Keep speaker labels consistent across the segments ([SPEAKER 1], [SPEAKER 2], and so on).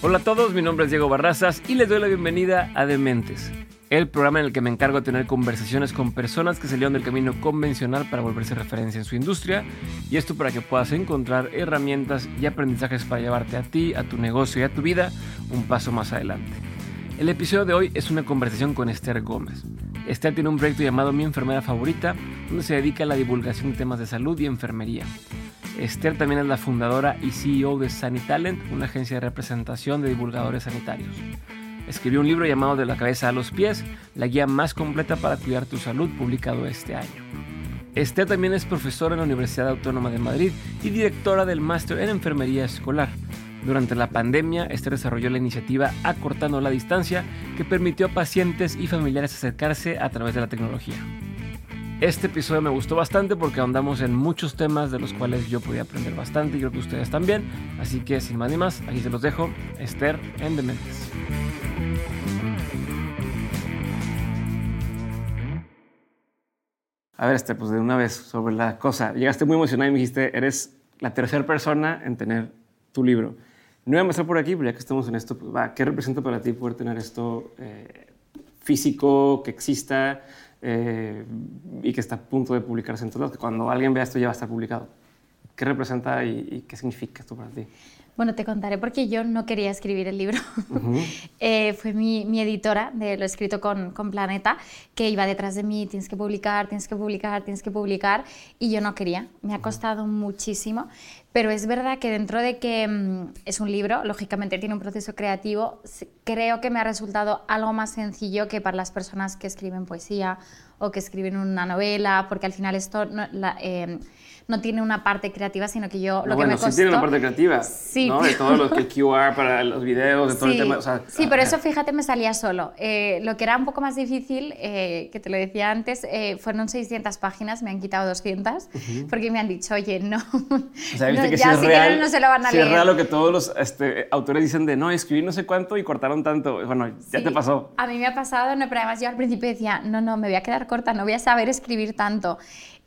[SPEAKER 1] Hola a todos, mi nombre es Diego Barrazas y les doy la bienvenida a Dementes, el programa en el que me encargo de tener conversaciones con personas que salieron del camino convencional para volverse referencia en su industria y esto para que puedas encontrar herramientas y aprendizajes para llevarte a ti, a tu negocio y a tu vida un paso más adelante. El episodio de hoy es una conversación con Esther Gómez. Esther tiene un proyecto llamado Mi Enfermera Favorita, donde se dedica a la divulgación de temas de salud y enfermería. Esther también es la fundadora y CEO de Sanitalent, una agencia de representación de divulgadores sanitarios. Escribió un libro llamado De la cabeza a los pies, la guía más completa para cuidar tu salud, publicado este año. Esther también es profesora en la Universidad Autónoma de Madrid y directora del máster en enfermería escolar. Durante la pandemia, Esther desarrolló la iniciativa Acortando la Distancia, que permitió a pacientes y familiares acercarse a través de la tecnología. Este episodio me gustó bastante porque ahondamos en muchos temas de los cuales yo podía aprender bastante y creo que ustedes también. Así que sin más ni más, aquí se los dejo. Esther en Dementes. A ver, Esther, pues de una vez sobre la cosa. Llegaste muy emocionada y me dijiste, eres la tercera persona en tener tu libro. No voy a empezar por aquí, pero ya que estamos en esto, pues, va, ¿qué representa para ti poder tener esto eh, físico, que exista? Eh, y que está a punto de publicarse en todos Que cuando alguien vea esto ya va a estar publicado. ¿Qué representa y, qué significa esto para ti?
[SPEAKER 2] Bueno, te contaré porque yo no quería escribir el libro. Eh, fue mi, mi, editora de lo escrito con, con, Planeta que iba detrás de mí, tienes que publicar, tienes que publicar, tienes que publicar, y yo no quería. Me ha costado muchísimo, pero es verdad que dentro de que mm, es un libro, lógicamente tiene un proceso creativo, creo que me ha resultado algo más sencillo que para las personas que escriben poesía o que escriben una novela, porque al final esto... la, eh, no tiene una parte creativa, sino que yo lo que me costó...
[SPEAKER 1] sí tiene una parte creativa, sí. ¿no? De todo lo que QR para los videos, de todo el tema,
[SPEAKER 2] Sí, pero eso, fíjate, me salía solo. Eh, lo que era un poco más difícil, eh, que te lo decía antes, eh, fueron 600 páginas, me han quitado 200, porque me han dicho, oye, no,
[SPEAKER 1] o sea, ¿viste que ya si, es real, no se lo van a si leer. es real lo que todos los este, autores dicen de, no, escribí no sé cuánto y cortaron tanto. Bueno, ya te pasó.
[SPEAKER 2] A mí me ha pasado, no, pero además yo al principio decía, no, no, me voy a quedar corta, no voy a saber escribir tanto.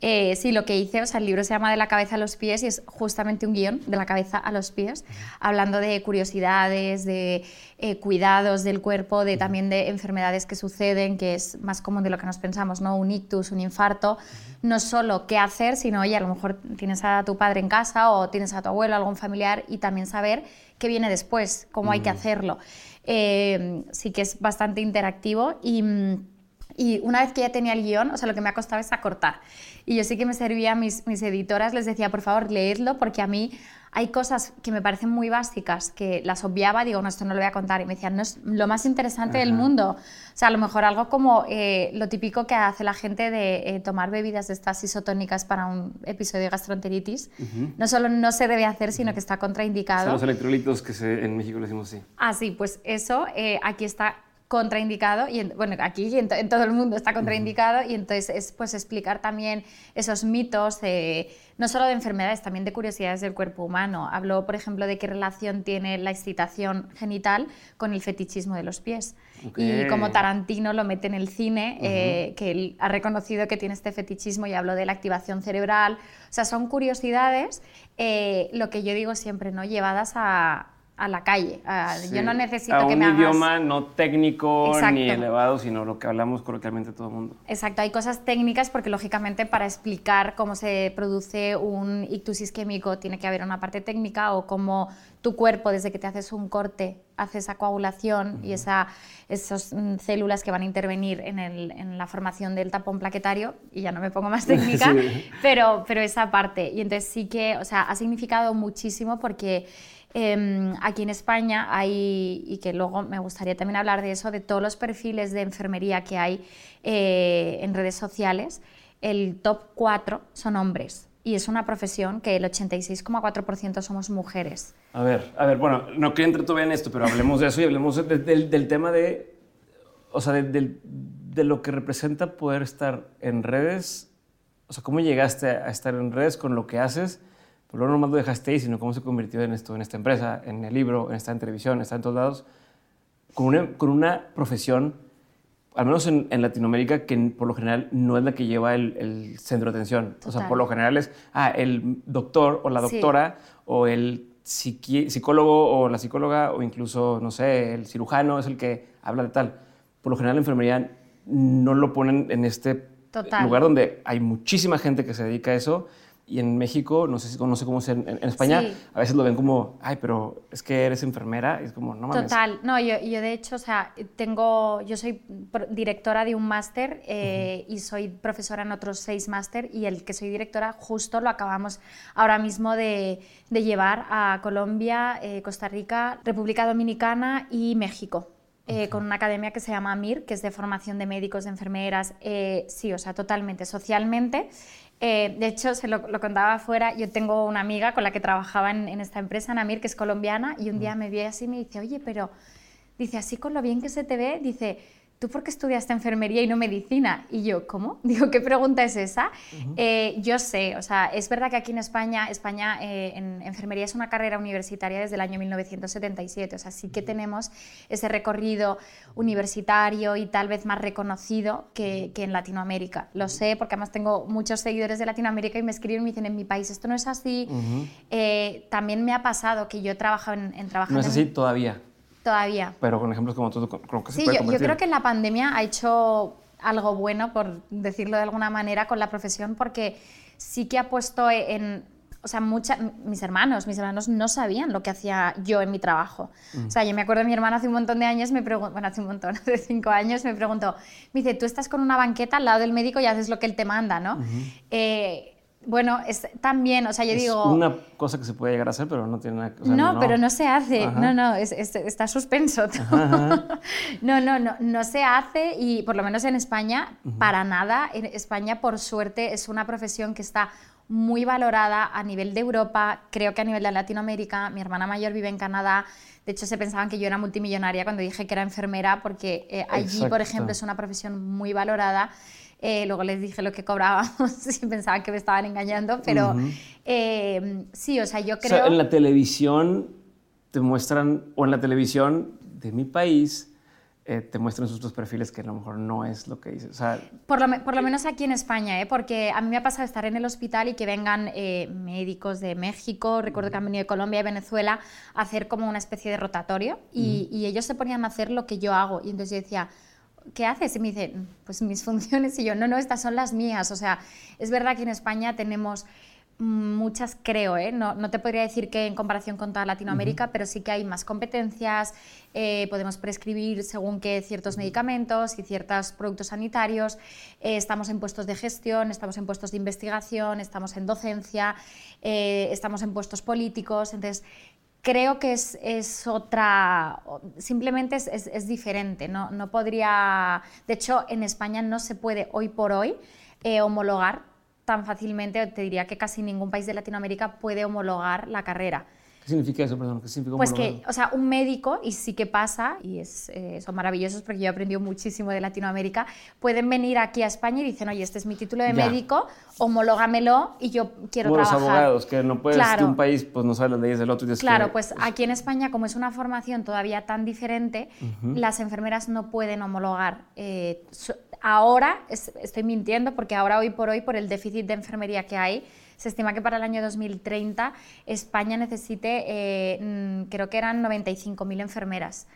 [SPEAKER 2] Eh, sí, lo que hice, o sea, el libro se llama De la cabeza a los pies y es justamente un guion de la cabeza a los pies, hablando de curiosidades, de eh, cuidados del cuerpo, de también de enfermedades que suceden, que es más común de lo que nos pensamos, ¿no? Un ictus, un infarto, no solo qué hacer, sino, oye, a lo mejor tienes a tu padre en casa o tienes a tu abuelo, algún familiar, y también saber qué viene después, cómo hay que hacerlo. Eh, sí que es bastante interactivo y mm, y una vez que ya tenía el guion, o sea, lo que me ha costado es acortar. Y yo sí que me servía a mis, mis editoras, les decía, por favor, leedlo, porque a mí hay cosas que me parecen muy básicas que las obviaba, digo, no, esto no lo voy a contar. Y me decían, no es lo más interesante del mundo. O sea, a lo mejor algo como eh, lo típico que hace la gente de eh, tomar bebidas de estas isotónicas para un episodio de gastroenteritis. No solo no se debe hacer, sino que está contraindicado.
[SPEAKER 1] Son los electrolitos que en México le decimos así.
[SPEAKER 2] Ah, sí, pues eso eh, aquí está contraindicado, y bueno, aquí y en, todo el mundo está contraindicado, y entonces es pues explicar también esos mitos, no solo de enfermedades, también de curiosidades del cuerpo humano. Habló, por ejemplo, de qué relación tiene la excitación genital con el fetichismo de los pies. Y como Tarantino lo mete en el cine, eh, que él ha reconocido que tiene este fetichismo y habló de la activación cerebral. O sea, son curiosidades, eh, lo que yo digo siempre, ¿no? Llevadas a, a la calle. Yo no necesito
[SPEAKER 1] a
[SPEAKER 2] que
[SPEAKER 1] me hagas... un idioma no técnico ni elevado, sino lo que hablamos coloquialmente todo el mundo.
[SPEAKER 2] Exacto, hay cosas técnicas porque lógicamente para explicar cómo se produce un ictus isquémico tiene que haber una parte técnica o cómo tu cuerpo desde que te haces un corte hace esa coagulación y esa, esas mm, células que van a intervenir en, el, en, la formación del tapón plaquetario, y ya no me pongo más técnica, pero, pero esa parte. Y entonces sí que, o sea, ha significado muchísimo porque Em, aquí en España hay, y que luego me gustaría también hablar de eso, de todos los perfiles de enfermería que hay eh, en redes sociales. el top 4 son hombres. Y es una profesión que el 86,4% somos mujeres.
[SPEAKER 1] A ver, a ver, bueno, no quiero entrar todavía en esto, pero hablemos de eso y hablemos del tema de, o sea, de, de, lo que representa poder estar en redes. O sea, ¿cómo llegaste a estar en redes con lo que haces? Pero luego no más lo dejaste ahí, sino cómo se convirtió en esto, en esta empresa, en el libro, en esta en televisión, está en todos lados, con una, con una profesión al menos en, Latinoamérica, que por lo general no es la que lleva el, centro de atención. O sea, por lo general es ah, el doctor o la doctora o el psicólogo o la psicóloga o incluso, no sé, el cirujano es el que habla de tal. Por lo general la enfermería no lo ponen en este lugar donde hay muchísima gente que se dedica a eso y en México, no sé, no sé cómo es en, España, a veces lo ven como, ay, pero es que eres enfermera. Y es como, no mames.
[SPEAKER 2] Total. No, yo, yo de hecho, o sea, tengo, yo soy directora de un máster eh, y soy profesora en otros seis máster y el que soy directora justo lo acabamos ahora mismo de, de llevar a Colombia, eh, Costa Rica, República Dominicana y México. Eh, con una academia que se llama MIR, que es de formación de médicos, de enfermeras, sí, o sea, totalmente, socialmente. Eh, de hecho, se lo, contaba afuera, yo tengo una amiga con la que trabajaba en, en, esta empresa, Namir, que es colombiana, y un día me vio así y me dice, oye, pero, dice, así con lo bien que se te ve, dice, ¿tú por qué estudiaste enfermería y no medicina? Y yo, ¿cómo? Digo, ¿qué pregunta es esa? Eh, yo sé, o sea, es verdad que aquí en España, España eh, en enfermería es una carrera universitaria desde el año 1977, o sea, sí que tenemos ese recorrido universitario y tal vez más reconocido que, que en Latinoamérica. Lo sé porque además tengo muchos seguidores de Latinoamérica y me escriben y me dicen, en mi país esto no es así. Eh, también me ha pasado que yo he trabajado en... en
[SPEAKER 1] no es así todavía.
[SPEAKER 2] Todavía.
[SPEAKER 1] Pero con ejemplos como tú, creo que
[SPEAKER 2] se sí, yo, yo creo que la pandemia ha hecho algo bueno, por decirlo de alguna manera, con la profesión, porque sí que ha puesto en... O sea, mucha, mis hermanos, mis hermanos no sabían lo que hacía yo en mi trabajo. O sea, yo me acuerdo de mi hermana hace un montón de años, me preguntó, bueno, hace un montón, hace cinco años, me preguntó, me dice, tú estás con una banqueta al lado del médico y haces lo que él te manda, ¿no? Bueno, es también, o sea, yo
[SPEAKER 1] es
[SPEAKER 2] digo...
[SPEAKER 1] una cosa que se puede llegar a hacer, pero no tiene nada
[SPEAKER 2] o no, pero no se hace. No, no, está suspenso. no, no, no, no se hace y por lo menos en España, para nada. En España, por suerte, es una profesión que está muy valorada a nivel de Europa, creo que a nivel de Latinoamérica. Mi hermana mayor vive en Canadá. De hecho, se pensaban que yo era multimillonaria cuando dije que era enfermera, porque eh, allí, por ejemplo, es una profesión muy valorada. Eh, luego les dije lo que cobrábamos y pensaban que me estaban engañando, pero eh, sí, o sea, yo creo... O sea,
[SPEAKER 1] en la televisión te muestran, o en la televisión de mi país, eh, te muestran sus perfiles que a lo mejor no es lo que dices. O sea,
[SPEAKER 2] por, lo, por, lo, menos aquí en España, ¿eh? porque a mí me ha pasado estar en el hospital y que vengan médicos de México, recuerdo que han venido de Colombia y Venezuela, a hacer como una especie de rotatorio y, y, ellos se ponían a hacer lo que yo hago. Y entonces yo decía, ¿qué haces? Y me dice, pues mis funciones. Y yo, no, no, estas son las mías. O sea, es verdad que en España tenemos muchas, creo, ¿eh? no, no, te podría decir que en comparación con toda Latinoamérica, pero sí que hay más competencias, eh, podemos prescribir según qué ciertos medicamentos y ciertos productos sanitarios, eh, estamos en puestos de gestión, estamos en puestos de investigación, estamos en docencia, estamos en puestos políticos, entonces creo que es, es otra, simplemente es, es, diferente, ¿no? no podría, de hecho en España no se puede hoy por hoy eh, homologar tan fácilmente, te diría que casi ningún país de Latinoamérica puede homologar la carrera.
[SPEAKER 1] ¿Qué significa eso, perdón? ¿Qué significa
[SPEAKER 2] pues que, o sea, un médico, y sí que pasa, y es, eh, son maravillosos porque yo he aprendido muchísimo de Latinoamérica, pueden venir aquí a España y dicen, oye, este es mi título de médico, homológamelo y yo quiero
[SPEAKER 1] como
[SPEAKER 2] trabajar.
[SPEAKER 1] los abogados, que no puedes, que un país pues no sabe las leyes del otro. Y
[SPEAKER 2] claro, pues aquí en España, como es una formación todavía tan diferente, las enfermeras no pueden homologar. Eh, ahora, estoy mintiendo porque ahora, hoy por hoy, por el déficit de enfermería que hay, se estima que para el año 2030 España necesite, eh, mm, creo que eran 95.000 enfermeras.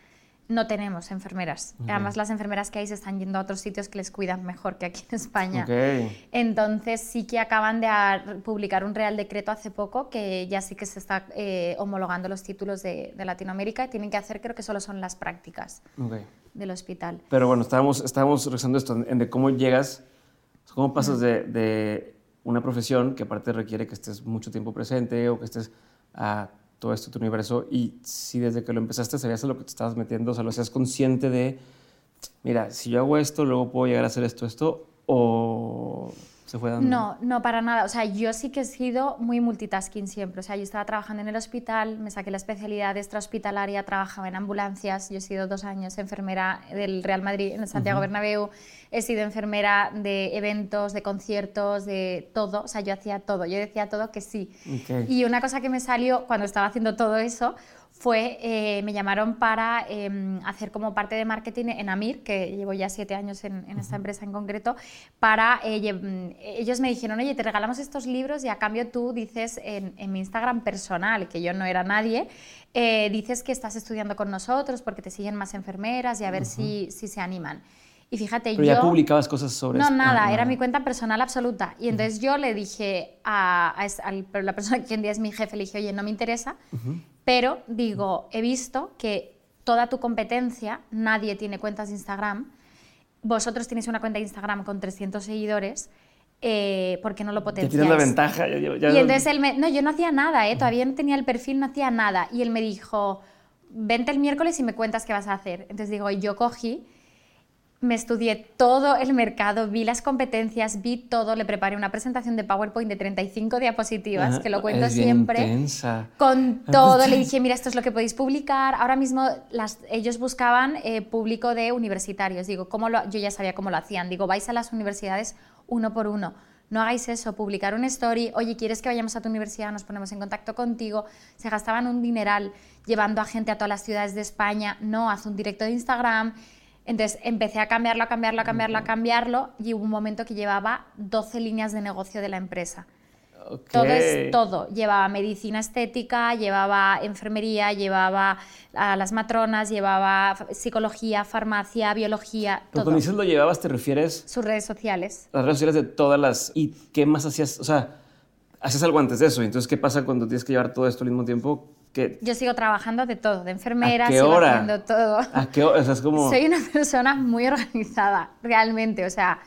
[SPEAKER 2] No tenemos enfermeras. Además, las enfermeras que hay se están yendo a otros sitios que les cuidan mejor que aquí en España. Entonces, sí que acaban de publicar un real decreto hace poco que ya sí que se está eh, homologando los títulos de, Latinoamérica y tienen que hacer, creo que solo son las prácticas del hospital.
[SPEAKER 1] Pero bueno, estábamos, estábamos rezando esto, en de cómo llegas, cómo pasas de una profesión que aparte requiere que estés mucho tiempo presente o que estés a todo esto, tu universo, y si desde que lo empezaste sabías a lo que te estabas metiendo, o sea, lo seas consciente de, mira, si yo hago esto, luego puedo llegar a hacer esto, esto, o, se fue dando?
[SPEAKER 2] No, no, para nada. O sea, yo sí que he sido muy multitasking siempre. O sea, yo estaba trabajando en el hospital, me saqué la especialidad extrahospitalaria, trabajaba en ambulancias. Yo he sido dos años enfermera del Real Madrid en el Santiago Bernabéu. He sido enfermera de eventos, de conciertos, de todo. O sea, yo hacía todo. Yo decía todo que sí. Y una cosa que me salió cuando estaba haciendo todo eso fue, eh, me llamaron para em, hacer como parte de marketing en Amir, que llevo ya siete años en, esta empresa en concreto, para, eh, mm, ellos me dijeron, oye, te regalamos estos libros y a cambio tú dices en, mi Instagram personal, que yo no era nadie, eh, dices que estás estudiando con nosotros porque te siguen más enfermeras y a ver si, si se animan. Y fíjate,
[SPEAKER 1] Pero
[SPEAKER 2] yo...
[SPEAKER 1] ya publicabas cosas sobre
[SPEAKER 2] No,
[SPEAKER 1] eso.
[SPEAKER 2] nada, ah, era mi cuenta personal absoluta. Y entonces yo le dije a, la persona que hoy en día es mi jefe, le dije, oye, no me interesa, pero digo, he visto que toda tu competencia, nadie tiene cuentas de Instagram, vosotros tenéis una cuenta de Instagram con 300 seguidores, eh, ¿por qué no lo potenciáis?
[SPEAKER 1] tienes la ventaja. Ya,
[SPEAKER 2] y entonces él me... No, yo no hacía nada, ¿eh? todavía no tenía el perfil, no hacía nada. Y él me dijo, vente el miércoles y me cuentas qué vas a hacer. Entonces digo, yo cogí me estudié todo el mercado, vi las competencias, vi todo, le preparé una presentación de PowerPoint de 35 diapositivas, que lo cuento siempre. Con todo, le dije, mira, esto es lo que podéis publicar. Ahora mismo las, ellos buscaban eh, público de universitarios. Digo, ¿cómo lo, yo ya sabía cómo lo hacían. Digo, vais a las universidades uno por uno. No hagáis eso, publicar un story, oye, ¿quieres que vayamos a tu universidad? Nos ponemos en contacto contigo. Se gastaban un dineral llevando a gente a todas las ciudades de España. No, haz un directo de Instagram entonces empecé a cambiarlo, a cambiarlo, a cambiarlo, a cambiarlo y hubo un momento que llevaba 12 líneas de negocio de la empresa. Todo es todo. Llevaba medicina estética, llevaba enfermería, llevaba a las matronas, llevaba psicología, farmacia, biología.
[SPEAKER 1] Pero cuando dices lo llevabas, ¿te refieres?
[SPEAKER 2] Sus redes sociales.
[SPEAKER 1] Las redes sociales de todas las. ¿Y qué más hacías? O sea, haces algo antes de eso. Entonces, ¿qué pasa cuando tienes que llevar todo esto al mismo tiempo?
[SPEAKER 2] Yo sigo trabajando de todo, de enfermera, sigo haciendo todo.
[SPEAKER 1] ¿A qué hora? como...
[SPEAKER 2] Soy una persona muy organizada, realmente. O sea,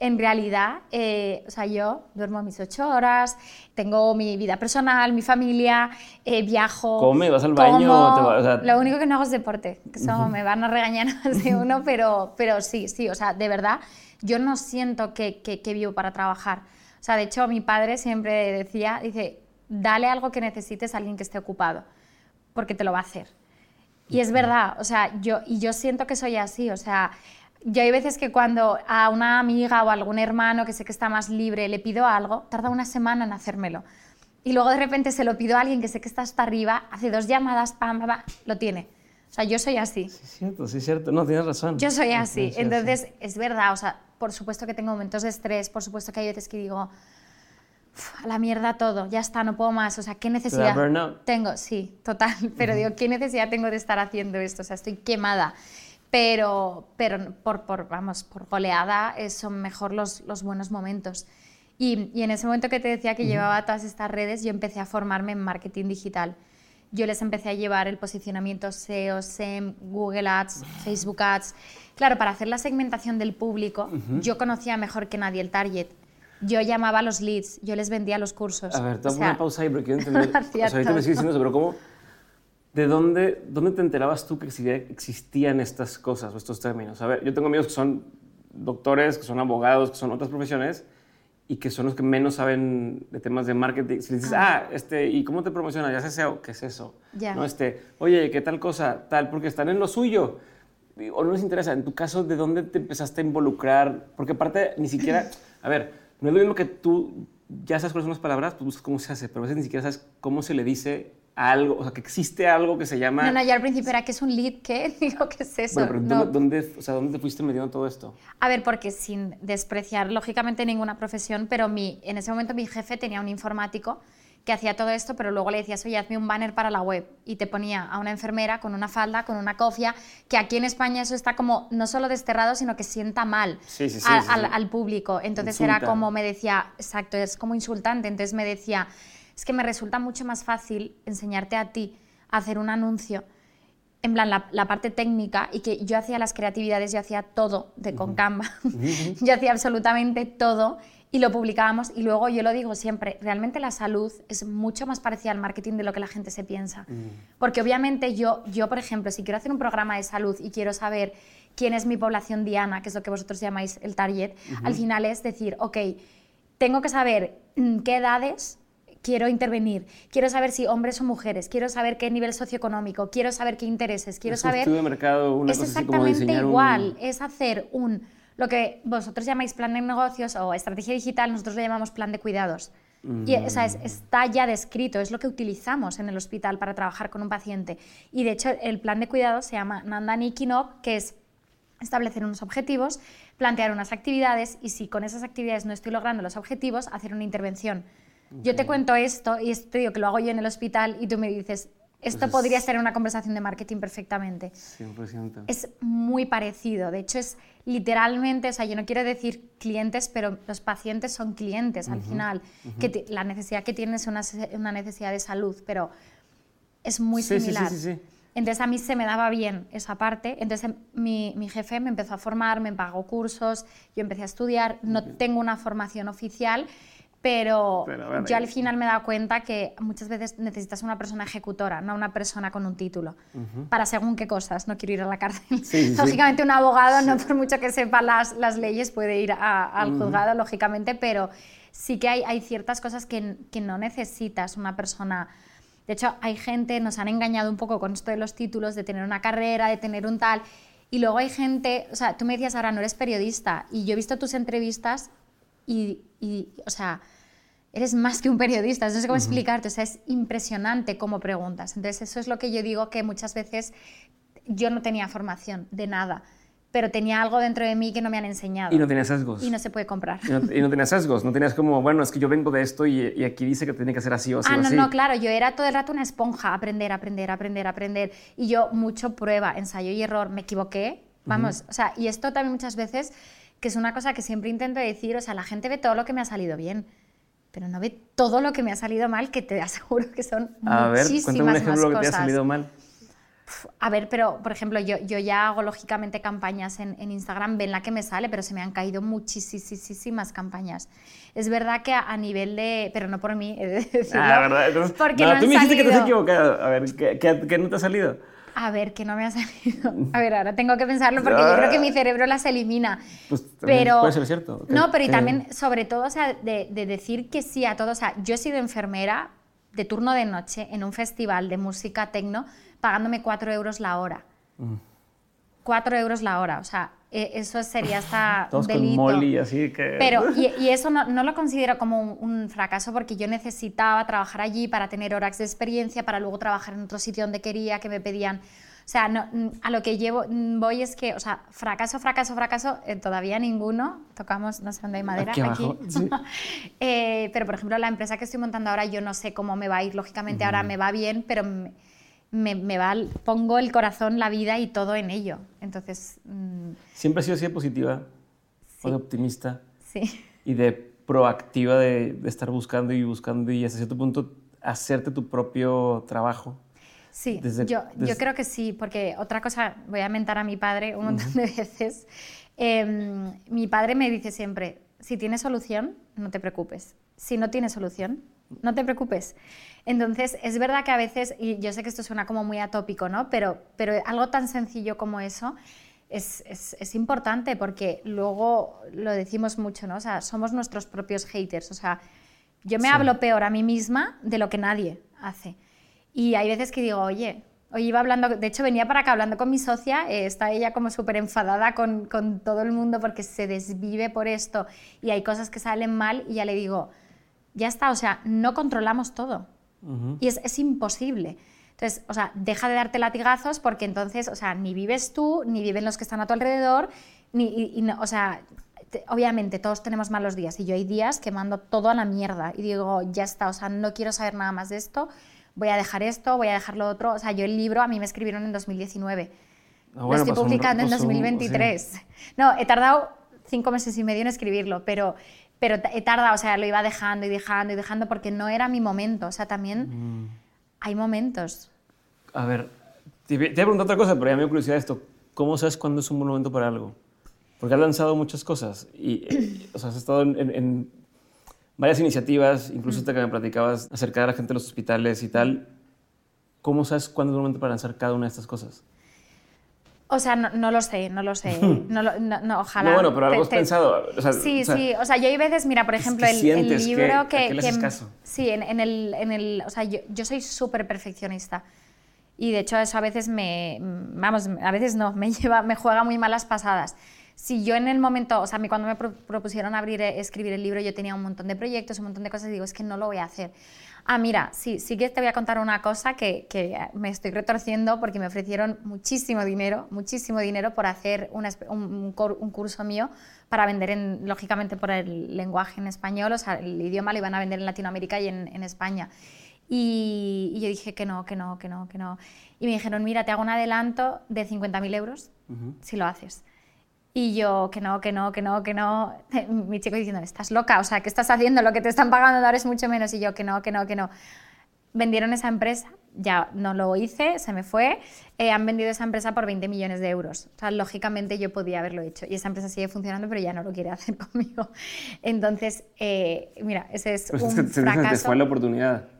[SPEAKER 2] en realidad, eh, o sea, yo duermo mis ocho horas, tengo mi vida personal, mi familia, eh, viajo.
[SPEAKER 1] ¿Come? ¿Vas al baño?
[SPEAKER 2] Lo único que no hago es deporte, que eso me van a regañar más de uno, pero, pero sí, sí, o sea, de verdad, yo no siento que, que, que vivo para trabajar. O sea, de hecho, mi padre siempre decía, dice, dale algo que necesites a alguien que esté ocupado, porque te lo va a hacer. Y es verdad, o sea, yo, y yo siento que soy así, o sea, yo hay veces que cuando a una amiga o a algún hermano que sé que está más libre le pido algo, tarda una semana en hacérmelo. Y luego de repente se lo pido a alguien que sé que está hasta arriba, hace dos llamadas, pam, pam, lo tiene. O sea, yo soy así.
[SPEAKER 1] Sí, es cierto, sí, es cierto. No, tienes razón.
[SPEAKER 2] Yo soy así. Entonces, es verdad, o sea, por supuesto que tengo momentos de estrés, por supuesto que hay veces que digo, a la mierda todo, ya está, no puedo más. O sea, ¿qué necesidad tengo? Sí, total. Pero digo, ¿qué necesidad tengo de estar haciendo esto? O sea, estoy quemada. Pero, pero por, por, vamos, por goleada eh, son mejor los, los buenos momentos. Y, y, en ese momento que te decía que llevaba todas estas redes, yo empecé a formarme en marketing digital. Yo les empecé a llevar el posicionamiento SEO, SEM, Google Ads, Facebook Ads. Claro, para hacer la segmentación del público, yo conocía mejor que nadie el target. Yo llamaba a los leads, yo les vendía los cursos.
[SPEAKER 1] A ver, te una pausa ahí porque yo entendí. o sea, ahorita me sigues diciendo eso, pero ¿cómo? ¿De dónde, dónde te enterabas tú que existían estas cosas o estos términos? A ver, yo tengo amigos que son doctores, que son abogados, que son otras profesiones y que son los que menos saben de temas de marketing. Si les dices, ah, ah este, ¿y cómo te promocionas? Ya sé SEO, ¿qué es eso?
[SPEAKER 2] Ya.
[SPEAKER 1] ¿No? Este, oye, ¿qué tal cosa? Tal, porque están en lo suyo. O no les interesa. En tu caso, ¿de dónde te empezaste a involucrar? Porque aparte, ni siquiera, a ver, no es lo mismo que tú ya sabes cuáles son las palabras, pues buscas cómo se hace, pero a veces ni siquiera sabes cómo se le dice algo, o sea, que existe algo que se llama...
[SPEAKER 2] No, no, ya al principio era que es un lead, ¿qué? Digo, ¿qué es eso?
[SPEAKER 1] Bueno, pero ¿dónde, o sea, ¿dónde te fuiste metiendo todo esto?
[SPEAKER 2] A ver, porque sin despreciar, lógicamente, ninguna profesión, pero mi, en ese momento mi jefe tenía un informático que hacía todo esto, pero luego le decías, oye, hazme un banner para la web. Y te ponía a una enfermera con una falda, con una cofia, que aquí en España eso está como no solo desterrado, sino que sienta mal al, público. Entonces era como me decía, exacto, es como insultante. Entonces me decía, es que me resulta mucho más fácil enseñarte a ti a hacer un anuncio en plan la, la, parte técnica y que yo hacía las creatividades, yo hacía todo de con Canva, yo hacía absolutamente todo y lo publicábamos y luego yo lo digo siempre, realmente la salud es mucho más parecida al marketing de lo que la gente se piensa. Mm. Porque obviamente yo, yo, por ejemplo, si quiero hacer un programa de salud y quiero saber quién es mi población diana, que es lo que vosotros llamáis el target, al final es decir, ok, tengo que saber mm, qué edades quiero intervenir, quiero saber si hombres o mujeres, quiero saber qué nivel socioeconómico, quiero saber qué intereses, quiero
[SPEAKER 1] Es
[SPEAKER 2] saber...
[SPEAKER 1] estudio de mercado, una
[SPEAKER 2] es
[SPEAKER 1] cosa así como
[SPEAKER 2] exactamente
[SPEAKER 1] un-
[SPEAKER 2] igual, es hacer un... Lo que vosotros llamáis plan de negocios o estrategia digital, nosotros lo llamamos plan de cuidados. Y, o sea, es- está ya descrito, es lo que utilizamos en el hospital para trabajar con un paciente. Y de hecho, el plan de cuidados se llama Nandani Kinok, que es establecer unos objetivos, plantear unas actividades y si con esas actividades no estoy logrando los objetivos, hacer una intervención. Yo te cuento esto y esto te digo que lo hago yo en el hospital y tú me dices, esto
[SPEAKER 1] Pues es-
[SPEAKER 2] podría ser una conversación de marketing perfectamente.
[SPEAKER 1] 100%.
[SPEAKER 2] Es muy parecido, de hecho es literalmente, o sea, yo no quiero decir clientes, pero los pacientes son clientes al final, que ti- la necesidad que tienen es una, una necesidad de salud, pero es muy
[SPEAKER 1] Sí, sí, sí,
[SPEAKER 2] similar.
[SPEAKER 1] sí, sí.
[SPEAKER 2] Entonces a mí se me daba bien esa parte. Entonces mi, mi jefe me empezó a formar, me pagó cursos, yo empecé a estudiar. No tengo una formación oficial, pero,
[SPEAKER 1] Pero
[SPEAKER 2] yo al final me he dado cuenta que muchas veces necesitas una persona ejecutora, no una persona con un título. Para según qué cosas, no quiero ir a la cárcel.
[SPEAKER 1] Sí, sí, sí.
[SPEAKER 2] Lógicamente un abogado, no por mucho que sepa las, las leyes, puede ir a- al juzgado, lógicamente, pero sí que hay, hay ciertas cosas que, que no necesitas una persona de hecho, hay gente, nos han engañado un poco con esto de los títulos, de tener una carrera, de tener un tal. Y luego hay gente, o sea, tú me decías ahora, no eres periodista, y yo he visto tus entrevistas y, y, o sea, eres más que un periodista, no sé cómo explicarte, o sea, es impresionante cómo preguntas. Entonces, eso es lo que yo digo que muchas veces yo no tenía formación de nada, pero tenía algo dentro de mí que no me han enseñado.
[SPEAKER 1] Y no tenías sesgos.
[SPEAKER 2] Y no se puede comprar.
[SPEAKER 1] Y no, y no tenías sesgos, no tenías como, bueno, es que yo vengo de esto y, y aquí dice que tiene que ser así o así
[SPEAKER 2] Ah,
[SPEAKER 1] o
[SPEAKER 2] no,
[SPEAKER 1] así.
[SPEAKER 2] no, claro, yo era todo el rato una esponja, aprender, aprender, aprender, aprender. Y yo mucho prueba, ensayo y error, me equivoqué, vamos, o sea, y esto también muchas veces, que es una cosa que siempre intento decir, o sea, la gente ve todo lo que me ha salido bien, pero no ve todo lo que me ha salido mal, que te aseguro que son
[SPEAKER 1] A ver,
[SPEAKER 2] muchísimas
[SPEAKER 1] cuéntame un ejemplo
[SPEAKER 2] más
[SPEAKER 1] que te ha
[SPEAKER 2] cosas.
[SPEAKER 1] salido mal.
[SPEAKER 2] A ver, pero por ejemplo, yo, yo ya hago lógicamente campañas en, en Instagram, ven la que me sale, pero se me han caído muchísimas campañas. Es verdad que a, a nivel de. Pero no por mí, he de decirlo.
[SPEAKER 1] Ah, ¿verdad? Entonces,
[SPEAKER 2] porque
[SPEAKER 1] no,
[SPEAKER 2] no
[SPEAKER 1] tú me dijiste que te has
[SPEAKER 2] salido.
[SPEAKER 1] equivocado. A ver, ¿qué, qué, qué no te ha salido?
[SPEAKER 2] A ver, que no me ha salido. A ver, ahora tengo que pensarlo porque yo creo que mi cerebro las elimina.
[SPEAKER 1] Pues
[SPEAKER 2] pero,
[SPEAKER 1] puede ser cierto. ¿Qué-
[SPEAKER 2] No, pero y también, sobre todo, o sea, de, de decir que sí a todo. O sea, yo he sido enfermera de turno de noche en un festival de música tecno pagándome 4 euros la hora.
[SPEAKER 1] Mm.
[SPEAKER 2] 4 euros la hora. O sea, e- eso sería hasta
[SPEAKER 1] Todos
[SPEAKER 2] un
[SPEAKER 1] con
[SPEAKER 2] delito.
[SPEAKER 1] molly, así que...
[SPEAKER 2] Pero, y, y eso no, no lo considero como un, un fracaso porque yo necesitaba trabajar allí para tener horas de experiencia, para luego trabajar en otro sitio donde quería, que me pedían. O sea, no, a lo que llevo, voy es que, o sea, fracaso, fracaso, fracaso, eh, todavía ninguno. Tocamos, no sé dónde hay madera,
[SPEAKER 1] Aquí abajo, sí.
[SPEAKER 2] Eh, pero, por ejemplo, la empresa que estoy montando ahora, yo no sé cómo me va a ir. Lógicamente, ahora me va bien, pero me, me, me va, pongo el corazón, la vida y todo en ello. Entonces, mm,
[SPEAKER 1] Siempre has sido así de positiva, o
[SPEAKER 2] Sí.
[SPEAKER 1] de optimista,
[SPEAKER 2] sí.
[SPEAKER 1] y de proactiva de, de estar buscando y buscando y hasta cierto punto hacerte tu propio trabajo.
[SPEAKER 2] Sí,
[SPEAKER 1] Desde-
[SPEAKER 2] yo,
[SPEAKER 1] desde-
[SPEAKER 2] yo creo que sí, porque otra cosa, voy a mentar a mi padre un montón de veces. Em, mi padre me dice siempre, si tienes solución, no te preocupes. Si no tienes solución, no te preocupes. Entonces, es verdad que a veces, y yo sé que esto suena como muy atópico, ¿no? Pero, pero algo tan sencillo como eso es, es, es importante porque luego lo decimos mucho, ¿no? O sea, somos nuestros propios haters. O sea, yo me
[SPEAKER 1] Sí.
[SPEAKER 2] hablo peor a mí misma de lo que nadie hace. Y hay veces que digo, oye, hoy iba hablando, de hecho venía para acá hablando con mi socia, eh, está ella como súper enfadada con, con todo el mundo porque se desvive por esto y hay cosas que salen mal y ya le digo, ya está, o sea, no controlamos todo. Y es, es imposible. Entonces, o sea, deja de darte latigazos porque entonces, o sea, ni vives tú, ni viven los que están a tu alrededor, ni, y- y no- o sea, te- obviamente todos tenemos malos días y yo hay días que mando todo a la mierda y digo, ya está, o sea, no quiero saber nada más de esto, voy a dejar esto, voy a dejar lo otro. O sea, yo el libro a mí me escribieron en 2019.
[SPEAKER 1] Ah,
[SPEAKER 2] lo
[SPEAKER 1] bueno,
[SPEAKER 2] estoy
[SPEAKER 1] pasó un-
[SPEAKER 2] publicando en
[SPEAKER 1] pasó un-
[SPEAKER 2] 2023. No, he tardado cinco meses y medio en escribirlo, pero, pero he tardado, o sea, lo iba dejando y dejando y dejando porque no era mi momento. O sea, también
[SPEAKER 1] Mm.
[SPEAKER 2] hay momentos.
[SPEAKER 1] A ver, te, voy a preguntar otra cosa, pero ya me dio curiosidad esto. ¿Cómo sabes cuándo es un buen momento para algo? Porque has lanzado muchas cosas y, eh, o sea, has estado en, en- en varias iniciativas, incluso hasta que me platicabas acerca de la gente de los hospitales y tal. ¿Cómo sabes cuándo es un momento para lanzar cada una de estas cosas?
[SPEAKER 2] O sea, no, no, lo sé, no lo sé. No, lo, no, ojalá.
[SPEAKER 1] No, bueno, pero algo has pensado. O sea,
[SPEAKER 2] sí,
[SPEAKER 1] o sea,
[SPEAKER 2] sí. O sea, yo hay veces, mira, por ejemplo, el, el, libro
[SPEAKER 1] que. caso?
[SPEAKER 2] Sí, en, en, el, en el. O sea, yo, yo soy súper perfeccionista. Y de hecho, eso a veces me. Vamos, a veces no, me, lleva, me juega muy malas pasadas. Si yo en el momento, o sea, a mí cuando me propusieron abrir, escribir el libro, yo tenía un montón de proyectos, un montón de cosas, y digo, es que no lo voy a hacer. Ah, mira, sí, sí que te voy a contar una cosa que, que me estoy retorciendo porque me ofrecieron muchísimo dinero, muchísimo dinero por hacer un, un, un, curso mío para vender, en, lógicamente, por el lenguaje en español, o sea, el idioma lo iban a vender en Latinoamérica y en, en España. Y, y, yo dije que no, que no, que no, que no. Y me dijeron, mira, te hago un adelanto de 50.000 euros uh -huh. si lo haces. Y yo, que no, que no, que no, que no. Mi chico diciendo, estás loca, o sea, ¿qué estás haciendo? Lo que te están pagando ahora es mucho menos. Y yo, que no, que no, que no. Vendieron esa empresa, ya no lo hice, se me fue. Eh, han vendido esa empresa por 20 millones de euros. O sea, lógicamente yo podía haberlo hecho. Y esa empresa sigue funcionando, pero ya no lo quiere hacer conmigo. Entonces, eh, mira, ese es
[SPEAKER 1] pues
[SPEAKER 2] un
[SPEAKER 1] que te,
[SPEAKER 2] fracaso.
[SPEAKER 1] Te fue la oportunidad.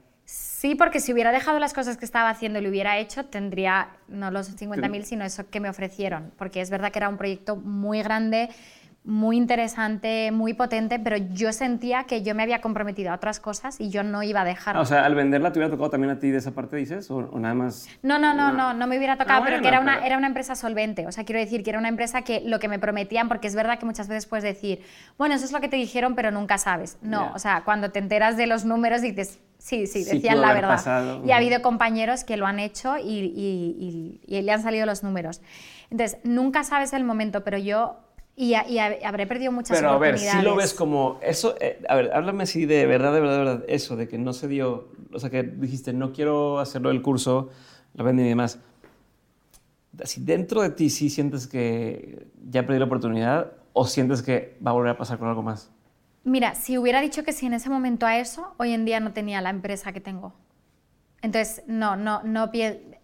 [SPEAKER 2] Sí, porque si hubiera dejado las cosas que estaba haciendo y lo hubiera hecho, tendría no los 50.000, sino eso que me ofrecieron. Porque es verdad que era un proyecto muy grande, muy interesante, muy potente, pero yo sentía que yo me había comprometido a otras cosas y yo no iba a dejar.
[SPEAKER 1] Ah, o sea, al venderla te hubiera tocado también a ti de esa parte, dices, o, o nada más.
[SPEAKER 2] No, no, no, no, no, me hubiera tocado,
[SPEAKER 1] Ah,
[SPEAKER 2] pero
[SPEAKER 1] bueno,
[SPEAKER 2] que era una,
[SPEAKER 1] pero-
[SPEAKER 2] era una empresa solvente. O sea, quiero decir que era una empresa que lo que me prometían, porque es verdad que muchas veces puedes decir, bueno, eso es lo que te dijeron, pero nunca sabes. No, o sea, cuando te enteras de los números dices, sí, sí,
[SPEAKER 1] Sí
[SPEAKER 2] decían la verdad.
[SPEAKER 1] pasado.
[SPEAKER 2] Y ha habido compañeros que lo han hecho y, y- y- y le han salido los números. Entonces, nunca sabes el momento, pero yo. Y, habré perdido muchas
[SPEAKER 1] Pero a ver, si
[SPEAKER 2] oportunidades.
[SPEAKER 1] lo ves como eso, eh, a ver, háblame así de verdad, de verdad, de verdad, eso, de que no se dio, o sea, que dijiste, no quiero hacerlo del curso, la venden y demás. Si dentro de ti sí sientes que ya perdí la oportunidad o sientes que va a volver a pasar con algo más.
[SPEAKER 2] Mira, si hubiera dicho que sí en ese momento a eso, hoy en día no tenía la empresa que tengo. Entonces, no, no, no.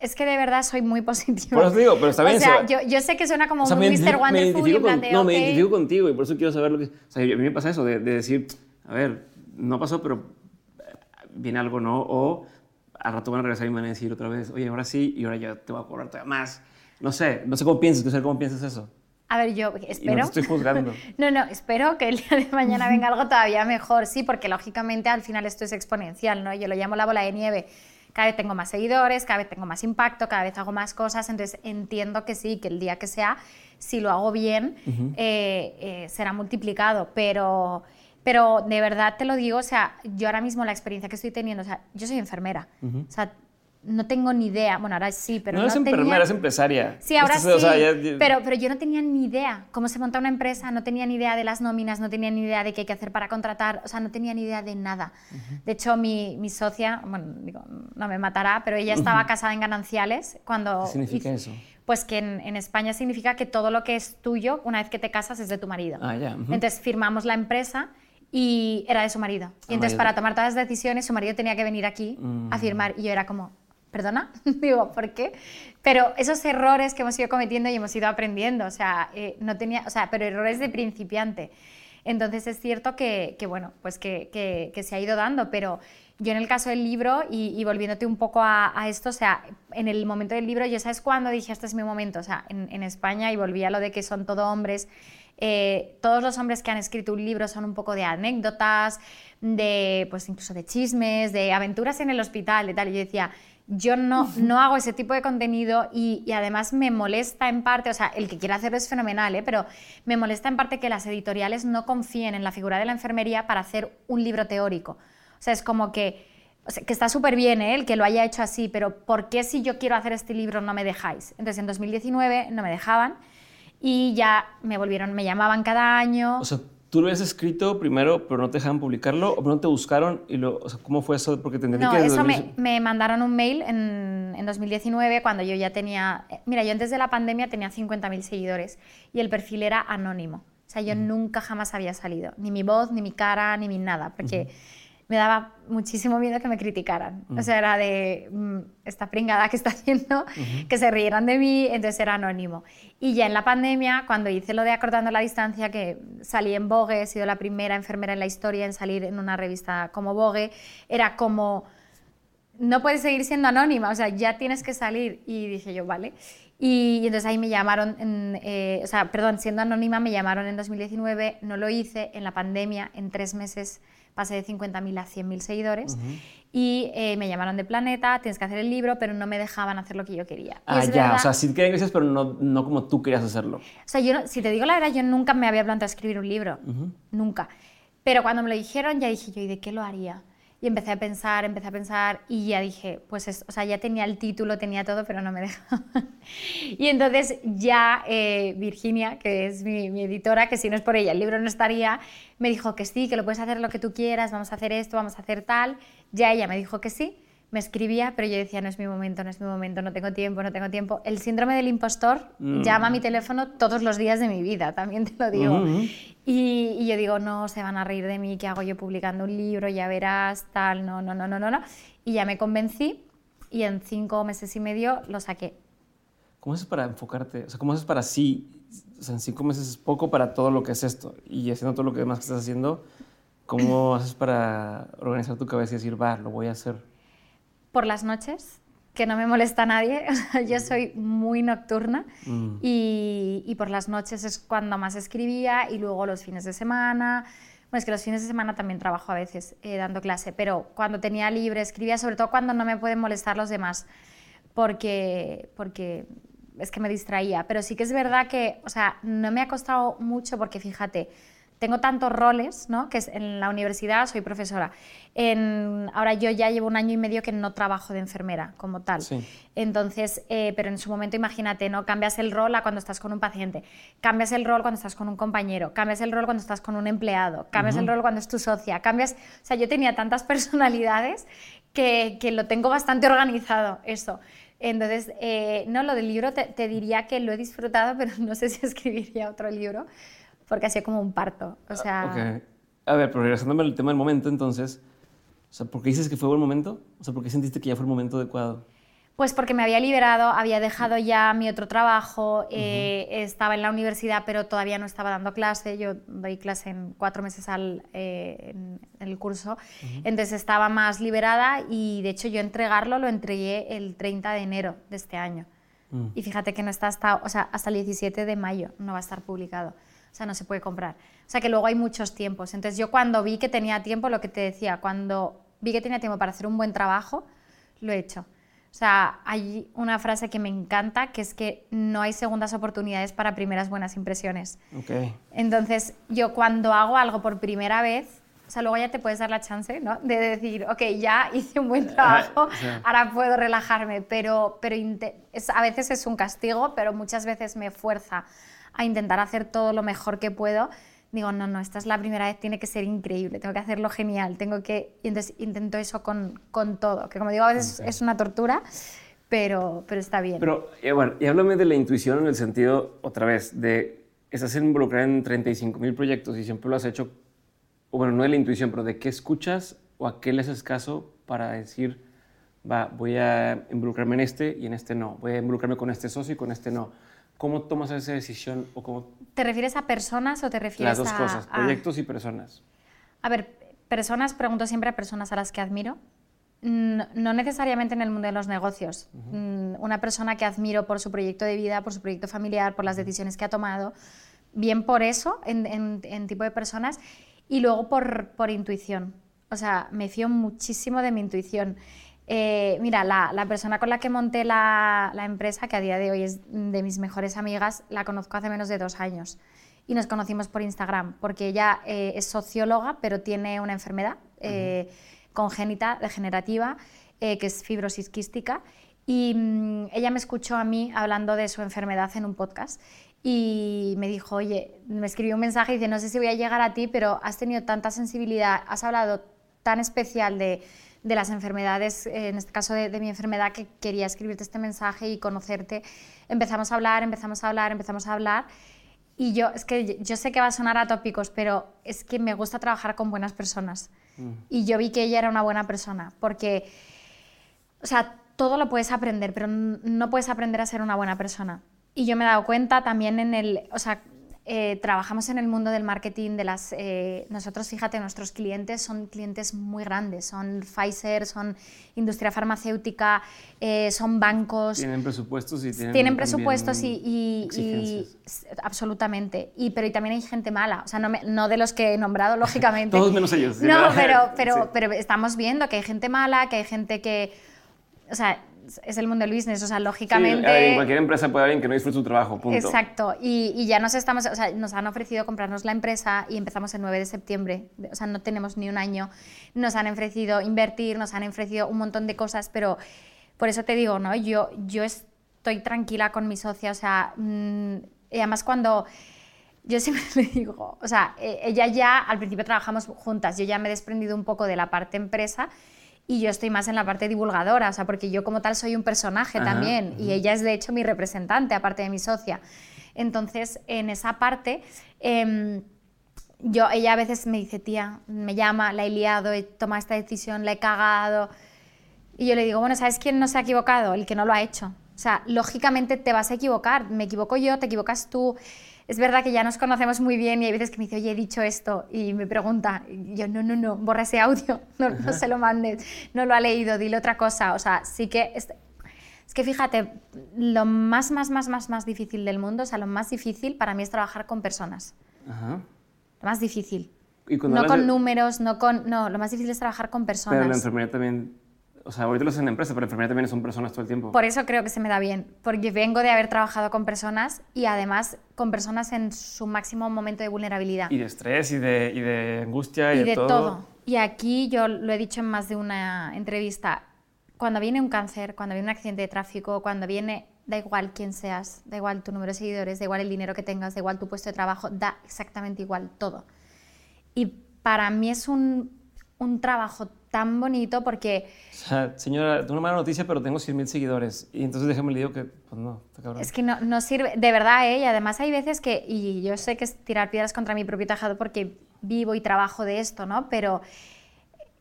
[SPEAKER 2] Es que de verdad soy muy positiva.
[SPEAKER 1] Por eso digo, pero está bien,
[SPEAKER 2] O sea,
[SPEAKER 1] se-
[SPEAKER 2] yo, yo sé que suena como
[SPEAKER 1] O sea,
[SPEAKER 2] muy
[SPEAKER 1] me
[SPEAKER 2] Mr.
[SPEAKER 1] me
[SPEAKER 2] Wonderful y
[SPEAKER 1] identifico
[SPEAKER 2] en plan
[SPEAKER 1] con-
[SPEAKER 2] de,
[SPEAKER 1] no, me
[SPEAKER 2] ok.
[SPEAKER 1] identifico contigo y por eso quiero saber lo que... O sea, a mí me pasa eso, de, de decir, a ver, no pasó, pero eh, viene algo, ¿no? O al rato van a regresar y me van a decir otra vez, oye, ahora sí, y ahora ya te voy a cobrar todavía más. No sé, no sé cómo piensas, quiero saber cómo piensas eso.
[SPEAKER 2] A ver, yo
[SPEAKER 1] no
[SPEAKER 2] espero.
[SPEAKER 1] te estoy juzgando.
[SPEAKER 2] No, no, espero que el día de mañana venga algo todavía mejor, sí, porque lógicamente al final esto es exponencial, ¿no? Yo lo llamo la bola de nieve. Cada vez tengo más seguidores, cada vez tengo más impacto, cada vez hago más cosas, entonces entiendo que sí, que el día que sea, si lo hago bien, eh, eh, será multiplicado, pero, pero de verdad te lo digo, o sea, yo ahora mismo la experiencia que estoy teniendo, o sea, yo soy enfermera, o sea, no tengo ni idea, bueno, ahora sí, pero
[SPEAKER 1] no
[SPEAKER 2] no,
[SPEAKER 1] eres
[SPEAKER 2] tenía-
[SPEAKER 1] enfermera, eres empresaria.
[SPEAKER 2] Sí, ahora
[SPEAKER 1] Estás-
[SPEAKER 2] sí,
[SPEAKER 1] o sea, ya- ya-
[SPEAKER 2] pero, pero yo no tenía ni idea cómo se monta una empresa, no tenía ni idea de las nóminas, no tenía ni idea de qué hay que hacer para contratar, o sea, no tenía ni idea de nada. De hecho, mi, mi socia, bueno, digo, no me matará, pero ella estaba casada en gananciales cuando...
[SPEAKER 1] ¿Qué significa eso?
[SPEAKER 2] Pues que en, en España significa que todo lo que es tuyo, una vez que te casas, es de tu marido.
[SPEAKER 1] Ah, ya, ujú.
[SPEAKER 2] Entonces firmamos la empresa y era de su marido. Y
[SPEAKER 1] Ah,
[SPEAKER 2] entonces para tomar todas las decisiones, su marido tenía que venir aquí
[SPEAKER 1] Mm.
[SPEAKER 2] a firmar. Y yo era como, ¿perdona? Digo, ¿por qué? Pero esos errores que hemos ido cometiendo y hemos ido aprendiendo, o sea, eh, no tenía, o sea, pero errores de principiante. Entonces es cierto que, que, bueno, pues que, que- que se ha ido dando, pero yo en el caso del libro, y, y volviéndote un poco a, a esto, o sea, en el momento del libro, yo sabes cuándo dije, este es mi momento, o sea, en, en España, y volví a lo de que son todo hombres, eh, todos los hombres que han escrito un libro son un poco de anécdotas, de, pues incluso de chismes, de aventuras en el hospital, de tal, y yo decía, yo no, no hago ese tipo de contenido y, y además me molesta en parte, o sea, el que quiera hacerlo es fenomenal, ¿eh? pero me molesta en parte que las editoriales no confíen en la figura de la enfermería para hacer un libro teórico. O sea, es como que, o sea, que está súper bien ¿eh? el que lo haya hecho así, pero ¿por qué si yo quiero hacer este libro no me dejáis? Entonces en 2019 no me dejaban y ya me volvieron, me llamaban cada año.
[SPEAKER 1] O sea, tú lo habías escrito primero, pero no te dejaban publicarlo, o no te buscaron, y lo, o sea, ¿cómo fue eso? Porque te entendí
[SPEAKER 2] No,
[SPEAKER 1] que desde
[SPEAKER 2] eso me,
[SPEAKER 1] 2000
[SPEAKER 2] me mandaron un mail en, en 2019 cuando yo ya tenía... eh, Mira, yo antes de la pandemia tenía 50.000 seguidores y el perfil era anónimo. O sea, yo nunca jamás había salido. Ni mi voz, ni mi cara, ni mi nada. Porque me daba muchísimo miedo que me criticaran. O sea, era de mm, esta pringada que está haciendo, que se rieran de mí, entonces era anónimo. Y ya en la pandemia, cuando hice lo de acortando la distancia, que salí en Vogue, he sido la primera enfermera en la historia en salir en una revista como Vogue, era como no puedes seguir siendo anónima, o sea, ya tienes que salir. Y dije yo, vale. Y, entonces ahí me llamaron, eh, o sea, perdón, siendo anónima me llamaron en 2019, no lo hice, en la pandemia, en tres meses pasé de 50.000 a 100.000 seguidores y eh, me llamaron de Planeta, tienes que hacer el libro, pero no me dejaban hacer lo que yo quería.
[SPEAKER 1] ah, ya, o sea, sí querían gracias, pero no, no como tú querías hacerlo.
[SPEAKER 2] O sea, yo, si te digo la verdad, yo nunca me había planteado escribir un libro, nunca. Pero cuando me lo dijeron, ya dije yo, ¿y de qué lo haría? Y empecé a pensar, empecé a pensar y ya dije, pues, es, o sea, ya tenía el título, tenía todo, pero no me dejaban. y entonces ya eh, Virginia, que es mi, editora, que si no es por ella el libro no estaría, me dijo que sí, que lo puedes hacer lo que tú quieras, vamos a hacer esto, vamos a hacer tal. Ya ella me dijo que sí me escribía, pero yo decía, no es mi momento, no es mi momento, no tengo tiempo, no tengo tiempo. El síndrome del impostor mm. llama a mi teléfono todos los días de mi vida, también te lo digo. Mm-hmm. y, y, yo digo, no, se van a reír de mí, ¿qué hago yo publicando un libro? Ya verás, tal, no, no, no, no, no, no. Y ya me convencí y en cinco meses y medio lo saqué.
[SPEAKER 1] ¿Cómo haces para enfocarte? O sea, ¿cómo haces para sí? O sea, en cinco meses es poco para todo lo que es esto. Y haciendo todo lo que demás que estás haciendo, ¿cómo haces para organizar tu cabeza y decir, va, lo voy a hacer?
[SPEAKER 2] Por las noches, que no me molesta a nadie. yo soy muy nocturna mm. y, por las noches es cuando más escribía y luego los fines de semana. Bueno, es que los fines de semana también trabajo a veces eh, dando clase, pero cuando tenía libre escribía, sobre todo cuando no me pueden molestar los demás, porque, porque es que me distraía. Pero sí que es verdad que, o sea, no me ha costado mucho porque fíjate, tengo tantos roles, ¿no? que en la universidad soy profesora. En, ahora yo ya llevo un año y medio que no trabajo de enfermera como tal. Entonces, eh, pero en su momento imagínate, ¿no? Cambias el rol a cuando estás con un paciente, cambias el rol cuando estás con un compañero, cambias el rol cuando estás con un empleado, cambias el rol cuando es tu socia, cambias... O sea, yo tenía tantas personalidades que, que lo tengo bastante organizado, eso. Entonces, eh, no, lo del libro te, te, diría que lo he disfrutado, pero no sé si escribiría otro libro porque hacía como un parto. O sea...
[SPEAKER 1] A ver, pero regresándome al tema del momento, entonces, o sea, ¿por qué dices que fue buen momento? O sea, ¿por qué sentiste que ya fue el momento adecuado?
[SPEAKER 2] Pues porque me había liberado, había dejado ya mi otro trabajo, eh, estaba en la universidad, pero todavía no estaba dando clase. Yo doy clase en cuatro meses al, eh, en, el curso. Entonces estaba más liberada y de hecho yo entregarlo lo entregué el 30 de enero de este año. Mm. Y fíjate que no está hasta, o sea, hasta el 17 de mayo, no va a estar publicado o sea, no se puede comprar. O sea, que luego hay muchos tiempos. Entonces yo cuando vi que tenía tiempo, lo que te decía, cuando vi que tenía tiempo para hacer un buen trabajo, lo he hecho. O sea, hay una frase que me encanta, que es que no hay segundas oportunidades para primeras buenas impresiones.
[SPEAKER 1] Okay.
[SPEAKER 2] Entonces, yo cuando hago algo por primera vez, o sea, luego ya te puedes dar la chance, ¿no? De decir, ok, ya hice un buen trabajo, ahora puedo relajarme, pero, pero es, a veces es un castigo, pero muchas veces me fuerza a intentar hacer todo lo mejor que puedo, digo, no, no, esta es la primera vez, tiene que ser increíble, tengo que hacerlo genial, tengo que... Y entonces intento eso con, con todo, que como digo, a veces es una tortura, pero, pero está bien.
[SPEAKER 1] Pero, eh, bueno, y háblame de la intuición en el sentido, otra vez, de estás involucrada en 35 mil proyectos y siempre lo has hecho, o bueno, no de la intuición, pero de qué escuchas o a qué le haces caso para decir, va, voy a involucrarme en este y en este no, voy a involucrarme con este socio y con este no. ¿Cómo tomas esa decisión? O cómo...
[SPEAKER 2] ¿Te refieres a personas o te refieres
[SPEAKER 1] a...? Las dos cosas, proyectos y personas.
[SPEAKER 2] A ver, personas, pregunto siempre a personas a las que admiro. No, necesariamente en el mundo de los negocios. Mm, una persona que admiro por su proyecto de vida, por su proyecto familiar, por las decisiones que ha tomado, bien por eso, en, en tipo de personas, y luego por, por intuición. O sea, me fío muchísimo de mi intuición. Eh, mira, la, persona con la que monté la, empresa, que a día de hoy es de mis mejores amigas, la conozco hace menos de dos años. Y nos conocimos por Instagram, porque ella eh, es socióloga, pero tiene una enfermedad eh, congénita, degenerativa, que es fibrosis quística, y mm, ella me escuchó a mí hablando de su enfermedad en un podcast y me dijo, oye, me escribió un mensaje y dice, no sé si voy a llegar a ti, pero has tenido tanta sensibilidad, has hablado tan especial de de las enfermedades, eh, en este caso de, mi enfermedad, que quería escribirte este mensaje y conocerte. Empezamos a hablar, empezamos a hablar, empezamos a hablar. Y yo, es que yo sé que va a sonar a tópicos, pero es que me gusta trabajar con buenas personas. Mm. Y yo vi que ella era una buena persona, porque, o sea, todo lo puedes aprender, pero no puedes aprender a ser una buena persona. Y yo me he dado cuenta también en el, o sea, eh, trabajamos en el mundo del marketing, de las, eh, nosotros, fíjate, nuestros clientes son clientes muy grandes, son Pfizer, son industria farmacéutica, eh, son bancos.
[SPEAKER 1] Tienen presupuestos y tienen...
[SPEAKER 2] Tienen presupuestos y, y, y, absolutamente. Y, pero y también hay gente mala, o sea, no, no de los que he nombrado, lógicamente.
[SPEAKER 1] Todos menos ellos.
[SPEAKER 2] No, pero, pero, pero estamos viendo que hay gente mala, que hay gente que... O sea, es el mundo del business, o sea, lógicamente...
[SPEAKER 1] Sí, en cualquier empresa puede haber alguien que no disfrute su trabajo, punto.
[SPEAKER 2] Exacto, y, y, ya nos estamos, o sea, nos han ofrecido comprarnos la empresa y empezamos el 9 de septiembre, o sea, no tenemos ni un año, nos han ofrecido invertir, nos han ofrecido un montón de cosas, pero por eso te digo, ¿no? Yo, yo estoy tranquila con mi socia, o sea, mmm, y además cuando... Yo siempre le digo, o sea, e, ella ya, al principio trabajamos juntas, yo ya me he desprendido un poco de la parte empresa y yo estoy más en la parte divulgadora, o sea, porque yo como tal soy un personaje también y ella es de hecho mi representante, aparte de mi socia. Entonces, en esa parte, eh, yo, ella a veces me dice, tía, me llama, la he liado, he tomado esta decisión, la he cagado. Y yo le digo, bueno, ¿sabes quién no se ha equivocado? El que no lo ha hecho. O sea, lógicamente te vas a equivocar, me equivoco yo, te equivocas tú es verdad que ya nos conocemos muy bien y hay veces que me dice, oye, he dicho esto y me pregunta, y yo, no, no, no, borra ese audio, no, no, se lo mandes, no lo ha leído, dile otra cosa. O sea, sí que... Es, es que fíjate, lo más, más, más, más, más difícil del mundo, o sea, lo más difícil para mí es trabajar con personas. Ajá. Lo más difícil. no con de... números, no con... No, lo más difícil es trabajar con personas.
[SPEAKER 1] Pero la enfermería también o sea, ahorita lo hacen en empresa, pero enfermería también son personas todo el tiempo.
[SPEAKER 2] Por eso creo que se me da bien, porque vengo de haber trabajado con personas y además con personas en su máximo momento de vulnerabilidad.
[SPEAKER 1] Y de estrés y de, y de angustia y,
[SPEAKER 2] y
[SPEAKER 1] de,
[SPEAKER 2] todo. todo. Y aquí yo lo he dicho en más de una entrevista, cuando viene un cáncer, cuando viene un accidente de tráfico, cuando viene, da igual quién seas, da igual tu número de seguidores, da igual el dinero que tengas, da igual tu puesto de trabajo, da exactamente igual todo. Y para mí es un, un trabajo tan bonito porque...
[SPEAKER 1] O sea, señora, tengo una mala noticia, pero tengo 100.000 seguidores. Y entonces déjame le digo que, pues no, está cabrón.
[SPEAKER 2] Es que no, no sirve, de verdad, ¿eh? Y además hay veces que, y yo sé que es tirar piedras contra mi propio tejado porque vivo y trabajo de esto, ¿no? Pero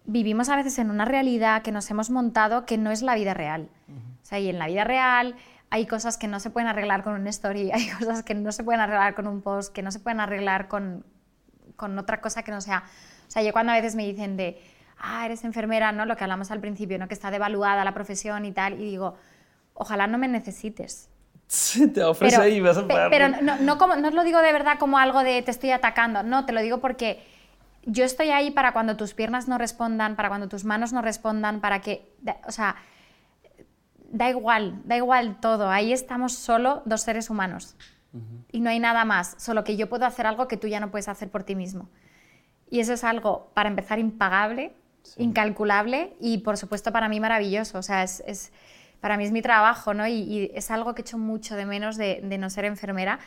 [SPEAKER 2] vivimos a veces en una realidad que nos hemos montado que no es la vida real. Uh -huh. O sea, y en la vida real hay cosas que no se pueden arreglar con un story, hay cosas que no se pueden arreglar con un post, que no se pueden arreglar con, con otra cosa que no sea... O sea, yo cuando a veces me dicen de ah, eres enfermera, ¿no? Lo que hablamos al principio, ¿no? Que está devaluada la profesión y tal, y digo, ojalá no me necesites.
[SPEAKER 1] Sí, te ofrece
[SPEAKER 2] pero,
[SPEAKER 1] ahí vas a pagar.
[SPEAKER 2] Pero no, no, como, no lo digo de verdad como algo de te estoy atacando, no, te lo digo porque yo estoy ahí para cuando tus piernas no respondan, para cuando tus manos no respondan, para que, o sea, da igual, da igual todo, ahí estamos solo dos seres humanos uh -huh. y no hay nada más, solo que yo puedo hacer algo que tú ya no puedes hacer por ti mismo. Y eso es algo, para empezar, impagable, sí. incalculable y por supuesto para mí maravilloso. O sea, es, es para mí es mi trabajo ¿no? y, y, es algo que echo mucho de menos de, de, no ser enfermera.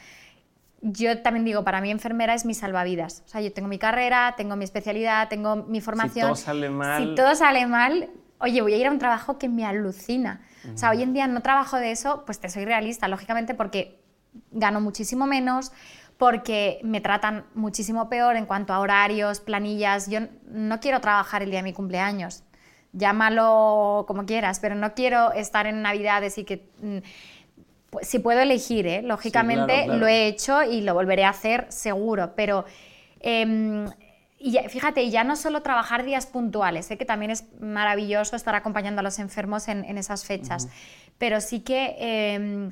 [SPEAKER 2] Yo también digo, para mí enfermera es mi salvavidas. O sea, yo tengo mi carrera, tengo mi especialidad, tengo mi formación.
[SPEAKER 1] Si todo sale mal...
[SPEAKER 2] Si todo sale mal, oye, voy a ir a un trabajo que me alucina. Uh -huh. O sea, hoy en día no trabajo de eso, pues te soy realista, lógicamente, porque gano muchísimo menos, porque me tratan muchísimo peor en cuanto a horarios, planillas. Yo no quiero trabajar el día de mi cumpleaños, llámalo como quieras, pero no quiero estar en Navidades y que... Pues, si puedo elegir, ¿eh? lógicamente sí, claro, claro. lo he hecho y lo volveré a hacer seguro, pero... Eh, y ya, fíjate, ya no solo trabajar días puntuales, sé que también es maravilloso estar acompañando a los enfermos en, en esas fechas, uh -huh. pero sí que, eh,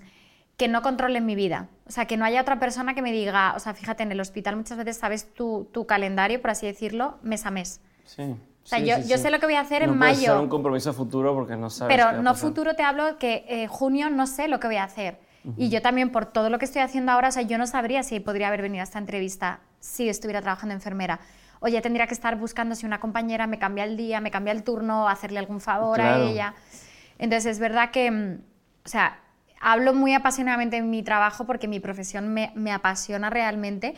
[SPEAKER 2] que no controlen mi vida. O sea, que no haya otra persona que me diga, o sea, fíjate, en el hospital muchas veces sabes tu, tu calendario, por así decirlo, mes a mes.
[SPEAKER 1] Sí.
[SPEAKER 2] O sea,
[SPEAKER 1] sí,
[SPEAKER 2] yo,
[SPEAKER 1] sí,
[SPEAKER 2] yo
[SPEAKER 1] sí.
[SPEAKER 2] sé lo que voy a hacer
[SPEAKER 1] no
[SPEAKER 2] en mayo.
[SPEAKER 1] hacer un compromiso futuro porque no sabes.
[SPEAKER 2] Pero
[SPEAKER 1] qué va a
[SPEAKER 2] no
[SPEAKER 1] pasar.
[SPEAKER 2] futuro te hablo que eh, junio no sé lo que voy a hacer. Uh -huh. Y yo también, por todo lo que estoy haciendo ahora, o sea, yo no sabría si podría haber venido a esta entrevista si estuviera trabajando enfermera. O ya tendría que estar buscando si una compañera me cambia el día, me cambia el turno, hacerle algún favor
[SPEAKER 1] Claro.
[SPEAKER 2] a ella. Entonces, es verdad que, mm, o sea, hablo muy apasionadamente en mi trabajo porque mi profesión me, me, apasiona realmente,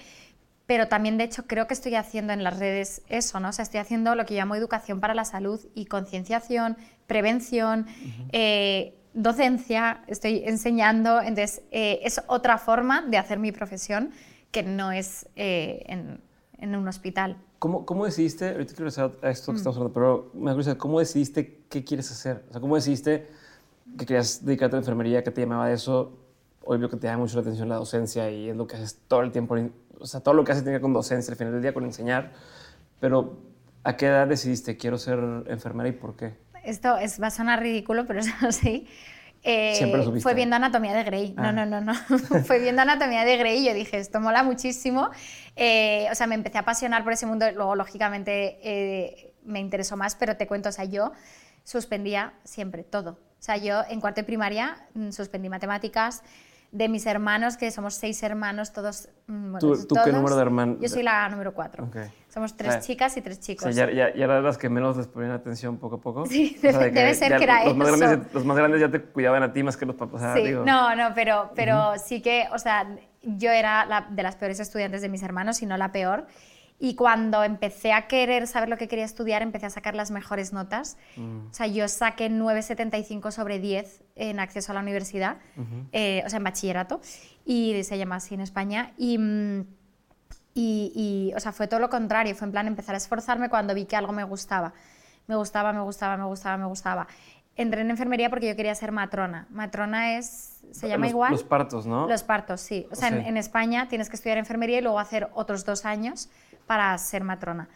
[SPEAKER 2] pero también de hecho creo que estoy haciendo en las redes eso, ¿no? O sea, estoy haciendo lo que llamo educación para la salud y concienciación, prevención, uh -huh. eh, docencia, estoy enseñando, entonces eh, es otra forma de hacer mi profesión que no es eh, en, en, un hospital.
[SPEAKER 1] ¿Cómo, ¿Cómo, decidiste, ahorita quiero regresar a esto que mm. estamos hablando, pero me gusta, ¿cómo decidiste qué quieres hacer? O sea, ¿cómo decidiste que querías dedicarte a la enfermería, que te llamaba de eso? hoy veo que te llama mucho la atención la docencia y es lo que haces todo el tiempo, o sea, todo lo que haces tiene que ver con docencia, al final del día con enseñar, pero ¿a qué edad decidiste quiero ser enfermera y por qué?
[SPEAKER 2] Esto es, va a sonar ridículo, pero es así. Eh,
[SPEAKER 1] lo
[SPEAKER 2] fue viendo Anatomía de Grey.
[SPEAKER 1] Ah.
[SPEAKER 2] No, no, no, no. fue viendo Anatomía de Grey y yo dije, esto mola muchísimo. Eh, o sea, me empecé a apasionar por ese mundo. Luego, lógicamente, eh, me interesó más, pero te cuento, o sea, yo suspendía siempre todo. O sea, yo en cuarto de primaria mm, suspendí matemáticas. De mis hermanos, que somos seis hermanos, todos. mm, bueno,
[SPEAKER 1] ¿Tú- tú qué
[SPEAKER 2] todos-
[SPEAKER 1] número de herman-
[SPEAKER 2] Yo soy la número cuatro.
[SPEAKER 1] Ok.
[SPEAKER 2] Somos tres
[SPEAKER 1] Ah.
[SPEAKER 2] chicas y tres
[SPEAKER 1] O
[SPEAKER 2] chicos.
[SPEAKER 1] sea, ya, ya, ya eras las que menos les ponían atención poco a poco.
[SPEAKER 2] Sí,
[SPEAKER 1] O sea, de
[SPEAKER 2] debe ser que era
[SPEAKER 1] los Más grandes, los más grandes ya te cuidaban a ti más que los papás. o sea,
[SPEAKER 2] Sí,
[SPEAKER 1] digo,
[SPEAKER 2] no, no, pero, pero sí que, o sea, yo era la- de las peores estudiantes de mis hermanos, y no la peor. Y cuando empecé a querer saber lo que quería estudiar, empecé a sacar las mejores notas.
[SPEAKER 1] Mm.
[SPEAKER 2] O sea, yo saqué 9,75 sobre 10 en acceso a la universidad, eh, o sea, en bachillerato, y se llama así en España. Y, y, y, o sea, fue todo lo contrario, fue en plan empezar a esforzarme cuando vi que algo me gustaba. Me gustaba, me gustaba, me gustaba, me gustaba. Entré en enfermería porque yo quería ser matrona. Matrona es, se llama
[SPEAKER 1] los,
[SPEAKER 2] igual.
[SPEAKER 1] Los partos, ¿no?
[SPEAKER 2] Los partos, sí. O sea, en,
[SPEAKER 1] Sí.
[SPEAKER 2] en España tienes que estudiar enfermería y luego hacer otros dos años para ser matrona.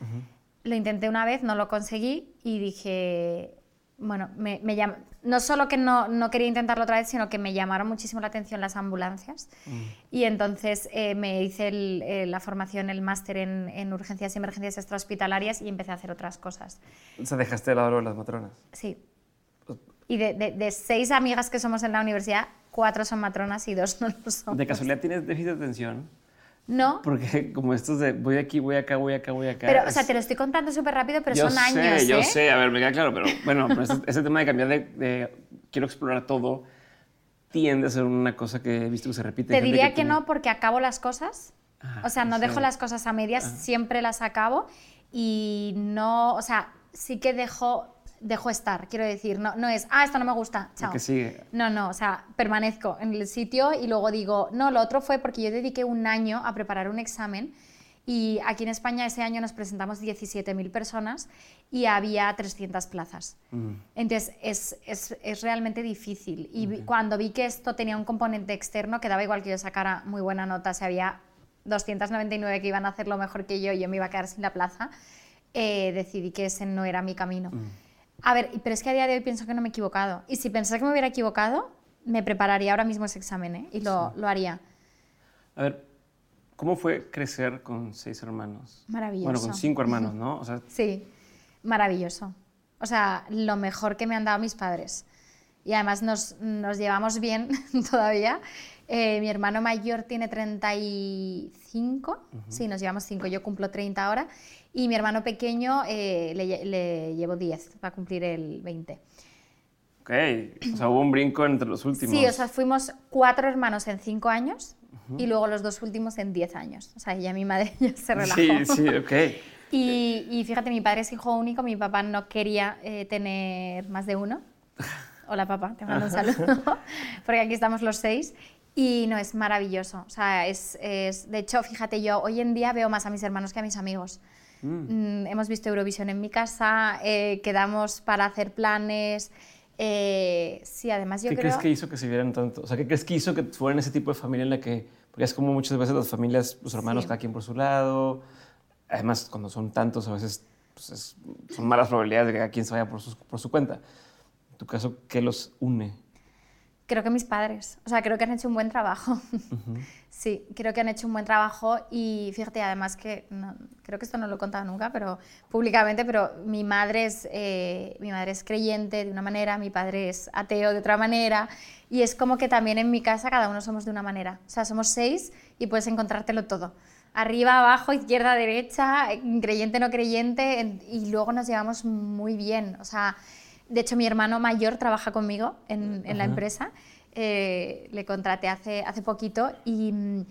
[SPEAKER 2] Lo intenté una vez, no lo conseguí y dije, bueno, me, me llam- no solo que no, no quería intentarlo otra vez, sino que me llamaron muchísimo la atención las ambulancias. Y entonces eh, me hice el- eh, la formación, el máster en, en urgencias y emergencias extrahospitalarias y empecé a hacer otras cosas.
[SPEAKER 1] O sea, dejaste de lado las matronas.
[SPEAKER 2] Sí. Y de, de- de seis amigas que somos en la universidad, cuatro son matronas y dos no lo son.
[SPEAKER 1] ¿De casualidad tienes déficit de atención?
[SPEAKER 2] No,
[SPEAKER 1] Porque como estos de voy aquí, voy acá, voy acá, voy acá.
[SPEAKER 2] pero, o sea, te lo estoy contando súper rápido, pero
[SPEAKER 1] yo
[SPEAKER 2] son
[SPEAKER 1] sé,
[SPEAKER 2] años,
[SPEAKER 1] Yo
[SPEAKER 2] ¿eh?
[SPEAKER 1] sé, a ver, me queda claro, pero bueno, pero ese, ese tema de cambiar de, de quiero explorar todo tiende a ser una cosa que he visto que se repite.
[SPEAKER 2] Te diría que,
[SPEAKER 1] tiene-
[SPEAKER 2] no porque acabo las cosas.
[SPEAKER 1] Ah,
[SPEAKER 2] o sea, no dejo las cosas a medias, siempre las acabo y no, o sea, sí que dejo, dejo estar, quiero decir, no, no es, ah, esto no me gusta, chao.
[SPEAKER 1] que sigue.
[SPEAKER 2] No, no, o sea, permanezco en el sitio y luego digo, no, lo otro fue porque yo dediqué un año a preparar un examen y aquí en España ese año nos presentamos 17.000 personas y había 300 plazas.
[SPEAKER 1] Mm.
[SPEAKER 2] Entonces es, es, es realmente difícil. Y vi- cuando vi que esto tenía un componente externo, que daba igual que yo sacara muy buena nota, si había 299 que iban a hacerlo mejor que yo y yo me iba a quedar sin la plaza, eh, decidí que ese no era mi camino. A ver, pero es que a día de hoy pienso que no me he equivocado. Y si pensara que me hubiera equivocado, me prepararía ahora mismo ese examen ¿eh? y lo, lo haría.
[SPEAKER 1] A ver, ¿cómo fue crecer con seis hermanos?
[SPEAKER 2] Maravilloso.
[SPEAKER 1] Bueno, con cinco hermanos, ¿no? O sea,
[SPEAKER 2] Sí, maravilloso. O sea, lo mejor que me han dado mis padres. Y además nos, nos llevamos bien todavía. Eh, mi hermano mayor tiene 35, sí, nos llevamos 5, yo cumplo 30 ahora. Y mi hermano pequeño eh, le, le llevo 10, va a cumplir el 20.
[SPEAKER 1] ok, o sea, hubo un brinco entre los últimos.
[SPEAKER 2] Sí, o sea, fuimos cuatro hermanos en 5 años y luego los dos últimos en 10 años. O sea, ya mi madre ya se relajó.
[SPEAKER 1] Sí, sí, ok.
[SPEAKER 2] Y, y fíjate, mi padre es hijo único, mi papá no quería eh, tener más de uno. Hola papá, te mando un saludo, porque aquí estamos los seis. Y no, es maravilloso. O sea, es, es- de hecho, fíjate, yo hoy en día veo más a mis hermanos que a mis amigos. Mm, hemos visto Eurovisión en mi casa, eh, quedamos para hacer planes. eh, sí, además yo
[SPEAKER 1] ¿Qué
[SPEAKER 2] creo...
[SPEAKER 1] crees que hizo que se vieran tanto? O sea, ¿qué crees que hizo que fueran ese tipo de familia en la que, porque es como muchas veces las familias, los hermanos
[SPEAKER 2] Sí.
[SPEAKER 1] cada quien por su lado, además cuando son tantos a veces pues, es- son malas probabilidades de que cada quien se vaya por su, por su cuenta. En tu caso, ¿qué los une?
[SPEAKER 2] Creo que mis padres, o sea, creo que han hecho un buen trabajo. Sí, creo que han hecho un buen trabajo y fíjate, además que, no- creo que esto no lo he contado nunca, pero públicamente, pero mi madre, es, eh, mi madre es creyente de una manera, mi padre es ateo de otra manera y es como que también en mi casa cada uno somos de una manera. O sea, somos seis y puedes encontrártelo todo. Arriba, abajo, izquierda, derecha, creyente, no creyente en- y luego nos llevamos muy bien. O sea, de hecho mi hermano mayor trabaja conmigo en, en la empresa eh, le contraté hace, hace poquito y mm,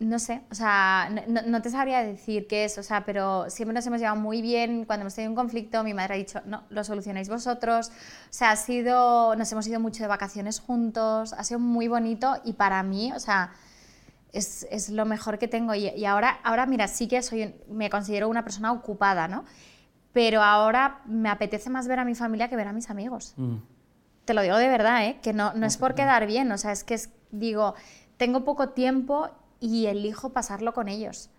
[SPEAKER 2] no sé, o sea, no te sabría decir qué es, o sea, pero siempre nos hemos llevado muy bien. Cuando hemos tenido un conflicto, mi madre ha dicho, no, lo solucionáis vosotros. O sea, ha sido, nos hemos ido mucho de vacaciones juntos, ha sido muy bonito y para mí, o sea, es, es lo mejor que tengo. Y, y ahora, ahora, mira, sí que soy, me considero una persona ocupada, ¿no? Pero ahora me apetece más ver a mi familia que ver a mis amigos
[SPEAKER 1] Mm.
[SPEAKER 2] te lo digo de verdad, ¿eh? que no, no es por quedar bien, o sea, es que es, digo, tengo poco tiempo y elijo pasarlo con ellos.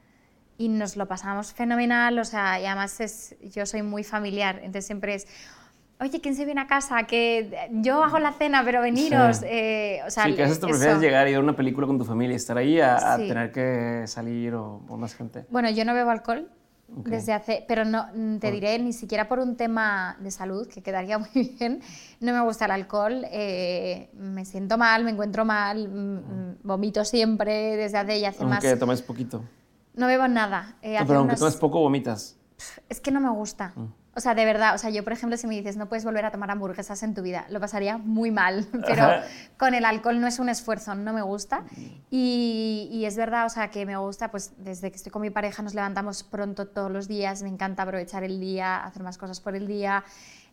[SPEAKER 2] Y nos lo pasamos fenomenal, o sea, y además es, yo soy muy familiar, entonces siempre es, oye, ¿quién se viene a casa? Que yo hago la cena, pero veniros.
[SPEAKER 1] Sí.
[SPEAKER 2] Eh, o sea,
[SPEAKER 1] Sí, que
[SPEAKER 2] eso.
[SPEAKER 1] prefieres llegar y ver una película con tu familia y estar ahí a, tener que salir o, o más gente.
[SPEAKER 2] Bueno, yo no bebo alcohol
[SPEAKER 1] Ok.
[SPEAKER 2] desde hace, pero no mm, te
[SPEAKER 1] Por-
[SPEAKER 2] diré ni siquiera por un tema de salud que quedaría muy bien. No me gusta el alcohol, eh, me siento mal, me encuentro mal, mm, mm, vomito siempre desde hace ya hace más.
[SPEAKER 1] Aunque tomes poquito.
[SPEAKER 2] No bebo nada. eh,
[SPEAKER 1] No, pero aunque
[SPEAKER 2] unos-
[SPEAKER 1] tomes poco, vomitas.
[SPEAKER 2] Es que no me gusta.
[SPEAKER 1] Mm.
[SPEAKER 2] O sea, de verdad, o sea, yo por ejemplo, si me dices no puedes volver a tomar hamburguesas en tu vida, lo pasaría muy mal, pero
[SPEAKER 1] Ajá.
[SPEAKER 2] con el alcohol no es un esfuerzo, no me gusta. Y, y es verdad, o sea, que me gusta, pues desde que estoy con mi pareja nos levantamos pronto todos los días, me encanta aprovechar el día, hacer más cosas por el día.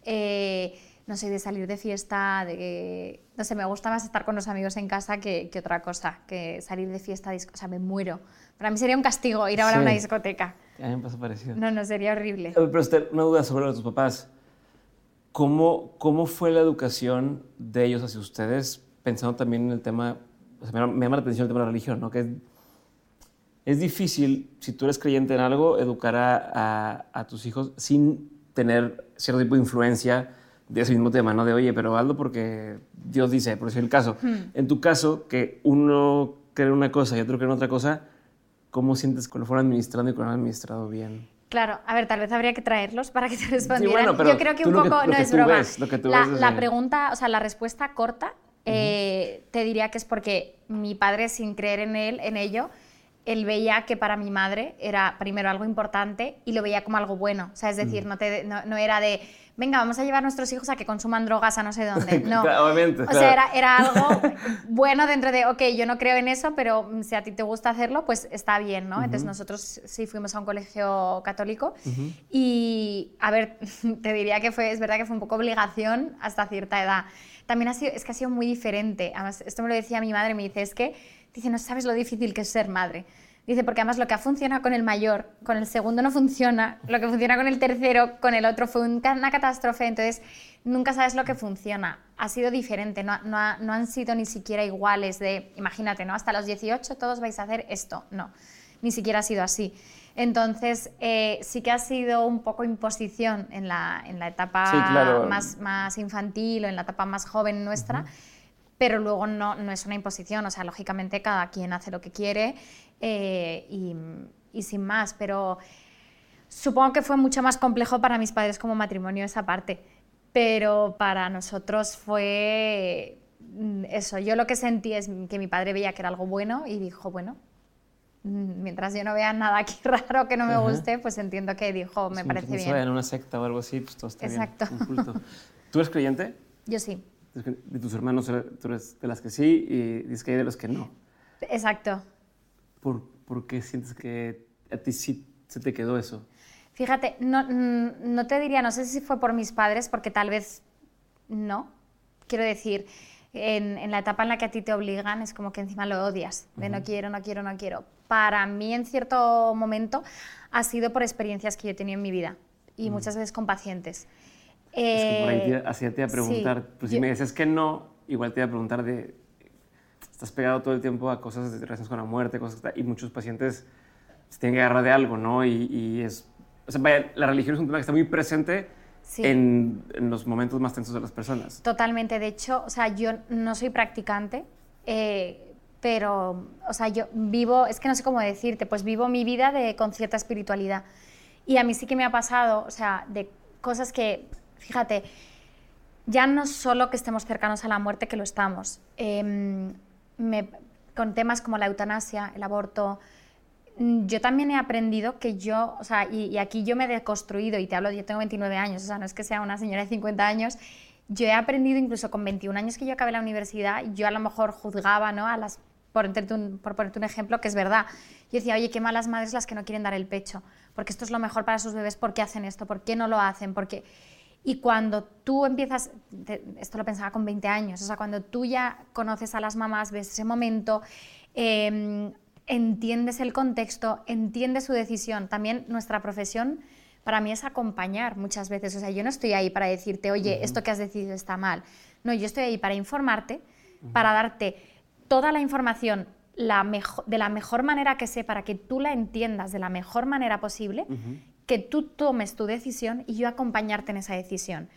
[SPEAKER 2] Eh, no sé, de salir de fiesta, de... No sé, me gusta más estar con los amigos en casa que, que otra cosa, que salir de fiesta, o sea, me muero. Para mí sería un castigo ir ahora a
[SPEAKER 1] Sí.
[SPEAKER 2] una discoteca.
[SPEAKER 1] A mí me pasa parecido.
[SPEAKER 2] No, no, sería horrible.
[SPEAKER 1] Eh, Pero Esther, una duda sobre tus papás. ¿Cómo, ¿Cómo fue la educación de ellos hacia ustedes? Pensando también en el tema, o sea, me, me llama la atención el tema de la religión, ¿no? Que es, es difícil, si tú eres creyente en algo, educar a, a- a tus hijos sin tener cierto tipo de influencia de ese mismo tema, ¿no? De, oye, pero hazlo porque Dios dice, por decir el caso. En tu caso, que uno cree en una cosa y otro cree en otra cosa, ¿cómo sientes que lo fueron administrando y que lo han administrado bien?
[SPEAKER 2] Claro, a ver, tal vez habría que traerlos para que te respondieran.
[SPEAKER 1] bueno, pero
[SPEAKER 2] Yo creo que un
[SPEAKER 1] que-
[SPEAKER 2] poco no es broma.
[SPEAKER 1] ves, lo que tú
[SPEAKER 2] la,
[SPEAKER 1] ves
[SPEAKER 2] la pregunta, o sea, la respuesta corta, eh, te diría que es porque mi padre, sin creer en él, en ello, él veía que para mi madre era primero algo importante y lo veía como algo bueno. O sea, es decir, no, te- no, no era de, venga, vamos a llevar a nuestros hijos a que consuman drogas a no sé dónde. No.
[SPEAKER 1] Obviamente,
[SPEAKER 2] O
[SPEAKER 1] claro.
[SPEAKER 2] sea, era, era algo bueno dentro de, ok, yo no creo en eso, pero mm, si a ti te gusta hacerlo, pues está bien, ¿no? Entonces nosotros sí fuimos a un colegio católico y, a ver, te diría que fue, es verdad que fue un poco obligación hasta cierta edad. También ha sido, es que ha sido muy diferente. Además, esto me lo decía mi madre, me dice, es que, dice, no sabes lo difícil que es ser madre. Dice, porque además lo que ha funcionado con el mayor, con el segundo no funciona, lo que funciona con el tercero, con el otro fue una catástrofe, entonces nunca sabes lo que funciona. Ha sido diferente, no, no, ha- no han sido ni siquiera iguales de, imagínate, ¿no? Hasta los 18 todos vais a hacer esto, no, ni siquiera ha sido así. Entonces, eh, sí que ha sido un poco imposición en la, en la etapa
[SPEAKER 1] Sí, claro.
[SPEAKER 2] más, más infantil o en la etapa más joven nuestra, pero luego no, no es una imposición, o sea, lógicamente cada quien hace lo que quiere eh, y, y sin más, pero supongo que fue mucho más complejo para mis padres como matrimonio esa parte, pero para nosotros fue mm, eso, yo lo que sentí es que mi padre veía que era algo bueno y dijo, bueno, mm, mientras yo no vea nada aquí raro que no me
[SPEAKER 1] Ajá.
[SPEAKER 2] guste, pues entiendo que dijo, me
[SPEAKER 1] Sí,
[SPEAKER 2] parece bien.
[SPEAKER 1] a una secta o algo así, pues todo está
[SPEAKER 2] Exacto.
[SPEAKER 1] bien. culto. ¿Tú eres creyente?
[SPEAKER 2] Yo sí,
[SPEAKER 1] De tus hermanos, tú eres de las que sí y dices que hay de los que no.
[SPEAKER 2] exacto.
[SPEAKER 1] ¿Por, por qué sientes que a ti sí se te quedó eso?
[SPEAKER 2] Fíjate, no, mm, no te diría, no sé si fue por mis padres, porque tal vez no. Quiero decir, en, en la etapa en la que a ti te obligan es como que encima lo odias, de no quiero, no quiero, no quiero. Para mí en cierto momento ha sido por experiencias que yo he tenido en mi vida y muchas veces con pacientes.
[SPEAKER 1] Es que por ahí te,
[SPEAKER 2] Eh,
[SPEAKER 1] así te iba a
[SPEAKER 2] sí,
[SPEAKER 1] preguntar. pues si
[SPEAKER 2] yo-
[SPEAKER 1] me dices que no, igual te iba a preguntar de. Estás pegado todo el tiempo a cosas relacionadas con la muerte, cosas que- y muchos pacientes se tienen que agarrar de algo, ¿no? Y, y es. O sea, vaya, la religión es un tema que está muy presente
[SPEAKER 2] Sí.
[SPEAKER 1] en, en los momentos más tensos de las personas.
[SPEAKER 2] Totalmente, de hecho, o sea, yo no soy practicante, eh, pero, o sea, yo vivo, es que no sé cómo decirte, pues vivo mi vida de, con cierta espiritualidad. Y a mí sí que me ha pasado, o sea, de cosas que, fíjate, ya no solo que estemos cercanos a la muerte, que lo estamos, em, con temas como la eutanasia, el aborto, mm, yo también he aprendido que yo, o sea, y, aquí yo me he deconstruido, y te hablo, yo tengo 29 años, o sea, no es que sea una señora de 50 años, yo he aprendido incluso con 21 años que yo acabé la universidad, yo a lo mejor juzgaba, ¿no? A las, por, un, por ponerte un ejemplo, que es verdad. Yo decía, oye, qué malas madres las que no quieren dar el pecho, porque esto es lo mejor para sus bebés, ¿por qué hacen esto? ¿Por qué no lo hacen? Porque... Y cuando tú empiezas, te- esto lo pensaba con 20 años, o sea, cuando tú ya conoces a las mamás, ves ese momento, eh, entiendes el contexto, entiendes su decisión. También nuestra profesión para mí es acompañar muchas veces. O sea, yo no estoy ahí para decirte, oye, esto que has decidido está mal. No, yo estoy ahí para informarte, para darte toda la información de la mejor manera que sé, para que tú la entiendas de la mejor manera posible, que tú tomes tu decisión y yo acompañarte en esa decisión.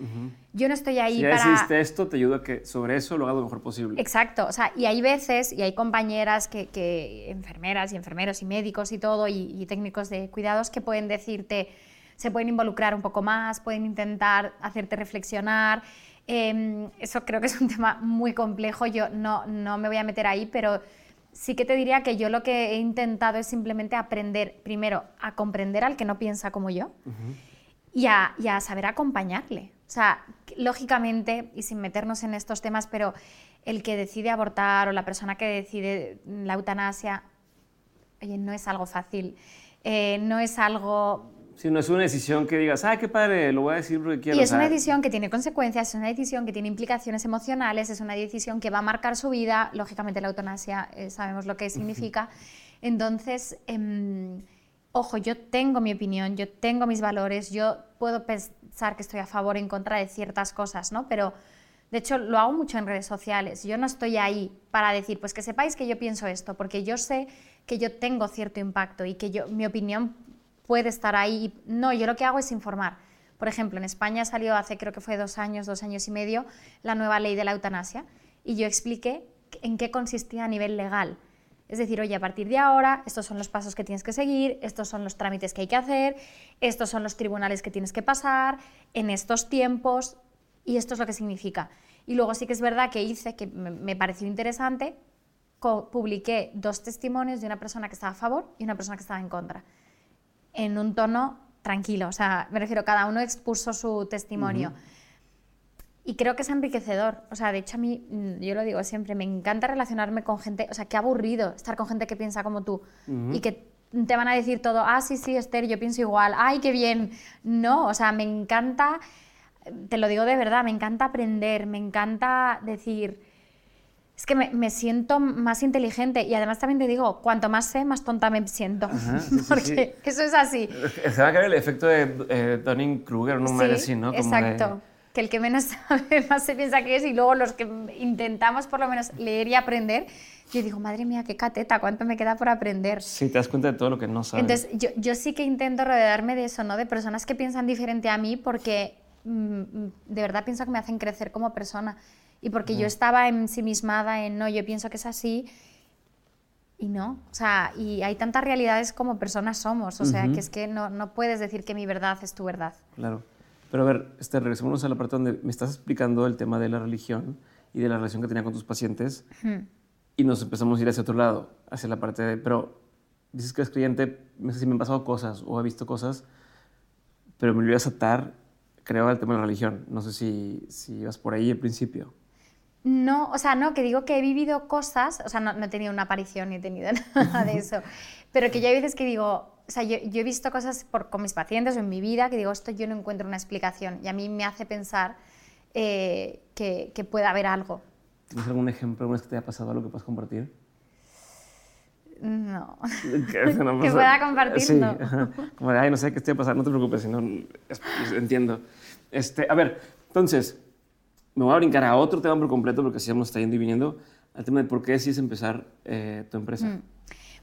[SPEAKER 2] Yo no estoy ahí
[SPEAKER 1] si
[SPEAKER 2] para...
[SPEAKER 1] Si hiciste esto, te ayuda a que sobre eso lo haga lo mejor posible.
[SPEAKER 2] Exacto, o sea, y hay veces, y hay compañeras que, enfermeras y enfermeros y médicos y todo, y, técnicos de cuidados que pueden decirte, se pueden involucrar un poco más, pueden intentar hacerte reflexionar. Em, eso creo que es un tema muy complejo, yo no, no me voy a meter ahí, pero sí que te diría que yo lo que he intentado es simplemente aprender, primero, a comprender al que no piensa como yo y, a, saber acompañarle. O sea, lógicamente, y sin meternos en estos temas, pero el que decide abortar o la persona que decide la eutanasia, oye, no es algo fácil, eh, no es algo
[SPEAKER 1] si no es una decisión que digas, ah, qué padre, lo voy a decir porque quiero.
[SPEAKER 2] Y es una decisión que tiene consecuencias, es una decisión que tiene implicaciones emocionales, es una decisión que va a marcar su vida. Lógicamente, la eutanasia eh, sabemos lo que significa. Entonces, em, ojo, yo tengo mi opinión, yo tengo mis valores, yo puedo pensar que estoy a favor o en contra de ciertas cosas, ¿no? Pero. De hecho, lo hago mucho en redes sociales. Yo no estoy ahí para decir, pues que sepáis que yo pienso esto, porque yo sé que yo tengo cierto impacto y que yo, mi opinión puede estar ahí. No, yo lo que hago es informar. Por ejemplo, en España salió hace creo que fue dos años, dos años y medio, la nueva ley de la eutanasia y yo expliqué en qué consistía a nivel legal. Es decir, oye, a partir de ahora, estos son los pasos que tienes que seguir, estos son los trámites que hay que hacer, estos son los tribunales que tienes que pasar, en estos tiempos, y esto es lo que significa. Y luego sí que es verdad que hice, que me pareció interesante, publiqué dos testimonios de una persona que estaba a favor y una persona que estaba en contra en un tono tranquilo. O sea, me refiero, cada uno expuso su testimonio. Y creo que es enriquecedor. O sea, de hecho a mí, mm, yo lo digo siempre, me encanta relacionarme con gente, o sea, qué aburrido estar con gente que piensa como tú y que te van a decir todo, ah, sí, sí, Esther, yo pienso igual, ay, qué bien. No, o sea, me encanta, te lo digo de verdad, me encanta aprender, me encanta decir, es que me, siento más inteligente y además también te digo, cuanto más sé, más tonta me siento. Porque eso es así.
[SPEAKER 1] Se va a caer el efecto de eh, Dunning-Kruger, no sí, así, ¿no?
[SPEAKER 2] exacto. Que el que menos sabe más se piensa que es y luego los que intentamos por lo menos leer y aprender, yo digo, madre mía, qué cateta, cuánto me queda por aprender.
[SPEAKER 1] Sí, te das cuenta de todo lo que no sabes.
[SPEAKER 2] Entonces, yo, yo sí que intento rodearme de eso, ¿no? De personas que piensan diferente a mí porque mm, mm, de verdad pienso que me hacen crecer como persona y porque yo estaba ensimismada en, no, yo pienso que es así, y no, o sea, y hay tantas realidades como personas somos, o sea, que es que no, no, puedes decir que mi verdad es tu verdad.
[SPEAKER 1] Claro. Pero a ver, este, regresemos a la parte donde me estás explicando el tema de la religión y de la relación que tenía con tus pacientes, y nos empezamos a ir hacia otro lado, hacia la parte de, pero dices que eres creyente, no sé si me han pasado cosas o he visto cosas, pero me olvidas atar, creo, al tema de la religión. No sé si, si ibas por ahí al principio.
[SPEAKER 2] No, o sea, no, que digo que he vivido cosas, o sea, no, he tenido una aparición ni he tenido nada de eso, pero que ya hay veces que digo, o sea, yo, he visto cosas por, con mis pacientes o en mi vida que digo, esto yo no encuentro una explicación y a mí me hace pensar eh, que, que pueda haber algo.
[SPEAKER 1] ¿Tienes algún ejemplo, alguna vez que te haya pasado algo que puedas compartir?
[SPEAKER 2] No. Que, pueda compartir, sí, no.
[SPEAKER 1] Como de, ay, no sé qué estoy pasando, no te preocupes, entiendo. Este, a ver, entonces, me voy a brincar a otro tema por completo porque así vamos está yendo y viniendo al tema de por qué decides empezar eh, tu empresa. Mm.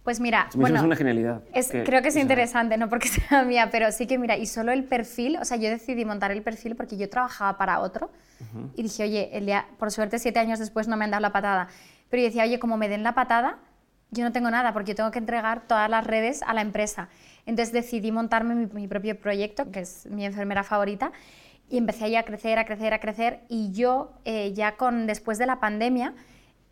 [SPEAKER 2] Pues mira,
[SPEAKER 1] bueno, es una genialidad.
[SPEAKER 2] creo que es interesante, no porque sea mía, pero sí que mira, y solo el perfil, o sea, yo decidí montar el perfil porque yo trabajaba para otro y dije, oye, el día, por suerte siete años después no me han dado la patada, pero yo decía, oye, como me den la patada, yo no tengo nada porque yo tengo que entregar todas las redes a la empresa. Entonces decidí montarme mi, mi propio proyecto, que es mi enfermera favorita, y empecé ahí a crecer, a crecer, a crecer. Y yo, eh, ya con, después de la pandemia,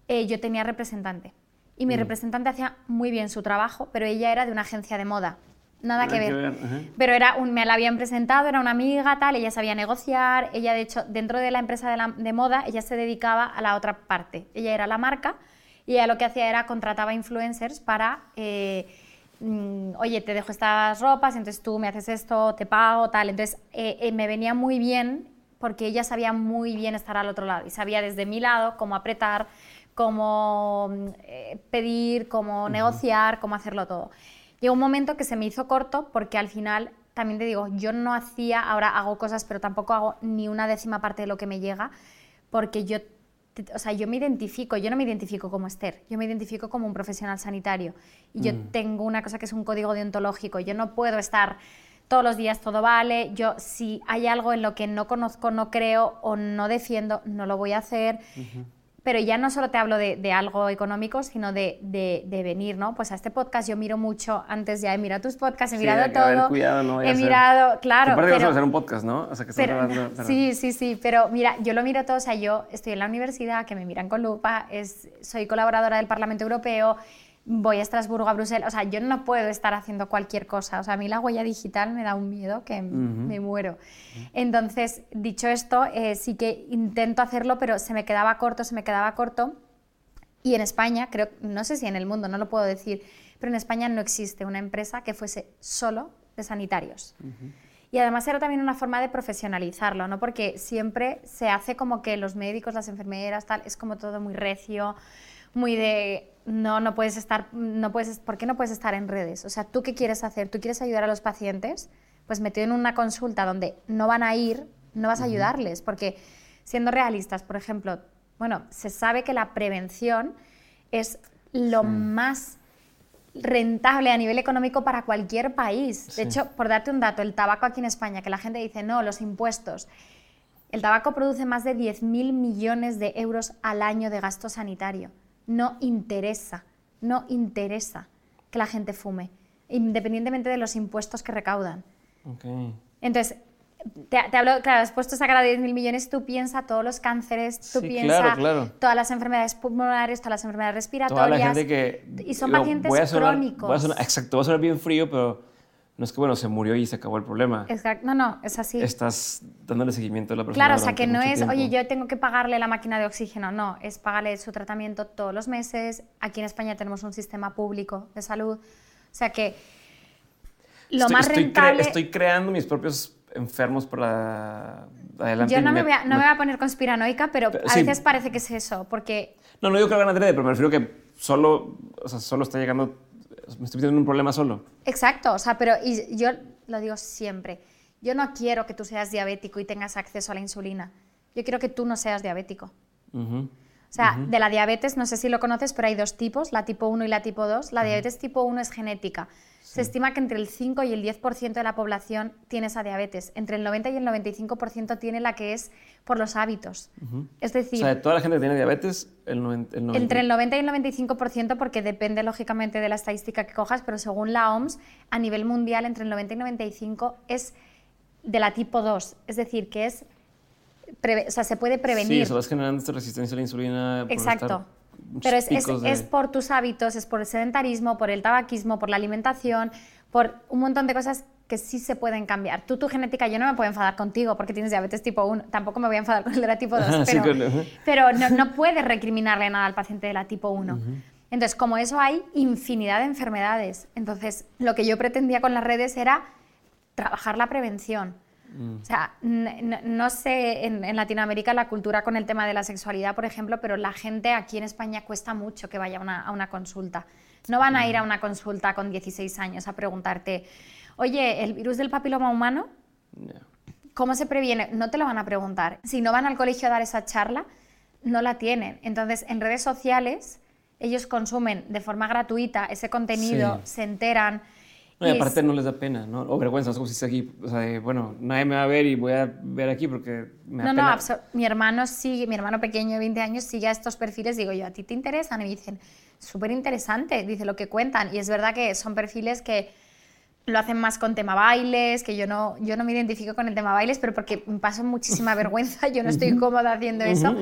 [SPEAKER 2] eh, yo tenía representante. Y mi mm. representante hacía muy bien su trabajo, pero ella era de una agencia de moda. Nada que ver. pero era un, me la habían presentado, era una amiga, tal, ella sabía negociar. Ella, de hecho, dentro de la empresa de, de moda, ella se dedicaba a la otra parte. Ella era la marca y ella lo que hacía era contrataba influencers para... Eh, oye, te dejo estas ropas, entonces tú me haces esto, te pago, tal. Entonces eh, eh, me venía muy bien porque ella sabía muy bien estar al otro lado y sabía desde mi lado cómo apretar, cómo mm, eh, pedir, cómo negociar, cómo hacerlo todo. Llegó un momento que se me hizo corto porque al final también te digo, yo no hacía, ahora hago cosas, pero tampoco hago ni una décima parte de lo que me llega, porque yo, o sea, yo me identifico, yo no me identifico como Esther, yo me identifico como un profesional sanitario. Y yo
[SPEAKER 1] Mm.
[SPEAKER 2] tengo una cosa que es un código deontológico, yo no puedo estar todos los días todo vale, yo si hay algo en lo que no conozco, no creo o no defiendo, no lo voy a hacer. Pero ya no solo te hablo de, de algo económico, sino de, de- de venir, ¿no? Pues a este podcast yo miro mucho, antes ya he mirado tus podcasts, he
[SPEAKER 1] Sí,
[SPEAKER 2] mirado
[SPEAKER 1] haber
[SPEAKER 2] todo.
[SPEAKER 1] cuidado, no
[SPEAKER 2] he mirado, claro.
[SPEAKER 1] Aparte que vamos a
[SPEAKER 2] pero-
[SPEAKER 1] hacer un podcast, ¿no? O sea, que
[SPEAKER 2] pero-
[SPEAKER 1] pero-
[SPEAKER 2] sí, sí, sí, pero mira, yo lo miro todo, o sea, yo estoy en la universidad, que me miran con lupa, es, soy colaboradora del Parlamento Europeo, voy a Estrasburgo, a Bruselas, o sea, yo no puedo estar haciendo cualquier cosa, o sea, a mí la huella digital me da un miedo que me muero. Entonces, dicho esto, eh, sí que intento hacerlo, pero se me quedaba corto, se me quedaba corto. Y en España, creo, no sé si en el mundo, no lo puedo decir, pero en España no existe una empresa que fuese solo de sanitarios. Y además era también una forma de profesionalizarlo, ¿no? Porque siempre se hace como que los médicos, las enfermeras, tal, es como todo muy recio, muy de no, no puedes estar, no puedes, ¿por qué no puedes estar en redes? O sea, ¿tú qué quieres hacer? ¿Tú quieres ayudar a los pacientes? Pues metido en una consulta donde no van a ir, no vas a ayudarles, porque siendo realistas, por ejemplo, bueno, se sabe que la prevención es lo más rentable a nivel económico para cualquier país. De
[SPEAKER 1] Sí.
[SPEAKER 2] hecho, por darte un dato, el tabaco aquí en España, que la gente dice, no, los impuestos. El tabaco produce más de 10.000 millones de euros al año de gasto sanitario. No interesa, no interesa que la gente fume, independientemente de los impuestos que recaudan.
[SPEAKER 1] Ok.
[SPEAKER 2] Entonces, te, te hablo, claro, has puesto sacar a 10.000 millones, tú piensa todos los cánceres, tú
[SPEAKER 1] Sí,
[SPEAKER 2] piensa
[SPEAKER 1] claro, claro.
[SPEAKER 2] todas las enfermedades pulmonares, todas las enfermedades
[SPEAKER 1] Toda
[SPEAKER 2] respiratorias.
[SPEAKER 1] la gente que...
[SPEAKER 2] Y son pacientes
[SPEAKER 1] voy a sonar-
[SPEAKER 2] crónicos.
[SPEAKER 1] voy a sonar- exacto, va a sonar bien frío, pero no es que, bueno, se murió y se acabó el problema.
[SPEAKER 2] Exacto, no, no, es así.
[SPEAKER 1] Estás dándole seguimiento a la persona
[SPEAKER 2] Claro, o sea, que no es,
[SPEAKER 1] tiempo.
[SPEAKER 2] oye, yo tengo que pagarle la máquina de oxígeno, no, es pagarle su tratamiento todos los meses. Aquí en España tenemos un sistema público de salud. O sea que lo
[SPEAKER 1] estoy,
[SPEAKER 2] más
[SPEAKER 1] estoy cre-
[SPEAKER 2] rentable...
[SPEAKER 1] estoy creando mis propios enfermos para adelante.
[SPEAKER 2] yo no me, voy a, no
[SPEAKER 1] me-
[SPEAKER 2] me voy a poner conspiranoica, pero
[SPEAKER 1] Pero
[SPEAKER 2] a
[SPEAKER 1] sí.
[SPEAKER 2] veces parece que es eso, porque
[SPEAKER 1] No, no digo que lo hagan adrede, pero me refiero que solo, o sea, solo está llegando, me estoy metiendo en un problema solo.
[SPEAKER 2] Exacto, o sea, pero y yo lo digo siempre, yo no quiero que tú seas diabético y tengas acceso a la insulina, yo quiero que tú no seas diabético. O sea, de la diabetes, no sé si lo conoces, pero hay dos tipos, la tipo 1 y la tipo 2. La diabetes tipo 1 es genética. Se estima que entre el 5 y el 10% de la población tiene esa diabetes. Entre el 90 y el 95% tiene la que es por los hábitos. Es
[SPEAKER 1] O
[SPEAKER 2] decir,
[SPEAKER 1] sea, de toda la gente que tiene diabetes, el 90... El 90
[SPEAKER 2] entre el 90 y el 95%, porque depende lógicamente de la estadística que cojas, pero según la OMS, a nivel mundial, entre el 90 y 95 es de la tipo 2. Es decir, que es. preve- o sea, se puede prevenir.
[SPEAKER 1] Sí, eso vas generando esta resistencia a la insulina. por
[SPEAKER 2] Exacto.
[SPEAKER 1] estar
[SPEAKER 2] Pero es, es-
[SPEAKER 1] picos de-
[SPEAKER 2] es por tus hábitos, es por el sedentarismo, por el tabaquismo, por la alimentación, por un montón de cosas que sí se pueden cambiar. Tú, tu genética, yo no me puedo enfadar contigo porque tienes diabetes tipo 1, tampoco me voy a enfadar con el de la tipo 2,
[SPEAKER 1] Ajá, sí,
[SPEAKER 2] pero,
[SPEAKER 1] con- ajá.
[SPEAKER 2] pero no, no puedes recriminarle nada al paciente de la tipo 1. Entonces, como eso hay infinidad de enfermedades. Entonces, lo que yo pretendía con las redes era trabajar la prevención.
[SPEAKER 1] Mm.
[SPEAKER 2] O sea, no sé en, en Latinoamérica la cultura con el tema de la sexualidad, por ejemplo, pero la gente aquí en España cuesta mucho que vaya a una, a una consulta. No van a ir a una consulta con 16 años a preguntarte, oye, ¿el virus del papiloma humano? ¿Cómo se previene? No te lo van a preguntar. Si no van al colegio a dar esa charla, no la tienen. Entonces, en redes sociales, ellos consumen de forma gratuita ese contenido,
[SPEAKER 1] Sí.
[SPEAKER 2] se enteran.
[SPEAKER 1] No, y
[SPEAKER 2] es-
[SPEAKER 1] aparte no les da pena, ¿no? O vergüenza, no sé cómo se dice aquí. O sea, bueno, nadie me va a ver y voy a ver aquí porque me da
[SPEAKER 2] No, no,
[SPEAKER 1] pena.
[SPEAKER 2] abso- mi hermano sigue, mi hermano pequeño de 20 años sigue a estos perfiles, digo yo, ¿a ti te interesan? Y me dicen, súper interesante, dice lo que cuentan. Y es verdad que son perfiles que lo hacen más con tema bailes, que yo no, yo no me identifico con el tema bailes, pero porque me paso muchísima vergüenza, yo no estoy cómoda haciendo eso,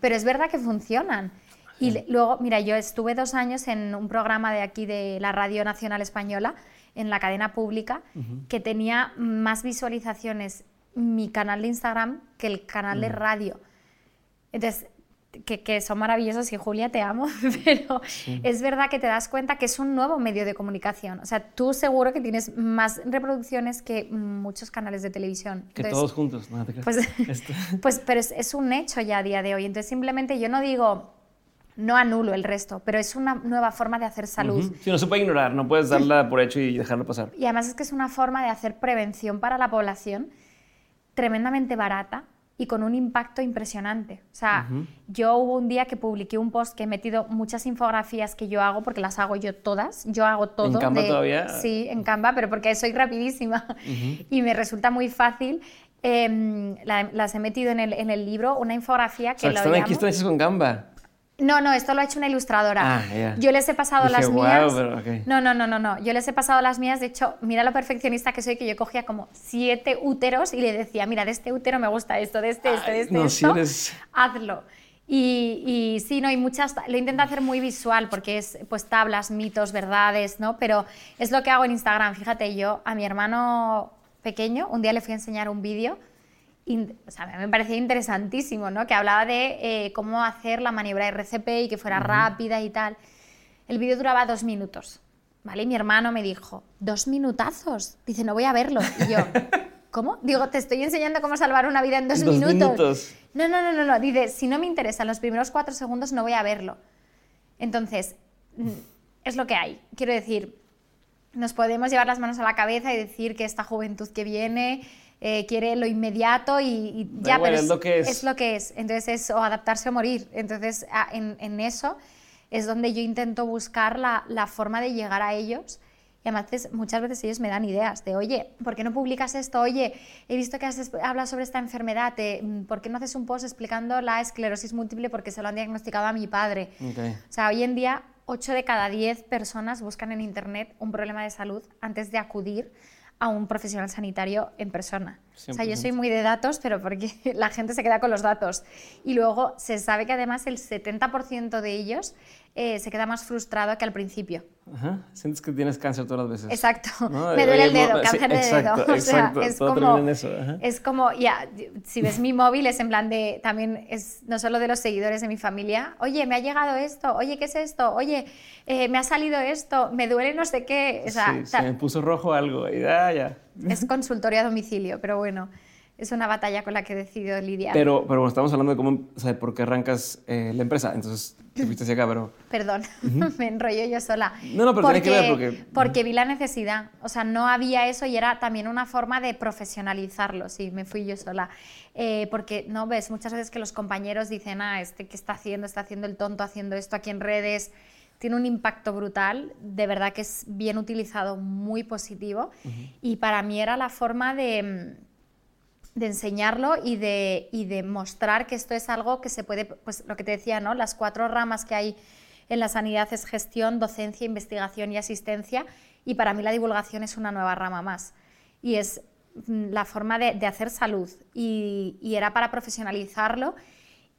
[SPEAKER 2] pero es verdad que funcionan. Y luego, mira, yo estuve dos años en un programa de aquí de la Radio Nacional Española, en la cadena pública, que tenía más visualizaciones mi canal de Instagram que el canal de radio. Entonces, que, que son maravillosos y Julia, te amo, pero es verdad que te das cuenta que es un nuevo medio de comunicación. O sea, tú seguro que tienes más reproducciones que muchos canales de televisión.
[SPEAKER 1] Que
[SPEAKER 2] Entonces,
[SPEAKER 1] todos juntos, no te creas.
[SPEAKER 2] pues, pues pero es, es un hecho ya a día de hoy. Entonces, simplemente yo no digo, no anulo el resto, pero es una nueva forma de hacer salud.
[SPEAKER 1] Ujú. Sí, no se puede ignorar, no puedes darla por hecho y dejarlo pasar.
[SPEAKER 2] Y además es que es una forma de hacer prevención para la población tremendamente barata y con un impacto impresionante. O sea, yo hubo un día que publiqué un post que he metido muchas infografías que yo hago, porque las hago yo todas. Yo hago todo.
[SPEAKER 1] ¿En Canva todavía?
[SPEAKER 2] Sí, en Canva, pero porque soy rapidísima y me resulta muy fácil. Em, la- las he metido en el, en el libro, una infografía
[SPEAKER 1] O
[SPEAKER 2] que
[SPEAKER 1] sea,
[SPEAKER 2] lo
[SPEAKER 1] están aquí, están hechas con gamba.
[SPEAKER 2] No, no, esto lo ha hecho una ilustradora.
[SPEAKER 1] Ah.
[SPEAKER 2] Yo les he pasado
[SPEAKER 1] Dije,
[SPEAKER 2] las mías.
[SPEAKER 1] pero.
[SPEAKER 2] No, no, no, no, no. Yo les he pasado las mías. De hecho, mira lo perfeccionista que soy, que yo cogía como siete úteros y le decía, mira, de este útero me gusta esto, de este, este, de este,
[SPEAKER 1] no,
[SPEAKER 2] esto.
[SPEAKER 1] eres-
[SPEAKER 2] Hazlo. Y, y sí, no, y muchas, lo intento hacer muy visual porque es pues tablas, mitos, verdades, ¿no? Pero es lo que hago en Instagram. Fíjate, yo a mi hermano pequeño un día le fui a enseñar un vídeo o sea, me parecía interesantísimo, ¿no? Que hablaba de eh, cómo hacer la maniobra RCP y que fuera rápida y tal. El vídeo duraba dos minutos, ¿vale? Y mi hermano me dijo, ¿dos minutazos? Dice, no voy a verlo. Y yo, ¿cómo? Digo, te estoy enseñando cómo salvar una vida en dos,
[SPEAKER 1] Dos
[SPEAKER 2] minutos.
[SPEAKER 1] minutos.
[SPEAKER 2] No, no, no, no, no. Dice, si no me interesan los primeros cuatro segundos, no voy a verlo. Entonces, mm, es lo que hay. Quiero decir, nos podemos llevar las manos a la cabeza y decir que esta juventud que viene eh, quiere lo inmediato y, ya,
[SPEAKER 1] igual,
[SPEAKER 2] pero
[SPEAKER 1] es lo que es.
[SPEAKER 2] lo que es. Entonces es o adaptarse o morir. Entonces a- en, en eso es donde yo intento buscar la, la forma de llegar a ellos. Y además es- muchas veces ellos me dan ideas de, oye, ¿por qué no publicas esto? Oye, he visto que has es- hablas sobre esta enfermedad, ¿por qué no haces un post explicando la esclerosis múltiple porque se lo han diagnosticado a mi padre? O sea, hoy en día 8 de cada 10 personas buscan en Internet un problema de salud antes de acudir a un profesional sanitario en persona. O sea, yo
[SPEAKER 1] 100%.
[SPEAKER 2] soy muy de datos, pero porque la gente se queda con los datos. Y luego se sabe que además el 70% de ellos eh, se queda más frustrado que al principio.
[SPEAKER 1] Ajá. Sientes que tienes cáncer todas las veces.
[SPEAKER 2] Exacto.
[SPEAKER 1] ¿No?
[SPEAKER 2] Me duele el dedo,
[SPEAKER 1] mo- sí,
[SPEAKER 2] cáncer de dedo. O sea, es
[SPEAKER 1] todo
[SPEAKER 2] como,
[SPEAKER 1] en eso,
[SPEAKER 2] es como, ya, si ves mi móvil es en plan de, también es no solo de los seguidores de mi familia, oye, me ha llegado esto, oye, ¿qué es esto? Oye, eh, me ha salido esto, me duele no sé qué. O sea,
[SPEAKER 1] sí, se me puso rojo algo y ah, ya.
[SPEAKER 2] es consultorio a domicilio, pero bueno, es una batalla con la que he decidido lidiar.
[SPEAKER 1] Pero, pero bueno, estamos hablando de cómo, o sea, por qué arrancas eh, la empresa. Entonces, te fuiste hacia acá, pero...
[SPEAKER 2] Perdón, me enrollo yo sola.
[SPEAKER 1] No, no, pero tiene que ver porque-
[SPEAKER 2] porque vi la necesidad. O sea, no había eso y era también una forma de profesionalizarlo. Sí, me fui yo sola. Eh, porque, ¿no ves? Muchas veces que los compañeros dicen, ah, este que está haciendo, está haciendo el tonto, haciendo esto aquí en redes. Tiene un impacto brutal, de verdad que es bien utilizado, muy positivo. Y para mí era la forma de de enseñarlo y de, y de mostrar que esto es algo que se puede, pues lo que te decía, ¿no? Las cuatro ramas que hay en la sanidad es gestión, docencia, investigación y asistencia, y para mí la divulgación es una nueva rama más. Y es mm, la forma de, hacer salud, y, y era para profesionalizarlo.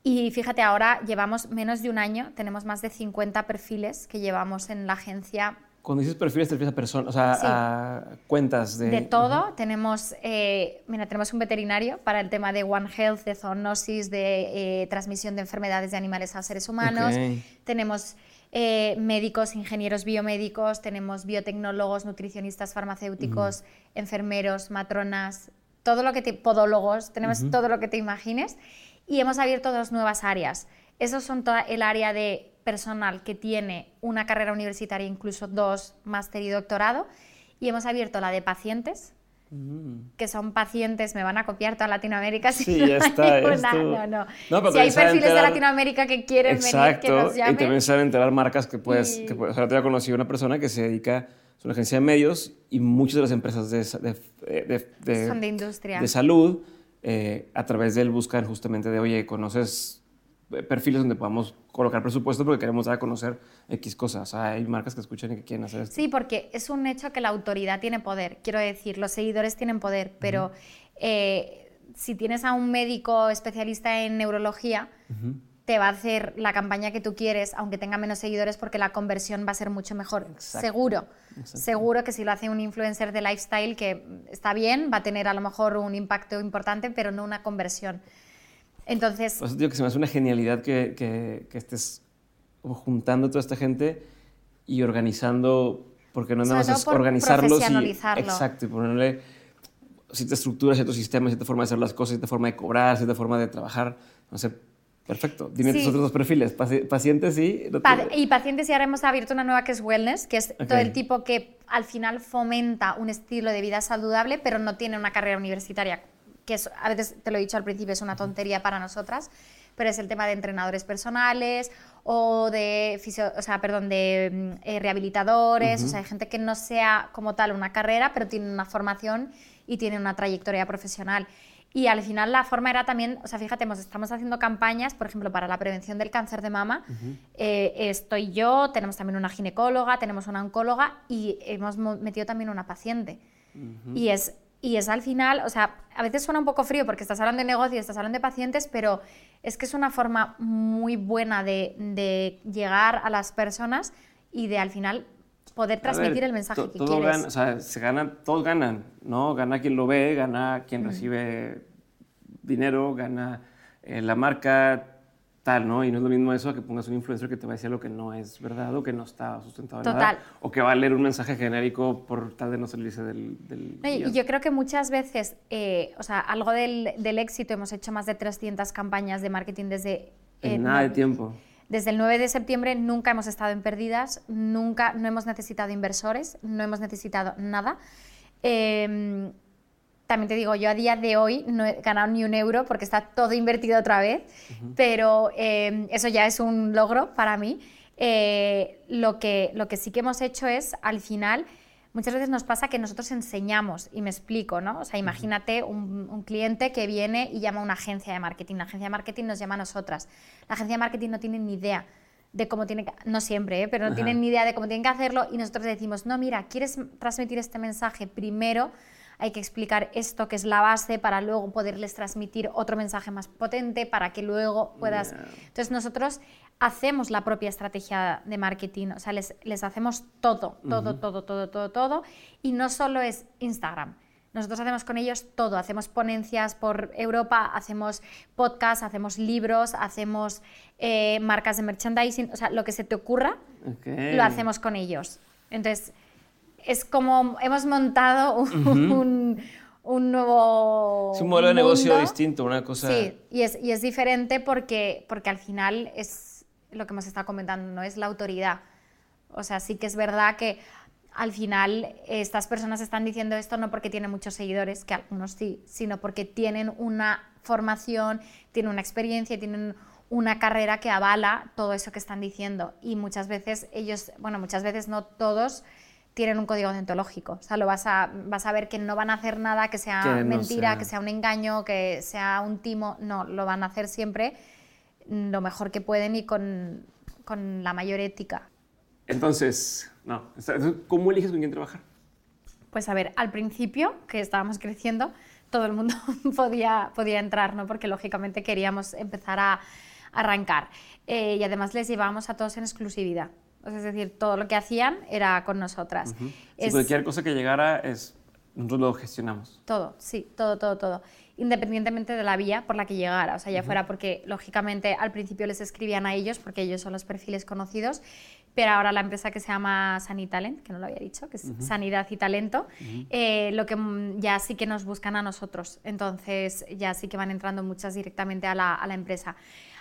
[SPEAKER 2] Y fíjate, ahora llevamos menos de un año, tenemos más de 50 perfiles que llevamos en la agencia
[SPEAKER 1] Cuando dices perfiles, te refieres a personas, o sea,
[SPEAKER 2] Sí.
[SPEAKER 1] a cuentas de...
[SPEAKER 2] de todo. Tenemos, eh, mira, tenemos un veterinario para el tema de One Health, de zoonosis, de eh, transmisión de enfermedades de animales a seres humanos. Tenemos eh, médicos, ingenieros biomédicos, tenemos biotecnólogos, nutricionistas, farmacéuticos, enfermeros, matronas, todo lo que te, podólogos, tenemos todo lo que te imagines. Y hemos abierto dos nuevas áreas. Esos son toda el área de personal que tiene una carrera universitaria, incluso dos, máster y doctorado. Y hemos abierto la de pacientes, que son pacientes, me van a copiar toda Latinoamérica. si
[SPEAKER 1] Sí,
[SPEAKER 2] no
[SPEAKER 1] ya
[SPEAKER 2] hay
[SPEAKER 1] está.
[SPEAKER 2] No, no.
[SPEAKER 1] No,
[SPEAKER 2] si hay perfiles de
[SPEAKER 1] enterar-
[SPEAKER 2] Latinoamérica que quieren venir, que
[SPEAKER 1] Exacto,
[SPEAKER 2] nos
[SPEAKER 1] y
[SPEAKER 2] llamen.
[SPEAKER 1] también saben enterar marcas que puedes...
[SPEAKER 2] Y-
[SPEAKER 1] Que, puedes- o sea, yo conocí una persona que se dedica, es una agencia de medios, y muchas de las empresas de, de, de- de-
[SPEAKER 2] Son de industria.
[SPEAKER 1] de salud, eh, a través de él buscan justamente de, oye, ¿conoces eh, perfiles donde podamos colocar presupuesto porque queremos dar a conocer X cosas? O sea, hay marcas que escuchan y que quieren hacer esto.
[SPEAKER 2] Sí, porque es un hecho que la autoridad tiene poder. Quiero decir, los seguidores tienen poder, pero eh, si tienes a un médico especialista en neurología, te va a hacer la campaña que tú quieres, aunque tenga menos seguidores, porque la conversión va a ser mucho mejor.
[SPEAKER 1] Exacto.
[SPEAKER 2] Seguro.
[SPEAKER 1] Exacto.
[SPEAKER 2] Seguro que si lo hace un influencer de lifestyle, que está bien, va a tener a lo mejor un impacto importante, pero no una conversión. Entonces,
[SPEAKER 1] Por eso digo que se me hace una genialidad que, que, que estés juntando toda esta gente y organizando, porque no nada más es organizarlos y, exacto, y ponerle cierta estructura, cierto sistema, cierta forma de hacer las cosas, cierta forma de cobrar, cierta forma de trabajar. No sé, Perfecto. Dime tus otros dos perfiles, pacientes y...
[SPEAKER 2] y pacientes y ahora hemos abierto una nueva que es wellness, que es todo el tipo que al final fomenta un estilo de vida saludable, pero no tiene una carrera universitaria, que es, a veces te lo he dicho al principio, es una tontería para nosotras, pero es el tema de entrenadores personales o de, o sea, perdón, de mm, eh, rehabilitadores, o sea, hay gente que no sea como tal una carrera, pero tiene una formación y tiene una trayectoria profesional. Y al final la forma era también, o sea, fíjate, estamos haciendo campañas, por ejemplo, para la prevención del cáncer de mama. Eh, estoy yo, tenemos también una ginecóloga, tenemos una oncóloga y hemos metido también una paciente. Y es y es al final, o sea, a veces suena un poco frío porque estás hablando de negocio, estás hablando de pacientes, pero es que es una forma muy buena de, llegar a las personas y de al final poder transmitir el mensaje que
[SPEAKER 1] todo quieres. o sea, se gana, todos ganan, ¿no? Gana quien lo ve, gana quien recibe dinero, gana eh, la marca, ¿no? Y no es lo mismo eso que pongas un influencer que te va a decir lo que no es verdad o que no está sustentado en nada. O que va a leer un mensaje genérico por tal de no salirse del... del
[SPEAKER 2] y yo creo que muchas veces, eh, o sea, algo del, del, éxito, hemos hecho más de 300 campañas de marketing desde...
[SPEAKER 1] En nada de tiempo.
[SPEAKER 2] Desde el 9 de septiembre nunca hemos estado en pérdidas, nunca, no hemos necesitado inversores, no hemos necesitado nada. Eh, también te digo, yo a día de hoy no he ganado ni un euro porque está todo invertido otra vez, pero eh, eso ya es un logro para mí. Eh, lo, que, lo que sí que hemos hecho es, al final, muchas veces nos pasa que nosotros enseñamos, y me explico, ¿no? O sea, imagínate un, un, cliente que viene y llama a una agencia de marketing. La agencia de marketing nos llama a nosotras. La agencia de marketing no tiene ni idea de cómo tiene que, no siempre, ¿eh? pero no tienen ni idea de cómo tienen que hacerlo y nosotros decimos, no, mira, ¿quieres transmitir este mensaje primero? Hay que explicar esto que es la base para luego poderles transmitir otro mensaje más potente para que luego puedas... Entonces nosotros hacemos la propia estrategia de marketing, o sea, les, les hacemos todo, todo, todo, todo, todo, todo, y no solo es Instagram. Nosotros hacemos con ellos todo, hacemos ponencias por Europa, hacemos podcasts, hacemos libros, hacemos eh, marcas de merchandising, o sea, lo que se te ocurra, lo hacemos con ellos. Entonces, es como hemos montado un, un, nuevo...
[SPEAKER 1] Es un modelo de negocio distinto, una cosa...
[SPEAKER 2] Sí, y es, y es diferente porque, porque al final es lo que hemos estado comentando, no es la autoridad. O sea, sí que es verdad que al final estas personas están diciendo esto no porque tienen muchos seguidores, que algunos sí, sino porque tienen una formación, tienen una experiencia, tienen una carrera que avala todo eso que están diciendo. Y muchas veces ellos, bueno, muchas veces no todos, tienen un código deontológico. O sea, lo vas a, vas a ver que no van a hacer nada que sea mentira, que sea un engaño, que sea un timo. No, lo van a hacer siempre lo mejor que pueden y con, con la mayor ética.
[SPEAKER 1] Entonces, no, ¿cómo eliges con quién trabajar?
[SPEAKER 2] Pues a ver, al principio, que estábamos creciendo, todo el mundo podía, podía entrar, ¿no? Porque lógicamente queríamos empezar a arrancar. Eh, y además les llevábamos a todos en exclusividad es decir, todo lo que hacían era con nosotras.
[SPEAKER 1] cualquier cosa que llegara es nosotros lo gestionamos.
[SPEAKER 2] Todo, sí, todo, todo, todo. Independientemente de la vía por la que llegara. O sea, ya fuera porque, lógicamente, al principio les escribían a ellos, porque ellos son los perfiles conocidos, pero ahora la empresa que se llama Sanitalent, que no lo había dicho, que es Sanidad y Talento, eh, lo que ya sí que nos buscan a nosotros. Entonces, ya sí que van entrando muchas directamente a la, a la empresa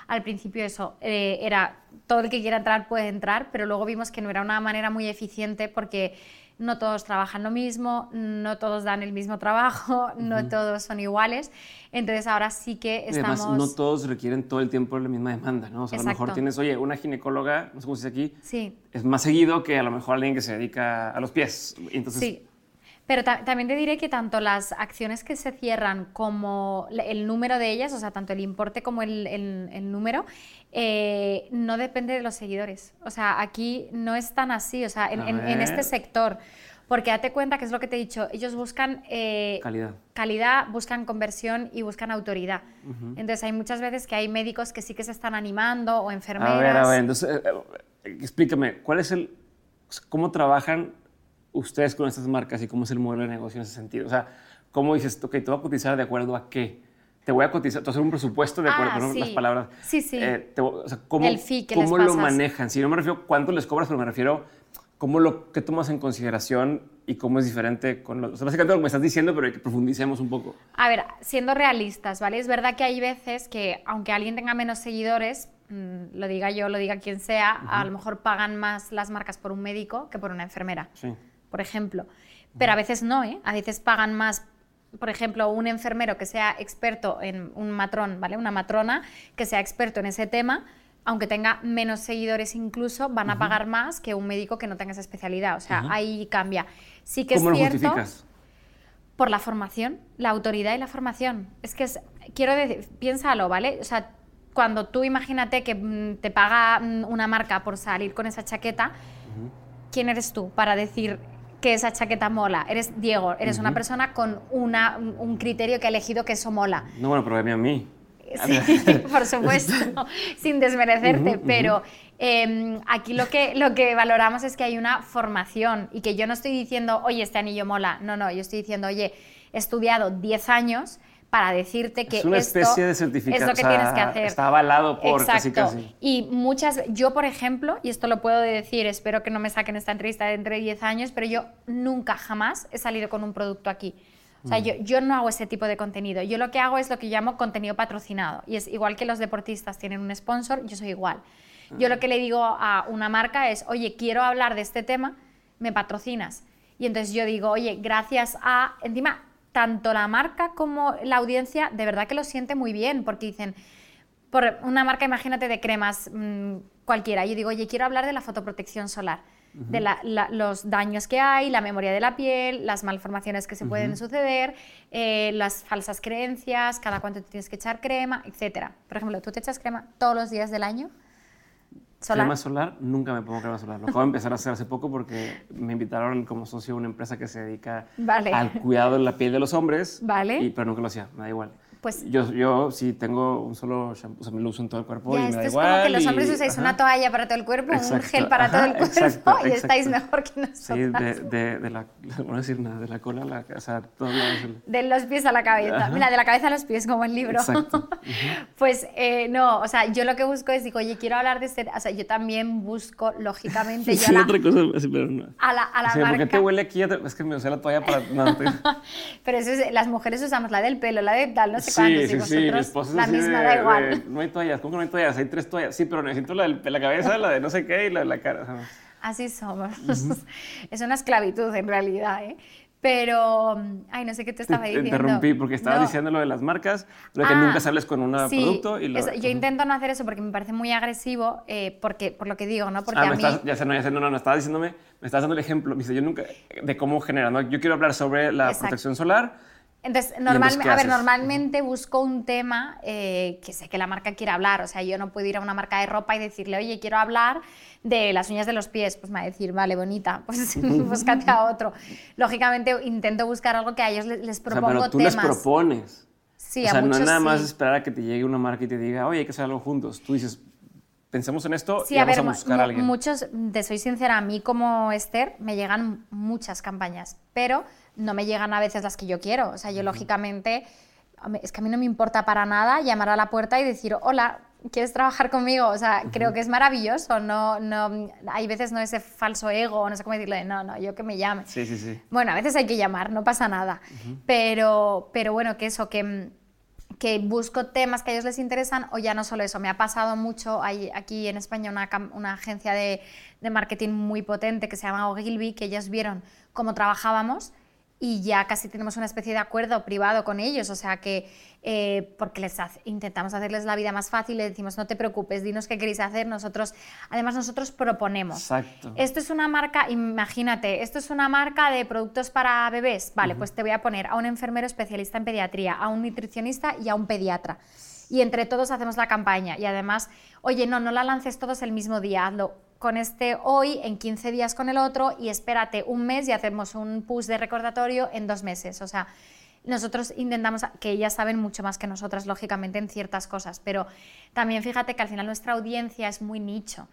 [SPEAKER 2] al principio eso eh, era todo el que quiera entrar puede entrar, pero luego vimos que no era una manera muy eficiente porque no todos trabajan lo mismo, no todos dan el mismo trabajo, no todos son iguales. Entonces ahora sí que estamos...
[SPEAKER 1] Además, no todos requieren todo el tiempo la misma demanda, ¿no? O sea, a lo mejor tienes, oye, una ginecóloga, no sé cómo se dice aquí,
[SPEAKER 2] sí.
[SPEAKER 1] es más seguido que a lo mejor alguien que se dedica a los pies. Entonces,
[SPEAKER 2] sí. Pero también te diré que tanto las acciones que se cierran como el número de ellas, o sea, tanto el importe como el, el, número, eh, no depende de los seguidores. O sea, aquí no es tan así, o sea, en, en, este sector. Porque date cuenta que es lo que te he dicho, ellos buscan
[SPEAKER 1] eh, calidad.
[SPEAKER 2] calidad, buscan conversión y buscan autoridad. Entonces hay muchas veces que hay médicos que sí que se están animando o enfermeras. A
[SPEAKER 1] ver, a ver, entonces eh, explícame, ¿cuál es el, cómo trabajan ustedes con estas marcas y cómo es el modelo de negocio en ese sentido? O sea, ¿cómo dices, ok, te voy a cotizar de acuerdo a qué? Te voy a cotizar, te voy a hacer un presupuesto de acuerdo con las palabras.
[SPEAKER 2] Sí, sí.
[SPEAKER 1] Eh, o sea, ¿Cómo, el fee que cómo lo manejan? Si no me refiero cuánto les cobras, pero me refiero cómo lo que tomas en consideración y cómo es diferente con los... O sea, básicamente lo que me estás diciendo, pero que profundicemos un poco.
[SPEAKER 2] A ver, siendo realistas, ¿vale? Es verdad que hay veces que, aunque alguien tenga menos seguidores, mm, lo diga yo, lo diga quien sea, a lo mejor pagan más las marcas por un médico que por una enfermera,
[SPEAKER 1] Sí.
[SPEAKER 2] Por ejemplo. Pero a veces no, ¿eh? A veces pagan más, por ejemplo, un enfermero que sea experto en un matrón, ¿vale? Una matrona que sea experto en ese tema, aunque tenga menos seguidores incluso, van a pagar más que un médico que no tenga esa especialidad. O sea, ahí cambia. Sí que
[SPEAKER 1] ¿Cómo
[SPEAKER 2] es
[SPEAKER 1] lo
[SPEAKER 2] cierto
[SPEAKER 1] justificas?
[SPEAKER 2] por la formación, la autoridad y la formación. Es que es, quiero decir, piénsalo, ¿vale? O sea, cuando tú imagínate que mm, te paga mm, una marca por salir con esa chaqueta, ¿quién eres tú para decir que esa chaqueta mola? Eres Diego, eres una persona con una, un- criterio que ha elegido que eso mola.
[SPEAKER 1] No, bueno, pero a mí a mí.
[SPEAKER 2] Sí, por supuesto, sin desmerecerte, pero eh, aquí lo que, lo que valoramos es que hay una formación y que yo no estoy diciendo, oye, este anillo mola, no, no, yo estoy diciendo, oye, he estudiado 10 años para decirte que
[SPEAKER 1] Es una
[SPEAKER 2] esto
[SPEAKER 1] especie de
[SPEAKER 2] es
[SPEAKER 1] certificado.
[SPEAKER 2] lo que
[SPEAKER 1] o sea,
[SPEAKER 2] tienes que hacer.
[SPEAKER 1] Está avalado por casi
[SPEAKER 2] Exacto.
[SPEAKER 1] casi.
[SPEAKER 2] Y muchas, yo por ejemplo, y esto lo puedo decir, espero que no me saquen esta entrevista dentro de 10 años, pero yo nunca jamás he salido con un producto aquí. O
[SPEAKER 1] Mm.
[SPEAKER 2] sea, yo, yo no hago ese tipo de contenido. Yo lo que hago es lo que llamo contenido patrocinado. Y es igual que los deportistas tienen un sponsor, yo soy igual. Yo lo que le digo a una marca es, oye, quiero hablar de este tema, me patrocinas. Y entonces yo digo, oye, gracias a, encima, tanto la marca como la audiencia, de verdad que lo siente muy bien, porque dicen, por una marca, imagínate, de cremas mm, cualquiera. Yo digo, oye, quiero hablar de la fotoprotección solar, de la- la- los daños que hay, la memoria de la piel, las malformaciones que se pueden suceder, eh, las falsas creencias, cada cuánto te tienes que echar crema, etc. Por ejemplo, ¿tú te echas crema todos los días del año? Solar.
[SPEAKER 1] Crema solar, nunca me pongo crema solar. Lo acabo de empezar a hacer hace poco porque me invitaron como socio a una empresa que se dedica
[SPEAKER 2] Vale.
[SPEAKER 1] al cuidado de la piel de los hombres.
[SPEAKER 2] Vale.
[SPEAKER 1] Y, pero nunca lo hacía, me da igual.
[SPEAKER 2] Pues-
[SPEAKER 1] yo, yo sí tengo un solo shampoo, o sea, me lo uso en todo el cuerpo y
[SPEAKER 2] Ya,
[SPEAKER 1] me
[SPEAKER 2] esto
[SPEAKER 1] da
[SPEAKER 2] es
[SPEAKER 1] igual.
[SPEAKER 2] como que los
[SPEAKER 1] y-
[SPEAKER 2] hombres usáis
[SPEAKER 1] ajá.
[SPEAKER 2] una toalla para todo el cuerpo, un gel para todo el cuerpo
[SPEAKER 1] exacto,
[SPEAKER 2] y estáis mejor que nosotros.
[SPEAKER 1] Sí, de, de, de la, no decir nada, de la cola a la, o sea, todo lados.
[SPEAKER 2] De los pies a la cabeza.
[SPEAKER 1] Ajá.
[SPEAKER 2] Mira, de la cabeza a los pies, como el libro.
[SPEAKER 1] Exacto.
[SPEAKER 2] pues eh, no, o sea, yo lo que busco es, digo, oye, quiero hablar de este. O sea, yo también busco, lógicamente, yo
[SPEAKER 1] Sí,
[SPEAKER 2] a la,
[SPEAKER 1] otra cosa, pero no.
[SPEAKER 2] a la, a la
[SPEAKER 1] Sí, ¿Por qué
[SPEAKER 2] marca.
[SPEAKER 1] te huele aquí? Es que me usé la toalla para... No, te-
[SPEAKER 2] Pero eso es, las mujeres usamos la del pelo, la de tal, no sé cuántos. y
[SPEAKER 1] sí, sí, mi esposa es
[SPEAKER 2] la misma,
[SPEAKER 1] de-
[SPEAKER 2] da igual.
[SPEAKER 1] de, no hay toallas, ¿cómo que no hay toallas? Hay tres toallas. Sí, pero necesito la de la cabeza, la de no sé qué y la de la cara.
[SPEAKER 2] Así somos. es una esclavitud en realidad, ¿eh? Pero, ay, no sé qué te estaba
[SPEAKER 1] te
[SPEAKER 2] diciendo.
[SPEAKER 1] interrumpí porque estabas
[SPEAKER 2] No.
[SPEAKER 1] diciendo lo de las marcas, lo de que
[SPEAKER 2] Ah,
[SPEAKER 1] nunca sales con un
[SPEAKER 2] sí,
[SPEAKER 1] producto y lo...
[SPEAKER 2] eso, yo intento no hacer eso porque me parece muy agresivo, eh, porque, por lo que digo, ¿no? Porque
[SPEAKER 1] Ah,
[SPEAKER 2] a mí...
[SPEAKER 1] estás, ya sé, no, ya sé, no, no, no, estabas diciéndome, me estás dando el ejemplo, me dice, yo nunca, de cómo generar, ¿no? Yo quiero hablar sobre la
[SPEAKER 2] Exacto.
[SPEAKER 1] protección solar,
[SPEAKER 2] Entonces,
[SPEAKER 1] entonces
[SPEAKER 2] normal,
[SPEAKER 1] qué
[SPEAKER 2] a ver, normalmente busco un tema eh, que sé que la marca quiere hablar. O sea, yo no puedo ir a una marca de ropa y decirle, oye, quiero hablar de las uñas de los pies. Pues me va a decir, vale, bonita, pues búscate a otro. Lógicamente, intento buscar algo que a ellos les, les
[SPEAKER 1] o sea,
[SPEAKER 2] propongo
[SPEAKER 1] pero tú
[SPEAKER 2] temas.
[SPEAKER 1] les propones.
[SPEAKER 2] Sí,
[SPEAKER 1] o
[SPEAKER 2] a
[SPEAKER 1] sea, no
[SPEAKER 2] muchos
[SPEAKER 1] es nada más
[SPEAKER 2] sí.
[SPEAKER 1] esperar a que te llegue una marca y te diga, oye, hay que hacer algo juntos. Tú dices, pensemos en esto
[SPEAKER 2] Sí,
[SPEAKER 1] y
[SPEAKER 2] a
[SPEAKER 1] vamos
[SPEAKER 2] ver,
[SPEAKER 1] a buscar a alguien.
[SPEAKER 2] muchos, te soy sincera, a mí como Esther me llegan muchas campañas, pero no me llegan a veces las que yo quiero. O sea, yo lógicamente, es que a mí no me importa para nada llamar a la puerta y decir, hola, ¿quieres trabajar conmigo? O sea, creo que es maravilloso. No, no, hay veces no ese falso ego, no sé cómo decirlo, de no, no, yo que me llame.
[SPEAKER 1] Sí, sí, sí.
[SPEAKER 2] Bueno, a veces hay que llamar, no pasa nada. pero, pero bueno, que eso, que, mm, que busco temas que a ellos les interesan o ya no solo eso. Me ha pasado mucho, hay aquí en España una, una agencia de, de marketing muy potente que se llama Ogilvy, que ellos vieron cómo trabajábamos y ya casi tenemos una especie de acuerdo privado con ellos, o sea que eh, porque les hace- intentamos hacerles la vida más fácil, les decimos no te preocupes, dinos qué queréis hacer, nosotros, además nosotros proponemos.
[SPEAKER 1] Exacto.
[SPEAKER 2] Esto es una marca, imagínate, esto es una marca de productos para bebés. Vale, pues te voy a poner a un enfermero especialista en pediatría, a un nutricionista y a un pediatra. Y entre todos hacemos la campaña. Y además, oye, no, no la lances todos el mismo día, hazlo con este hoy, en 15 días con el otro y espérate un mes y hacemos un push de recordatorio en dos meses. O sea, nosotros intentamos, que ellas saben mucho más que nosotras, lógicamente, en ciertas cosas, pero también fíjate que al final nuestra audiencia es muy nicho.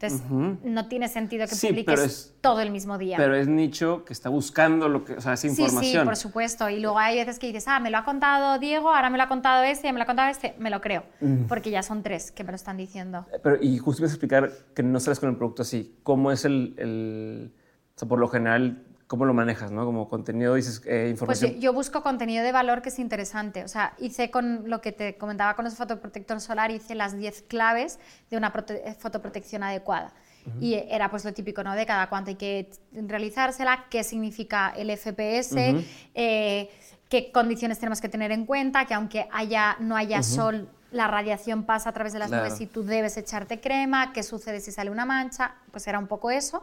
[SPEAKER 2] Entonces, no tiene sentido que
[SPEAKER 1] Sí,
[SPEAKER 2] publiques
[SPEAKER 1] es-
[SPEAKER 2] todo el mismo día.
[SPEAKER 1] Pero es nicho que está buscando lo que, o sea, esa
[SPEAKER 2] sí, sí,
[SPEAKER 1] información.
[SPEAKER 2] por supuesto. Y luego hay veces que dices, ah, me lo ha contado Diego, ahora me lo ha contado este, me lo ha contado este, me lo creo. Porque ya son tres que me lo están diciendo.
[SPEAKER 1] Pero, y justo ibas a explicar que no sales con el producto así. ¿Cómo es el, el- o sea, por lo general, ¿Cómo lo manejas, no? Como contenido, dices, eh,
[SPEAKER 2] Pues
[SPEAKER 1] información.
[SPEAKER 2] yo, yo busco contenido de valor que es interesante. O sea, hice con lo que te comentaba con los fotoprotector solar, hice las 10 claves de una prote- fotoprotección adecuada. Y era pues lo típico, ¿no? De cada cuánto hay que realizársela, qué significa el FPS, eh, qué condiciones tenemos que tener en cuenta, que aunque haya, no haya sol, la radiación pasa a través de las
[SPEAKER 1] Claro.
[SPEAKER 2] nubes y tú debes echarte crema, qué sucede si sale una mancha, pues era un poco eso.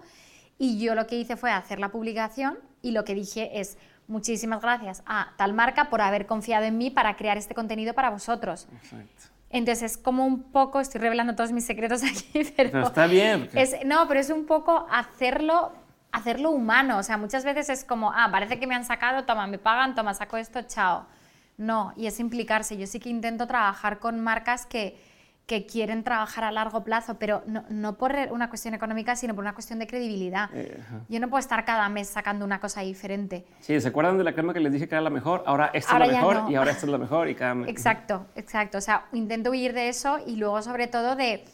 [SPEAKER 2] Y yo lo que hice fue hacer la publicación y lo que dije es muchísimas gracias a tal marca por haber confiado en mí para crear este contenido para vosotros.
[SPEAKER 1] Exacto.
[SPEAKER 2] Entonces es como un poco, estoy revelando todos mis secretos aquí, pero,
[SPEAKER 1] Pero está bien. porque-
[SPEAKER 2] es, no, pero es un poco hacerlo, hacerlo humano. O sea, muchas veces es como, ah, parece que me han sacado, toma, me pagan, toma, saco esto, chao. No, y es implicarse. Yo sí que intento trabajar con marcas que, que quieren trabajar a largo plazo, pero no, no por una cuestión económica, sino por una cuestión de credibilidad.
[SPEAKER 1] Eh.
[SPEAKER 2] Yo no puedo estar cada mes sacando una cosa diferente.
[SPEAKER 1] Sí, ¿se acuerdan de la crema que les dije que era la mejor? Ahora esta
[SPEAKER 2] Ahora
[SPEAKER 1] es la mejor
[SPEAKER 2] no.
[SPEAKER 1] y ahora esta es la mejor y cada mes.
[SPEAKER 2] Exacto, exacto. O sea, intento huir de eso y luego sobre todo de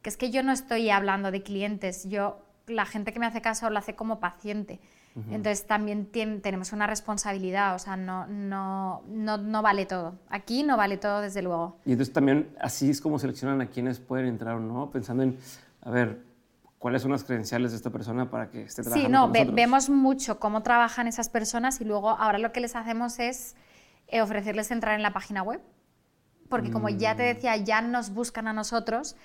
[SPEAKER 2] que es que yo no estoy hablando de clientes, yo la gente que me hace caso lo hace como paciente. Entonces también tenemos una responsabilidad, o sea, no, no, no, no vale todo. Aquí no vale todo, desde luego.
[SPEAKER 1] Y entonces también así es como seleccionan a quienes pueden entrar o no, pensando en, a ver, cuáles son las credenciales de esta persona para que esté trabajando
[SPEAKER 2] Sí, no,
[SPEAKER 1] con
[SPEAKER 2] ve- vemos mucho cómo trabajan esas personas y luego ahora lo que les hacemos es eh, ofrecerles entrar en la página web. Porque como ya
[SPEAKER 1] Mm.
[SPEAKER 2] te decía, ya nos buscan a nosotros,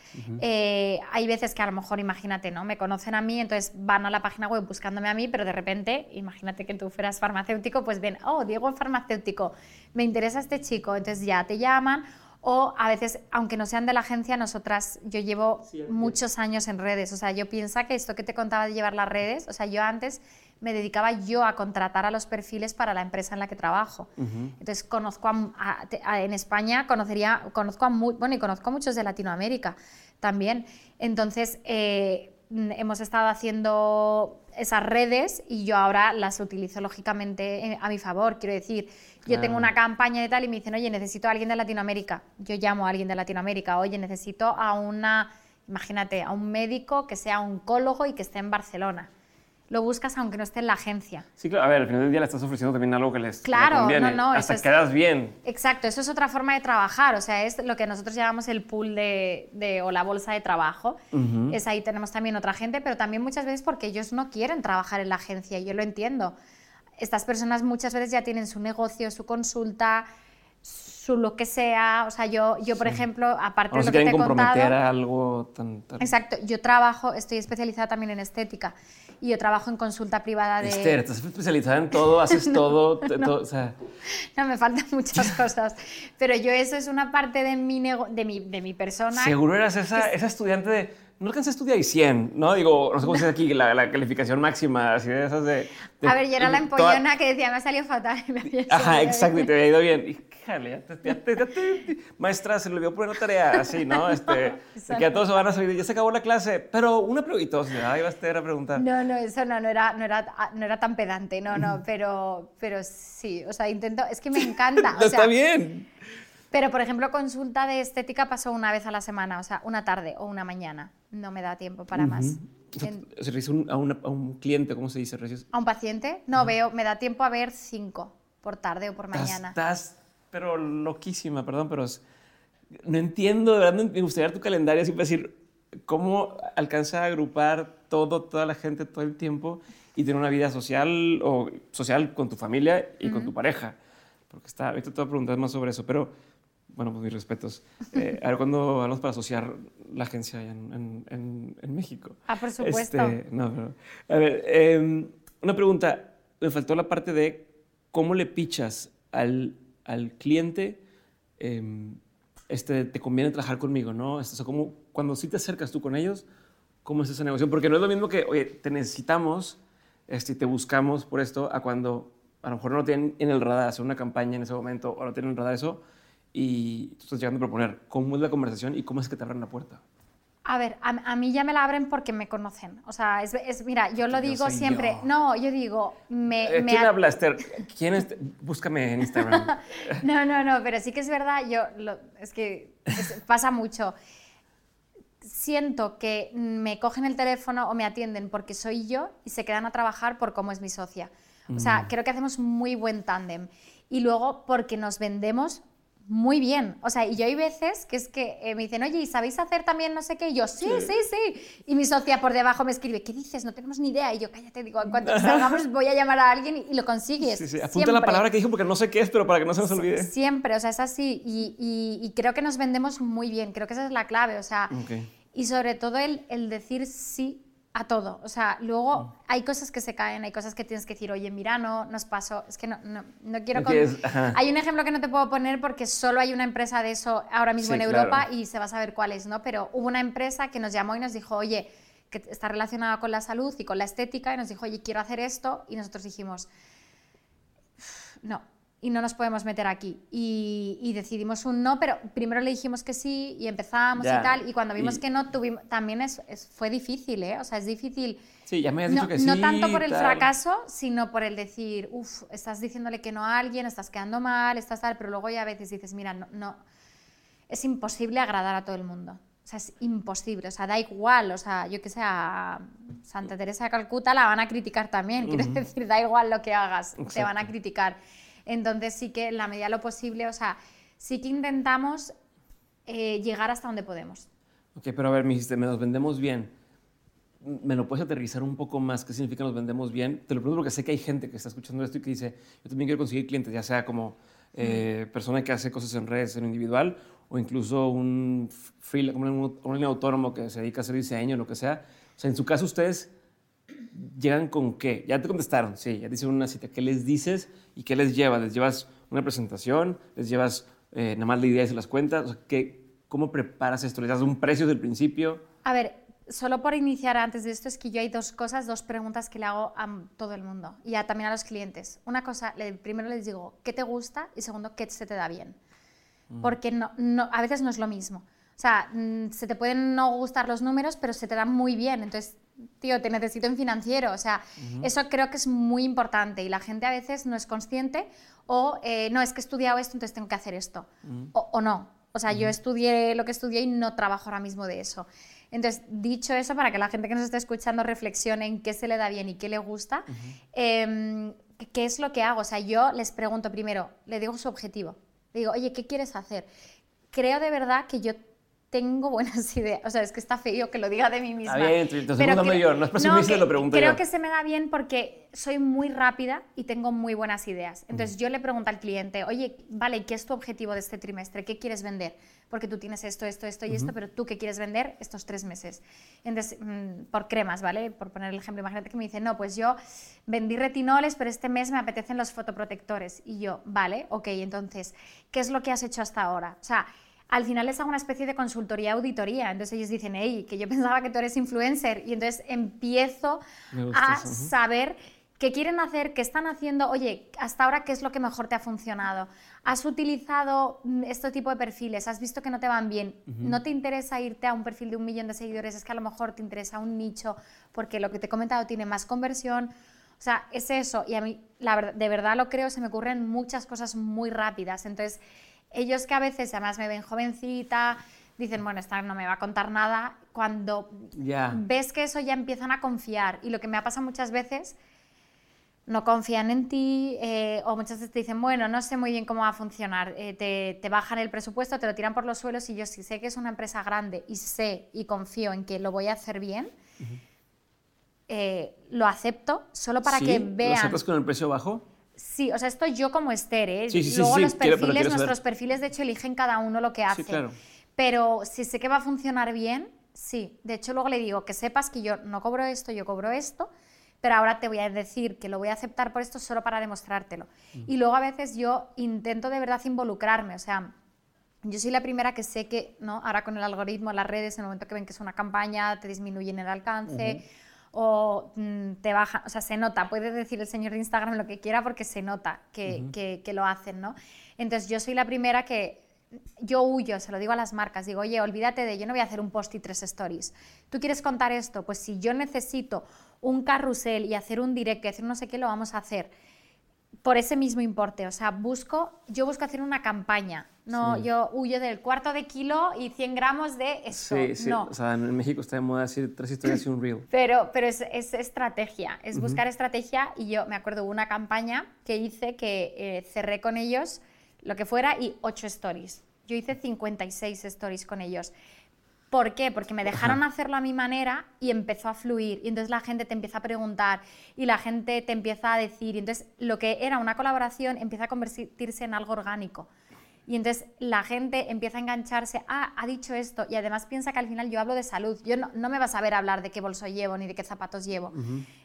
[SPEAKER 2] eh, hay veces que a lo mejor, imagínate, ¿no? Me conocen a mí, entonces van a la página web buscándome a mí, pero de repente, imagínate que tú fueras farmacéutico, pues ven, oh, Diego es farmacéutico, me interesa este chico, entonces ya te llaman. O a veces, aunque no sean de la agencia, nosotras, yo llevo muchos años en redes. O sea, yo pienso que esto que te contaba de llevar las redes, o sea, yo antes me dedicaba yo a contratar a los perfiles para la empresa en la que trabajo. Entonces, conozco a, a- a- en España, conocería, conozco a, bueno, y conozco a muchos de Latinoamérica también. Entonces, eh, mm, hemos estado haciendo esas redes y yo ahora las utilizo lógicamente a mi favor. Quiero decir, yo tengo una campaña de tal y me dicen, oye, necesito a alguien de Latinoamérica. Yo llamo a alguien de Latinoamérica, oye, necesito a una, imagínate, a un médico que sea oncólogo y que esté en Barcelona. Lo buscas aunque no esté en la agencia.
[SPEAKER 1] Sí, claro, a ver, al final del día le estás ofreciendo también algo que les que le
[SPEAKER 2] Claro,
[SPEAKER 1] conviene.
[SPEAKER 2] no, no,
[SPEAKER 1] Hasta
[SPEAKER 2] eso es-
[SPEAKER 1] quedas bien.
[SPEAKER 2] Exacto, eso es otra forma de trabajar, o sea, es lo que nosotros llamamos el pool de, de- o la bolsa de trabajo. Es ahí tenemos también otra gente, pero también muchas veces porque ellos no quieren trabajar en la agencia, y yo lo entiendo. Estas personas muchas veces ya tienen su negocio, su consulta, su lo que sea, o sea, yo, yo por ejemplo, aparte
[SPEAKER 1] No
[SPEAKER 2] de lo que te he
[SPEAKER 1] comprometer
[SPEAKER 2] contado...
[SPEAKER 1] a algo tan... tan-
[SPEAKER 2] Exacto, yo trabajo, estoy especializada también en estética y yo trabajo en consulta privada de...
[SPEAKER 1] Esther, estás especializada en todo, haces todo, te- todo, o sea,
[SPEAKER 2] No, me faltan muchas cosas, pero yo eso es una parte de mi, nego- de mi, de mi persona.
[SPEAKER 1] seguro eras esa, esa estudiante de... No alcancé a estudiar y 100, ¿no? Digo, no sé cómo se dice aquí, la, la calificación máxima, así de esas de... de-
[SPEAKER 2] A ver, yo era la
[SPEAKER 1] toda-
[SPEAKER 2] empollona que decía, me ha salido fatal. y me había
[SPEAKER 1] Ajá, exacto, y
[SPEAKER 2] bien".
[SPEAKER 1] te había ido bien. Híjale, ya te, ya te- maestra, se le olvidó poner una tarea así, ¿no? Este, que a todos se van a salir, ya se acabó la clase, pero una pregunta, o sea, va a a preguntar.
[SPEAKER 2] No, no, eso no, no era, no era, no era tan pedante, no, no, pero, pero sí, o sea, intento, es que me encanta. o sea,
[SPEAKER 1] Está bien.
[SPEAKER 2] Pero, por ejemplo, consulta de estética pasó una vez a la semana, o sea, una tarde o una mañana. No me da tiempo para más.
[SPEAKER 1] O sea, se un- a, una- a un cliente, ¿cómo se dice?
[SPEAKER 2] ¿A un paciente? No, veo, me da tiempo a ver cinco por tarde o por mañana.
[SPEAKER 1] Estás, pero loquísima, perdón, pero es- no entiendo, de verdad, me gustaría ver tu calendario para decir cómo alcanza a agrupar todo, toda la gente todo el tiempo y tener una vida social o social con tu familia y con tu pareja. Porque está, ahorita te voy a preguntar más sobre eso, pero bueno, pues mis respetos. Eh, a ver, ¿cuándo hablamos para asociar la agencia en, en- en- en México?
[SPEAKER 2] Ah, por supuesto.
[SPEAKER 1] Este, no, pero, a ver, eh, una pregunta. Me faltó la parte de cómo le pichas al, al cliente, eh, este, te conviene trabajar conmigo, ¿no? Este, o cómo- cuando sí te acercas tú con ellos, ¿cómo es esa negociación? Porque no es lo mismo que, oye, te necesitamos este, te buscamos por esto, a cuando a lo mejor no tienen en el radar hacer una campaña en ese momento o no tienen en el radar eso y tú estás llegando a proponer cómo es la conversación y cómo es que te abren la puerta.
[SPEAKER 2] A ver, a, a mí ya me la abren porque me conocen. O sea, es, es- mira, yo lo digo siempre.
[SPEAKER 1] yo.
[SPEAKER 2] No, yo digo, me,
[SPEAKER 1] Eh,
[SPEAKER 2] me
[SPEAKER 1] ¿Quién
[SPEAKER 2] ha-
[SPEAKER 1] habla, Esther? ¿Quién es? Búscame en Instagram.
[SPEAKER 2] No, no, no, pero sí que es verdad, yo, lo- es que es- pasa mucho. siento que me cogen el teléfono o me atienden porque soy yo y se quedan a trabajar por cómo es mi socia. O sea, creo que hacemos muy buen tándem. Y luego porque nos vendemos muy bien. O sea, y yo hay veces que es que eh, me dicen, oye, ¿y sabéis hacer también no sé qué? Y yo, sí, sí, sí, Y mi socia por debajo me escribe, ¿qué dices? No tenemos ni idea. Y yo, cállate, digo, en cuanto salgamos voy a llamar a alguien y, lo consigues.
[SPEAKER 1] Sí, sí, apunta la palabra que dijo porque no sé qué es, pero para que no se nos olvide.
[SPEAKER 2] Siempre, o sea, es así. Y, y, creo que nos vendemos muy bien, creo que esa es la clave, o sea, y sobre todo el, el decir sí a todo. O sea, luego mm. hay cosas que se caen, hay cosas que tienes que decir, oye, mira, no, nos pasó. Es que no, no, no quiero... hay un ejemplo que no te puedo poner porque solo hay una empresa de eso ahora mismo en Europa y se va a saber cuál es, ¿no? Pero hubo una empresa que nos llamó y nos dijo, oye, que está relacionada con la salud y con la estética y nos dijo, oye, quiero hacer esto. Y nosotros dijimos, no, y no nos podemos meter aquí. Y, decidimos un no, pero primero le dijimos que sí y empezamos y tal. Y cuando vimos que no, tuvimos, también es, fue difícil, ¿eh? O sea, es difícil.
[SPEAKER 1] Sí, ya me has dicho
[SPEAKER 2] no,
[SPEAKER 1] que sí.
[SPEAKER 2] No tanto por el fracaso, sino por el decir, uff, estás diciéndole que no a alguien, estás quedando mal, estás tal, pero luego ya a veces dices, mira, no, no es imposible agradar a todo el mundo. O sea, es imposible, o sea, da igual, o sea, yo que sé, a Santa Teresa de Calcuta la van a criticar también, quiero decir, da igual lo que hagas, te van a criticar. Entonces sí que en la medida de lo posible, o sea, sí que intentamos eh, llegar hasta donde podemos.
[SPEAKER 1] Ok, pero a ver, me dijiste, me nos vendemos bien. ¿Me lo puedes aterrizar un poco más? ¿Qué significa nos vendemos bien? Te lo pregunto porque sé que hay gente que está escuchando esto y que dice, yo también quiero conseguir clientes, ya sea como eh, persona que hace cosas en redes, en individual, o incluso un, free, un, un autónomo que se dedica a hacer diseño, lo que sea. O sea, en su caso, ustedes llegan con qué? Ya te contestaron, sí, ya te hicieron una cita. ¿Qué les dices y qué les llevas? ¿Les llevas una presentación? ¿Les llevas eh, nada más la idea y se las cuentas? O ¿qué, ¿Cómo preparas esto? ¿Les das un precio desde el principio?
[SPEAKER 2] A ver, solo por iniciar antes de esto es que yo hay dos cosas, dos preguntas que le hago a todo el mundo y también a los clientes. Una cosa, primero les digo, ¿qué te gusta? Y segundo, ¿qué se te da bien? Mm. Porque no, no, a veces no es lo mismo. O sea, mm, se te pueden no gustar los números, pero se te dan muy bien. Entonces, tío, te necesito en financiero. O sea, eso creo que es muy importante y la gente a veces no es consciente o eh, no, es que he estudiado esto, entonces tengo que hacer esto. o, no. O sea, yo estudié lo que estudié y no trabajo ahora mismo de eso. Entonces, dicho eso, para que la gente que nos está escuchando reflexione en qué se le da bien y qué le gusta, em, ¿qué es lo que hago? O sea, yo les pregunto primero, le digo su objetivo. Le digo, oye, ¿qué quieres hacer? Creo de verdad que yo tengo buenas ideas. O sea, es que está feo que lo diga de mí misma.
[SPEAKER 1] Está bien, te pero yo, no es presumiste, lo pregunté
[SPEAKER 2] Creo que se me da bien porque soy muy rápida y tengo muy buenas ideas. Entonces yo le pregunto al cliente, oye, vale, ¿qué es tu objetivo de este trimestre? ¿Qué quieres vender? Porque tú tienes esto, esto, esto y esto, pero tú qué quieres vender estos tres meses. Entonces, mm, por cremas, ¿vale? Por poner el ejemplo, imagínate que me dice, no, pues yo vendí retinoles, pero este mes me apetecen los fotoprotectores. Y yo, vale, ok, entonces, ¿qué es lo que has hecho hasta ahora? O sea, al final les hago una especie de consultoría auditoría. Entonces ellos dicen, hey, que yo pensaba que tú eres influencer. Y entonces empiezo a saber qué quieren hacer, qué están haciendo. Oye, hasta ahora, ¿qué es lo que mejor te ha funcionado? ¿Has utilizado mm, este tipo de perfiles? ¿Has visto que no te van bien? ¿No te interesa irte a un perfil de un millón de seguidores? Es que a lo mejor te interesa un nicho porque lo que te he comentado tiene más conversión. O sea, es eso. Y a mí, la, de verdad lo creo, se me ocurren muchas cosas muy rápidas. Entonces, ellos que a veces además me ven jovencita, dicen, bueno, esta no me va a contar nada, cuando ves que eso ya empiezan a confiar. Y lo que me ha pasado muchas veces, no confían en ti eh, o muchas veces te dicen, bueno, no sé muy bien cómo va a funcionar, eh, te, te, bajan el presupuesto, te lo tiran por los suelos y yo si sé que es una empresa grande y sé y confío en que lo voy a hacer bien, eh, lo acepto solo para que vean... ¿Lo
[SPEAKER 1] aceptas con el precio bajo?
[SPEAKER 2] Sí, o sea, esto yo como Esther, ¿eh? Luego los perfiles, nuestros perfiles, de hecho, eligen cada uno lo que hace. Claro. Pero si sé que va a funcionar bien, sí. De hecho, luego le digo que sepas que yo no cobro esto, yo cobro esto, pero ahora te voy a decir que lo voy a aceptar por esto solo para demostrártelo. Y luego a veces yo intento de verdad involucrarme, o sea, yo soy la primera que sé que, ¿no? Ahora con el algoritmo, las redes, en el momento que ven que es una campaña, te disminuyen el alcance o mm, te baja, o sea, se nota, puede decir el señor de Instagram lo que quiera porque se nota que, que, lo hacen, ¿no? Entonces yo soy la primera que yo huyo, se lo digo a las marcas, digo, oye, olvídate de, yo no voy a hacer un post y tres stories. ¿Tú quieres contar esto? Pues si yo necesito un carrusel y hacer un direct y hacer no sé qué, lo vamos a hacer. Por ese mismo importe. O sea, busco, yo busco hacer una campaña. No, yo huyo del cuarto de kilo y 100 gramos de esto.
[SPEAKER 1] Sí, sí.
[SPEAKER 2] No.
[SPEAKER 1] O sea, en México está de moda decir tres historias y un reel.
[SPEAKER 2] Pero, pero es, es estrategia, es buscar estrategia y yo me acuerdo de una campaña que hice que eh, cerré con ellos lo que fuera y 8 stories. Yo hice 56 stories con ellos. ¿Por qué? Porque me dejaron hacerlo a mi manera y empezó a fluir. Y entonces la gente te empieza a preguntar y la gente te empieza a decir. Y entonces lo que era una colaboración empieza a convertirse en algo orgánico. Y entonces la gente empieza a engancharse, ah, ha dicho esto, y además piensa que al final yo hablo de salud, yo no, no me vas a ver hablar de qué bolso llevo ni de qué zapatos llevo.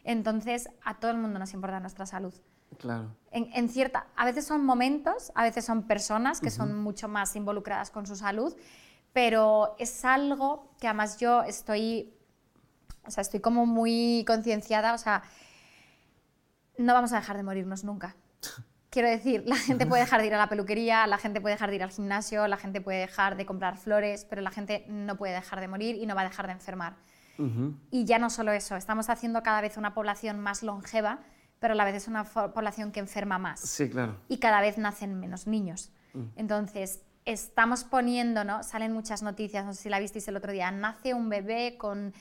[SPEAKER 2] Entonces a todo el mundo nos importa nuestra salud.
[SPEAKER 1] Claro.
[SPEAKER 2] En, en cierta, a veces son momentos, a veces son personas que son mucho más involucradas con su salud, pero es algo que además yo estoy, o sea, estoy como muy concienciada, o sea, no vamos a dejar de morirnos nunca. Quiero decir, la gente puede dejar de ir a la peluquería, la gente puede dejar de ir al gimnasio, la gente puede dejar de comprar flores, pero la gente no puede dejar de morir y no va a dejar de enfermar. Y ya no solo eso, estamos haciendo cada vez una población más longeva, pero a la vez es una población que enferma más.
[SPEAKER 1] Sí, claro.
[SPEAKER 2] Y cada vez nacen menos niños. Entonces, estamos poniendo, ¿no? Salen muchas noticias, no sé si la visteis el otro día, nace un bebé con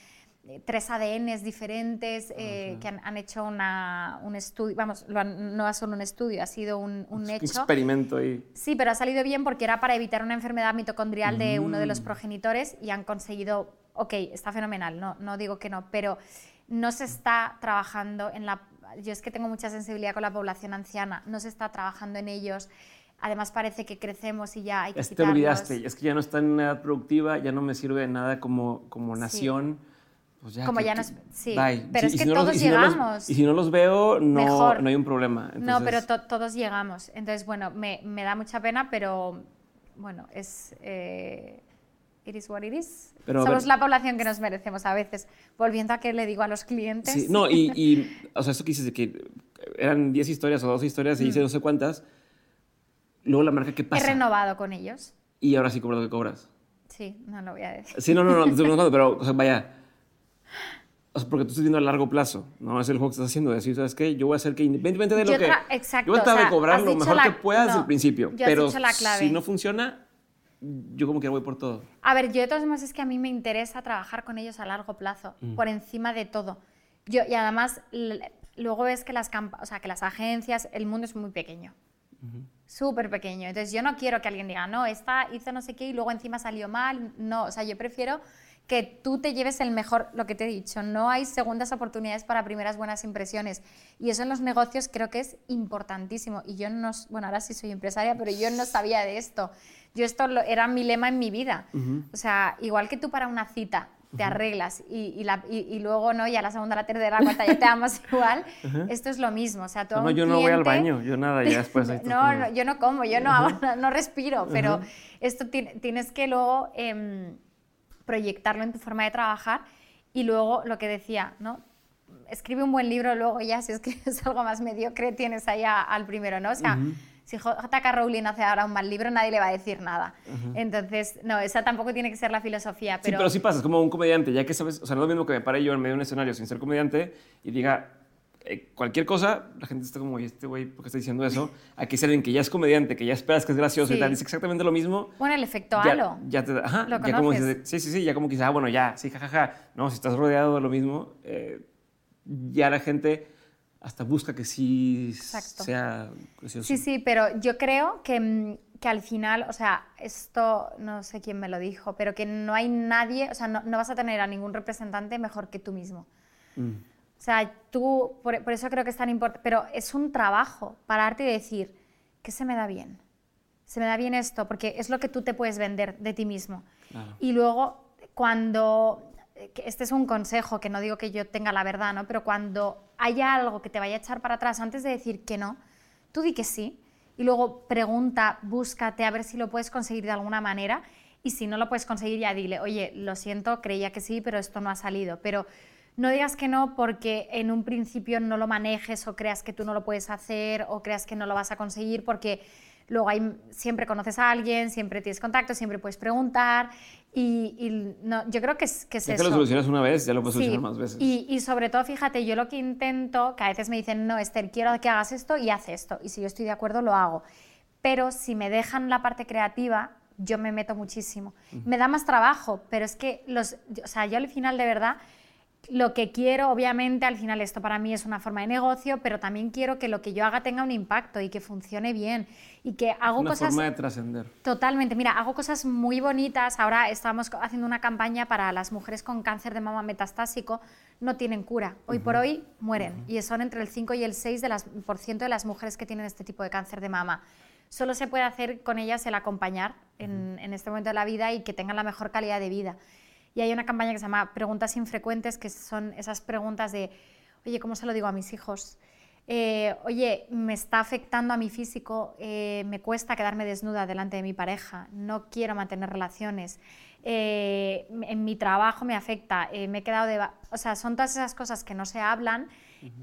[SPEAKER 2] eh, tres ADNs diferentes eh, que han, han hecho una- un estudio, vamos, lo han- no es solo un estudio, ha sido un, un
[SPEAKER 1] Un
[SPEAKER 2] hecho.
[SPEAKER 1] experimento ahí.
[SPEAKER 2] Sí, pero ha salido bien porque era para evitar una enfermedad mitocondrial de uno de
[SPEAKER 1] Mm.
[SPEAKER 2] los progenitores y han conseguido, ok, está fenomenal, no, no digo que no, pero no se está trabajando en la... Yo es que tengo mucha sensibilidad con la población anciana, no se está trabajando en ellos. Además parece que crecemos y ya hay que
[SPEAKER 1] Ya te olvidaste, es que ya no está en edad productiva, ya no me sirve de nada como, como nación. Pues ya,
[SPEAKER 2] Como
[SPEAKER 1] que-
[SPEAKER 2] ya no
[SPEAKER 1] que-
[SPEAKER 2] es- sí,
[SPEAKER 1] bye.
[SPEAKER 2] pero es
[SPEAKER 1] y
[SPEAKER 2] que
[SPEAKER 1] no
[SPEAKER 2] todos
[SPEAKER 1] y si no los-
[SPEAKER 2] llegamos.
[SPEAKER 1] y si no los veo, no,
[SPEAKER 2] Mejor.
[SPEAKER 1] no hay un problema.
[SPEAKER 2] No, pero
[SPEAKER 1] Entonces,
[SPEAKER 2] to- todos llegamos. Entonces, bueno, me, me da mucha pena, pero bueno, es... Eh, it is what it is.
[SPEAKER 1] Pero,
[SPEAKER 2] Somos
[SPEAKER 1] ver-
[SPEAKER 2] la población que nos merecemos a veces. Volviendo a que le digo a los clientes...
[SPEAKER 1] Sí, no, y, y, o sea, esto que dices de que eran 10 historias o 12 historias y hice no sé cuántas, luego la marca, ¿qué
[SPEAKER 2] He
[SPEAKER 1] pasa?
[SPEAKER 2] renovado con ellos.
[SPEAKER 1] Y ahora sí cobras lo que cobras.
[SPEAKER 2] Sí, no lo voy a decir.
[SPEAKER 1] Sí, no, no, no, preguntando, pero, o sea, vaya. O sea, porque tú estás viendo a largo plazo, ¿no? Es el juego que estás haciendo. Decir, ¿sabes qué? Yo voy a hacer que, independientemente de lo
[SPEAKER 2] Yo
[SPEAKER 1] que.
[SPEAKER 2] exacto,
[SPEAKER 1] Yo voy a tratar de cobrar lo mejor
[SPEAKER 2] la-
[SPEAKER 1] que puedas desde
[SPEAKER 2] no,
[SPEAKER 1] el principio. Pero si no funciona, yo como que voy por todo.
[SPEAKER 2] A ver, yo de todos modos es que a mí me interesa trabajar con ellos a largo plazo,
[SPEAKER 1] Mm.
[SPEAKER 2] por encima de todo. Yo, y además, luego ves que las, o sea, que las agencias, el mundo es muy pequeño. Súper pequeño. Entonces, yo no quiero que alguien diga, no, esta hizo no sé qué y luego encima salió mal. No, o sea, yo prefiero que tú te lleves el mejor, lo que te he dicho, no hay segundas oportunidades para primeras buenas impresiones. Y eso en los negocios creo que es importantísimo. Y yo no, bueno, ahora sí soy empresaria, pero yo no sabía de esto. Yo esto lo- era mi lema en mi vida. O sea, igual que tú para una cita te arreglas y, y la- y- y luego, ¿no? Ya la segunda, la tercera, la cuarta ya te amas igual. Esto es lo mismo. O sea, tú
[SPEAKER 1] No, no, yo no voy al
[SPEAKER 2] cliente-
[SPEAKER 1] baño, yo nada, ya después
[SPEAKER 2] no,
[SPEAKER 1] como-
[SPEAKER 2] no, yo no como, yo no, hago, no, respiro, pero esto ti- tienes que luego em, proyectarlo en tu forma de trabajar y luego lo que decía, ¿no? Escribe un buen libro, luego ya si escribes algo más mediocre tienes ahí a- al primero, ¿no? O sea, si J.K. Rowling hace ahora un mal libro, nadie le va a decir nada. Entonces, no, esa tampoco tiene que ser la filosofía,
[SPEAKER 1] Sí,
[SPEAKER 2] pero...
[SPEAKER 1] pero sí pasa, es como un comediante, ya que sabes, o sea, no es lo mismo que me pare yo en medio de un escenario sin ser comediante y diga eh, cualquier cosa, la gente está como, oye, este güey, ¿por qué está diciendo eso? A que sea alguien que ya es comediante, que ya esperas que es gracioso y
[SPEAKER 2] Sí.
[SPEAKER 1] tal, dice exactamente lo mismo.
[SPEAKER 2] Bueno, el efecto
[SPEAKER 1] ya,
[SPEAKER 2] halo.
[SPEAKER 1] Ya te da- ajá,
[SPEAKER 2] ¿Lo
[SPEAKER 1] ya como dices, sí, sí, sí, ya como que dices, ah, bueno, ya, sí, jajaja. No, si estás rodeado de lo mismo, eh, ya la gente hasta busca que sí
[SPEAKER 2] Exacto.
[SPEAKER 1] sea gracioso.
[SPEAKER 2] Sí, sí, pero yo creo que, mm, que al final, o sea, esto no sé quién me lo dijo, pero que no hay nadie, o sea, no, no vas a tener a ningún representante mejor que tú mismo.
[SPEAKER 1] Mm.
[SPEAKER 2] O sea, tú, por, por eso creo que es tan importante, pero es un trabajo pararte y decir, ¿qué se me da bien? Se me da bien esto, porque es lo que tú te puedes vender de ti mismo.
[SPEAKER 1] Claro.
[SPEAKER 2] Y luego, cuando, que este es un consejo, que no digo que yo tenga la verdad, ¿no? Pero cuando haya algo que te vaya a echar para atrás, antes de decir que no, tú di que sí. Y luego pregunta, búscate a ver si lo puedes conseguir de alguna manera. Y si no lo puedes conseguir, ya dile, oye, lo siento, creía que sí, pero esto no ha salido. Pero no digas que no porque en un principio no lo manejes o creas que tú no lo puedes hacer o creas que no lo vas a conseguir porque luego siempre conoces a alguien, siempre tienes contacto, siempre puedes preguntar. Y, no, yo creo que es, que es
[SPEAKER 1] eso. que lo solucionas una vez, ya lo puedes solucionar más veces.
[SPEAKER 2] Y, y, sobre todo, fíjate, yo lo que intento, que a veces me dicen, no, Esther, quiero que hagas esto y haz esto. Y si yo estoy de acuerdo, lo hago. Pero si me dejan la parte creativa, yo me meto muchísimo. Me da más trabajo, pero es que los, o sea, yo al final de verdad lo que quiero, obviamente, al final esto para mí es una forma de negocio, pero también quiero que lo que yo haga tenga un impacto y que funcione bien y que hago
[SPEAKER 1] una
[SPEAKER 2] cosas...
[SPEAKER 1] forma de trascender.
[SPEAKER 2] Totalmente. Mira, hago cosas muy bonitas. Ahora estamos haciendo una campaña para las mujeres con cáncer de mama metastásico. No tienen cura. Hoy por hoy mueren. Y son entre el 5 y el 6 de las, por ciento de las mujeres que tienen este tipo de cáncer de mama. Solo se puede hacer con ellas el acompañar en, en este momento de la vida y que tengan la mejor calidad de vida. Y hay una campaña que se llama Preguntas Infrecuentes, que son esas preguntas de, oye, ¿cómo se lo digo a mis hijos? Eh, oye, me está afectando a mi físico, eh, me cuesta quedarme desnuda delante de mi pareja, no quiero mantener relaciones, eh, en mi trabajo me afecta, me he quedado de... O sea, son todas esas cosas que no se hablan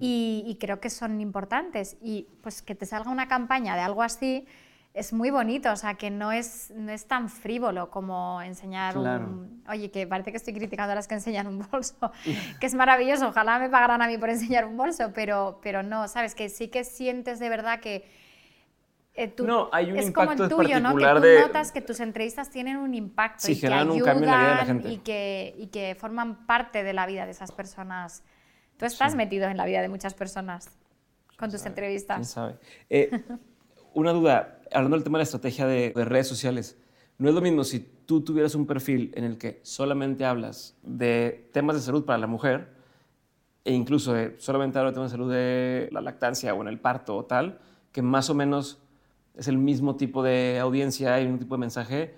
[SPEAKER 2] y, y, creo que son importantes. Y pues que te salga una campaña de algo así, es muy bonito, o sea, que no es, no es tan frívolo como enseñar un... Oye, que parece que estoy criticando a las que enseñan un bolso, que es maravilloso, ojalá me pagaran a mí por enseñar un bolso, pero, pero no, ¿sabes? Que sí que sientes de verdad que...
[SPEAKER 1] Eh, tú, no, hay un es como el
[SPEAKER 2] tuyo, ¿no? Que tú
[SPEAKER 1] de...
[SPEAKER 2] notas que tus entrevistas tienen un impacto
[SPEAKER 1] sí,
[SPEAKER 2] y que
[SPEAKER 1] ayudan
[SPEAKER 2] un
[SPEAKER 1] cambio en la vida de la gente.
[SPEAKER 2] Y que, y que forman parte de la vida de esas personas. Tú estás metido en la vida de muchas personas con tus entrevistas.
[SPEAKER 1] ¿Quién sabe? Eh, una duda, hablando del tema de la estrategia de, redes sociales, no es lo mismo si tú tuvieras un perfil en el que solamente hablas de temas de salud para la mujer e incluso de solamente hablas de temas de salud de la lactancia o en el parto o tal, que más o menos es el mismo tipo de audiencia y un tipo de mensaje,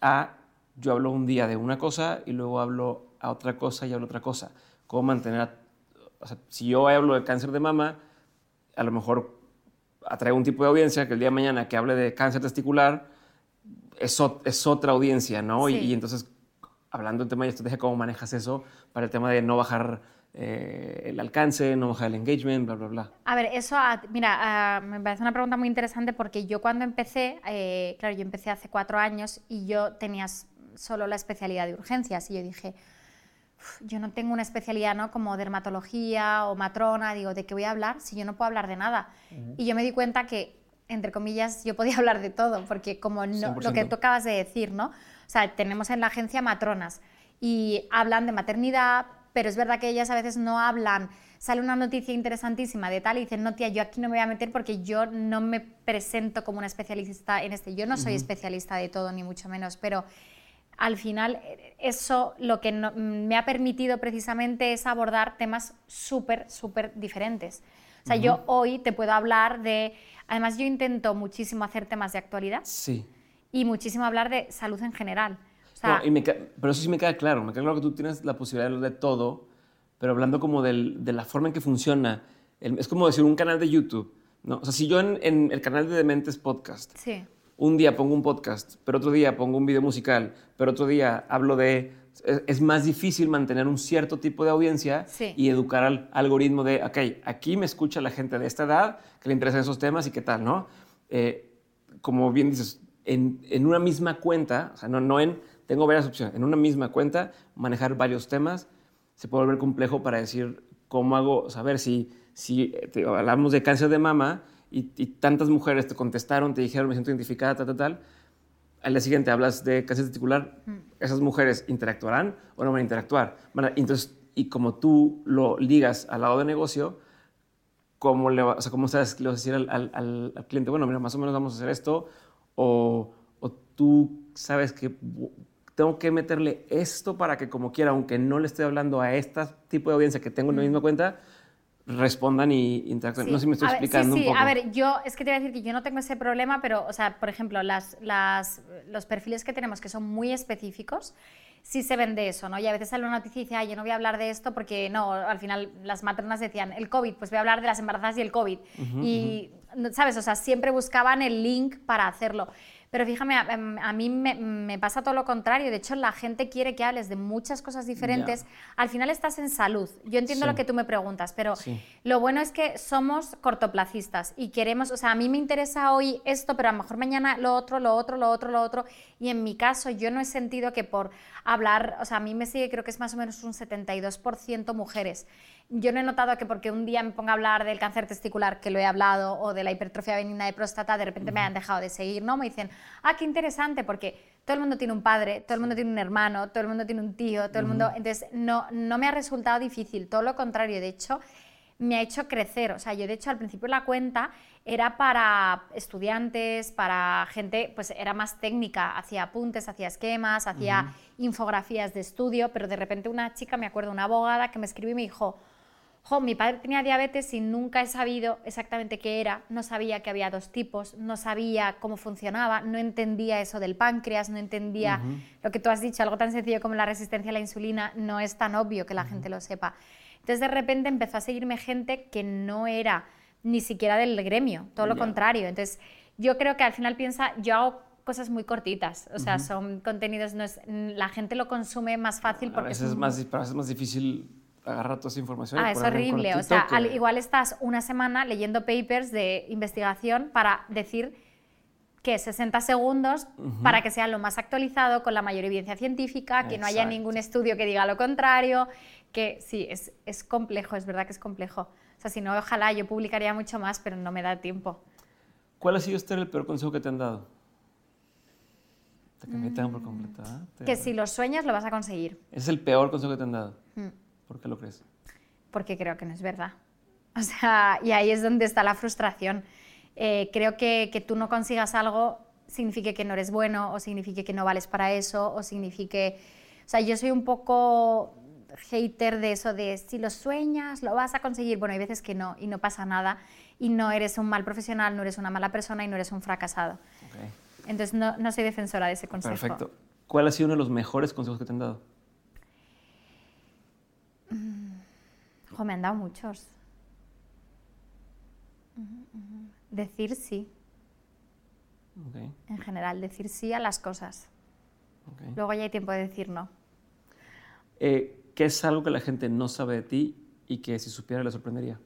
[SPEAKER 1] a yo hablo un día de una cosa y luego hablo a otra cosa y hablo otra cosa. ¿Cómo mantener, o sea, si yo hablo de cáncer de mama, a lo mejor atrae un tipo de audiencia que el día de mañana que hable de cáncer testicular es, es otra audiencia, ¿no? Y, entonces, hablando del tema de estrategia, ¿cómo manejas eso para el tema de no bajar eh, el alcance, no bajar el engagement, bla, bla, bla?
[SPEAKER 2] A ver, eso, mira, me parece una pregunta muy interesante porque yo cuando empecé, eh, claro, yo empecé hace cuatro años y yo tenía solo la especialidad de urgencias y yo dije, yo no tengo una especialidad ¿no? como dermatología o matrona, digo, ¿de qué voy a hablar si yo no puedo hablar de nada? Y yo me di cuenta que, entre comillas, yo podía hablar de todo, porque como no, lo que tú acabas de decir, ¿no? O sea, tenemos en la agencia matronas y hablan de maternidad, pero es verdad que ellas a veces no hablan. Sale una noticia interesantísima de tal y dicen, no, tía, yo aquí no me voy a meter porque yo no me presento como una especialista en este. Yo no soy especialista de todo, ni mucho menos, pero al final eso lo que me ha permitido precisamente es abordar temas súper, súper diferentes. O sea, yo hoy te puedo hablar de, además yo intento muchísimo hacer temas de actualidad
[SPEAKER 1] sí.
[SPEAKER 2] y muchísimo hablar de salud en general.
[SPEAKER 1] pero eso sí me queda claro, me queda claro que tú tienes la posibilidad de, de todo, pero hablando como del, de la forma en que funciona, es como decir un canal de YouTube. ¿no? O sea, si yo en, en el canal de Dementes Podcast
[SPEAKER 2] sí
[SPEAKER 1] un día pongo un podcast, pero otro día pongo un video musical, pero otro día hablo de... Es, más difícil mantener un cierto tipo de audiencia y educar al algoritmo de, ok, aquí me escucha la gente de esta edad que le interesan esos temas y qué tal, ¿no? Eh, como bien dices, en, una misma cuenta, o sea, no, no en, tengo varias opciones, en una misma cuenta, manejar varios temas, se puede volver complejo para decir cómo hago, saber si, si hablamos de cáncer de mama, y, tantas mujeres te contestaron, te dijeron, me siento identificada, tal, tal, tal. Al día siguiente hablas de cáncer testicular, esas mujeres interactuarán o no van a interactuar. entonces, y como tú lo ligas al lado de negocio, ¿cómo, le o sea, ¿cómo sabes le vas a decir al, al, cliente, bueno, mira, más o menos vamos a hacer esto? O, o tú sabes que tengo que meterle esto para que como quiera, aunque no le esté hablando a este tipo de audiencia que tengo en la misma cuenta, respondan y interactúen. No sé si me estoy explicando
[SPEAKER 2] sí, sí.
[SPEAKER 1] un poco.
[SPEAKER 2] A ver, yo es que te voy a decir que yo no tengo ese problema, pero, o sea, por ejemplo, las, las, los perfiles que tenemos que son muy específicos, sí se ven de eso, ¿no? Y a veces sale una noticia y dice, ay, yo no voy a hablar de esto porque, no, al final las matronas decían, el COVID, pues voy a hablar de las embarazadas y el COVID. y, ¿sabes? O sea, siempre buscaban el link para hacerlo. Pero fíjame, a, em, a mí me, me pasa todo lo contrario. De hecho, la gente quiere que hables de muchas cosas diferentes. Al final estás en salud. Yo entiendo
[SPEAKER 1] Sí.
[SPEAKER 2] lo que tú me preguntas, pero
[SPEAKER 1] Sí.
[SPEAKER 2] lo bueno es que somos cortoplacistas y queremos, o sea, a mí me interesa hoy esto, pero a lo mejor mañana lo otro, lo otro, lo otro, lo otro. Y en mi caso, yo no he sentido que por hablar, o sea, a mí me sigue, creo que es más o menos un 72% mujeres. Yo no he notado que porque un día me ponga a hablar del cáncer testicular, que lo he hablado, o de la hipertrofia benigna de próstata, de repente me han dejado de seguir, ¿no? Me dicen, ah, qué interesante, porque todo el mundo tiene un padre, todo el mundo tiene un hermano, todo el mundo tiene un tío, todo el mundo... Entonces, no, no me ha resultado difícil, todo lo contrario, de hecho, me ha hecho crecer. O sea, yo de hecho al principio la cuenta era para estudiantes, para gente, pues era más técnica, hacía apuntes, hacía esquemas, hacía infografías de estudio, pero de repente una chica, me acuerdo, una abogada que me escribió y me dijo, Jo, mi padre tenía diabetes y nunca he sabido exactamente qué era, no sabía que había dos tipos, no sabía cómo funcionaba, no entendía eso del páncreas, no entendía lo que tú has dicho, algo tan sencillo como la resistencia a la insulina, no es tan obvio que la gente lo sepa. Entonces de repente empezó a seguirme gente que no era ni siquiera del gremio, todo lo contrario. Entonces yo creo que al final piensa, yo hago cosas muy cortitas, o sea, son contenidos, no es, la gente lo consume más fácil
[SPEAKER 1] A
[SPEAKER 2] porque
[SPEAKER 1] veces es más, a es más difícil agarrar toda esa información. y
[SPEAKER 2] Ah, es
[SPEAKER 1] ponerla en
[SPEAKER 2] horrible. O sea,
[SPEAKER 1] que-
[SPEAKER 2] al- igual estás una semana leyendo papers de investigación para decir que 60 segundos para que sea lo más actualizado, con la mayor evidencia científica, que no haya
[SPEAKER 1] Exacto.
[SPEAKER 2] ningún estudio que diga lo contrario, que sí, es, es complejo, es verdad que es complejo. O sea, si no, ojalá yo publicaría mucho más, pero no me da tiempo.
[SPEAKER 1] ¿Cuál ha sido este el peor consejo que te han dado? Te cambié tema por completo.
[SPEAKER 2] Mm. Que si lo sueñas, lo vas a conseguir.
[SPEAKER 1] Es el peor consejo que te han dado.
[SPEAKER 2] Mm.
[SPEAKER 1] ¿Por qué lo crees?
[SPEAKER 2] porque creo que no es verdad. O sea, y ahí es donde está la frustración. Eh, creo que que tú no consigas algo signifique que no eres bueno o signifique que no vales para eso o signifique... O sea, yo soy un poco hater de eso de si lo sueñas, lo vas a conseguir. Bueno, hay veces que no y no pasa nada y no eres un mal profesional, no eres una mala persona y no eres un fracasado.
[SPEAKER 1] Ok,
[SPEAKER 2] Entonces no, no soy defensora de ese consejo.
[SPEAKER 1] Perfecto. ¿Cuál ha sido uno de los mejores consejos que te han dado?
[SPEAKER 2] Me han dado muchos. Decir sí. En general, decir sí a las cosas. Luego ya hay tiempo de decir no.
[SPEAKER 1] Eh, ¿Qué es algo que la gente no sabe de ti y que si supiera le sorprendería?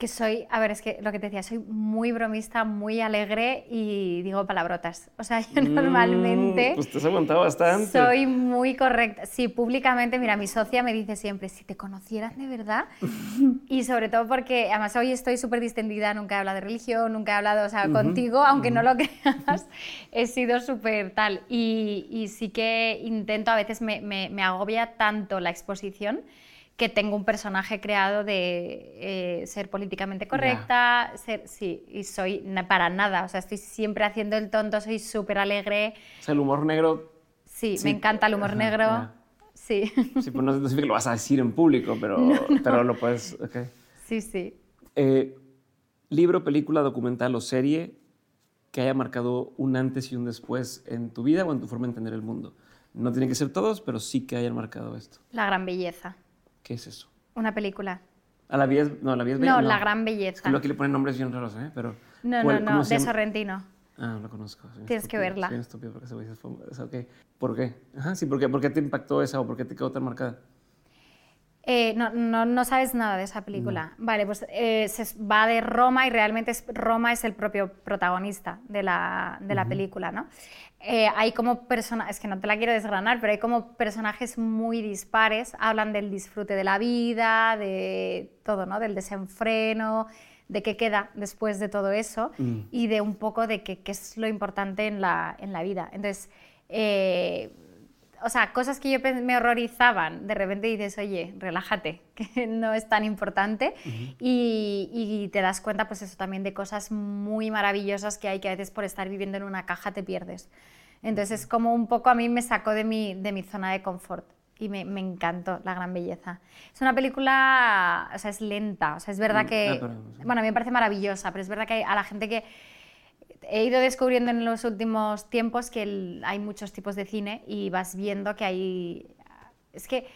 [SPEAKER 2] Que soy, a ver, es que lo que te decía, soy muy bromista, muy alegre y digo palabrotas. O sea, yo normalmente
[SPEAKER 1] Mm, Pues te has aguantado bastante.
[SPEAKER 2] soy muy correcta. Sí, públicamente, mira, mi socia me dice siempre, si te conocieran de verdad, y sobre todo porque además hoy estoy súper distendida, nunca he hablado de religión, nunca he hablado, o sea, contigo, aunque no lo creas, he sido súper tal. Y, y sí que intento, a veces me, me- me agobia tanto la exposición que tengo un personaje creado de eh, ser políticamente correcta, ser, sí, y soy para nada, o sea, estoy siempre haciendo el tonto, soy súper alegre,
[SPEAKER 1] O sea, el humor negro,
[SPEAKER 2] sí,
[SPEAKER 1] Sí,
[SPEAKER 2] me encanta el humor
[SPEAKER 1] ajá,
[SPEAKER 2] negro,
[SPEAKER 1] ya.
[SPEAKER 2] sí,
[SPEAKER 1] sí, pues no, no significa que lo vas a decir en público, pero, pero lo puedes. ok.
[SPEAKER 2] sí, sí.
[SPEAKER 1] Eh, libro, película, documental o serie que haya marcado un antes y un después en tu vida o en tu forma de entender el mundo. No tienen que ser todos, pero sí que hayan marcado esto.
[SPEAKER 2] La gran belleza,
[SPEAKER 1] ¿Qué es eso?
[SPEAKER 2] una película.
[SPEAKER 1] ¿A la vida es, no, la es bella?
[SPEAKER 2] No, La gran belleza.
[SPEAKER 1] que luego aquí le ponen nombres bien raros, ¿eh? Pero,
[SPEAKER 2] No, no,
[SPEAKER 1] ¿cuál-
[SPEAKER 2] no,
[SPEAKER 1] se
[SPEAKER 2] de? Sorrentino.
[SPEAKER 1] Ah, no la conozco.
[SPEAKER 2] Tienes que verla.
[SPEAKER 1] Soy estúpido porque ese güey es famoso. O sea, ok. ¿Por qué? Ajá, sí, ¿por qué? ¿Por qué te impactó esa o por qué te quedó tan marcada?
[SPEAKER 2] Eh, no, no, no sabes nada de esa película. Vale, pues eh, se va de Roma y realmente es- Roma es el propio protagonista de la, de la película, ¿no? Eh, hay como personajes, es que no te la quiero desgranar, pero hay como personajes muy dispares, hablan del disfrute de la vida, de todo, ¿no? Del desenfreno, de qué queda después de todo eso
[SPEAKER 1] Mm.
[SPEAKER 2] y de un poco de qué es lo importante en la, en la vida. Entonces, o sea, cosas que yo me horrorizaban, de repente dices, oye, relájate, que no es tan importante. y, y te das cuenta, pues eso también, de cosas muy maravillosas que hay que a veces por estar viviendo en una caja te pierdes. Entonces, es como un poco a mí me sacó de mi, de mi zona de confort. Y me, me encantó La Gran Belleza. Es una película, o sea, es lenta. O sea, es verdad
[SPEAKER 1] Mm,
[SPEAKER 2] que,
[SPEAKER 1] ah,
[SPEAKER 2] bueno, a mí me parece maravillosa, pero es verdad que a la gente que, he ido descubriendo en los últimos tiempos que el- hay muchos tipos de cine y vas viendo que hay... Es que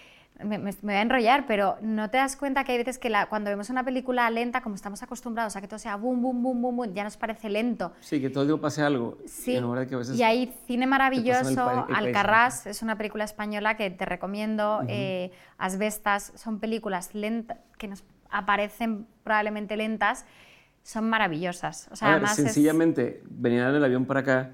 [SPEAKER 2] me, me- me voy a enrollar, pero no te das cuenta que hay veces que la- cuando vemos una película lenta, como estamos acostumbrados a que todo sea boom, boom, boom, boom, boom, ya nos parece lento.
[SPEAKER 1] Sí, que todo el tiempo pase algo.
[SPEAKER 2] Sí,
[SPEAKER 1] En de que a veces
[SPEAKER 2] y hay cine maravilloso,
[SPEAKER 1] el paisaje.
[SPEAKER 2] Alcarrás es una película española que te recomiendo, eh, Asbestas son películas lentas que nos aparecen probablemente lentas, son maravillosas. O sea,
[SPEAKER 1] A ver,
[SPEAKER 2] además es-
[SPEAKER 1] sencillamente, venir en el avión para acá,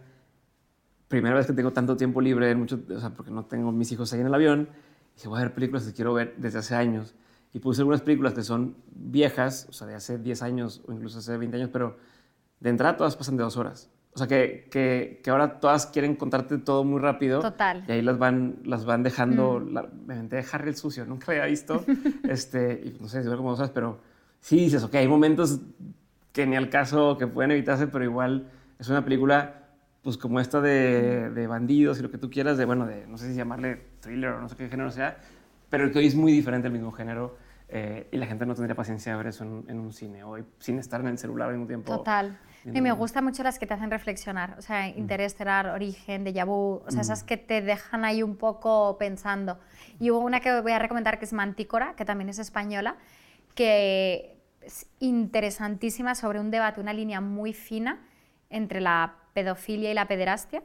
[SPEAKER 1] primera vez que tengo tanto tiempo libre, mucho, o sea, porque no tengo mis hijos ahí en el avión, dije, voy a ver películas que quiero ver desde hace años. Y puse algunas películas que son viejas, o sea, de hace 10 años o incluso hace 20 años, pero de entrada todas pasan de dos horas. O sea, que, que, que ahora todas quieren contarte todo muy rápido.
[SPEAKER 2] Total.
[SPEAKER 1] Y ahí las van, las van dejando. La, me aventé de Harry el sucio, nunca lo había visto. este, y no sé si como dos horas, pero sí dices, ok, hay momentos que ni al caso que pueden evitarse, pero igual es una película, pues como esta de, de bandidos y lo que tú quieras, de, bueno, de, no sé si llamarle thriller o no sé qué género sea, pero que hoy es muy diferente al mismo género eh, y la gente no tendría paciencia de ver eso en, en un cine hoy, sin estar en el celular al mismo tiempo.
[SPEAKER 2] Total. Y me gustan mucho las que te hacen reflexionar, o sea,
[SPEAKER 1] Mm.
[SPEAKER 2] Interestelar, Origen, Déjà Vu, o sea, esas que te dejan ahí un poco pensando. Y hubo una que voy a recomendar que es Mantícora, que también es española, que interesantísima sobre un debate, una línea muy fina entre la pedofilia y la pederastia.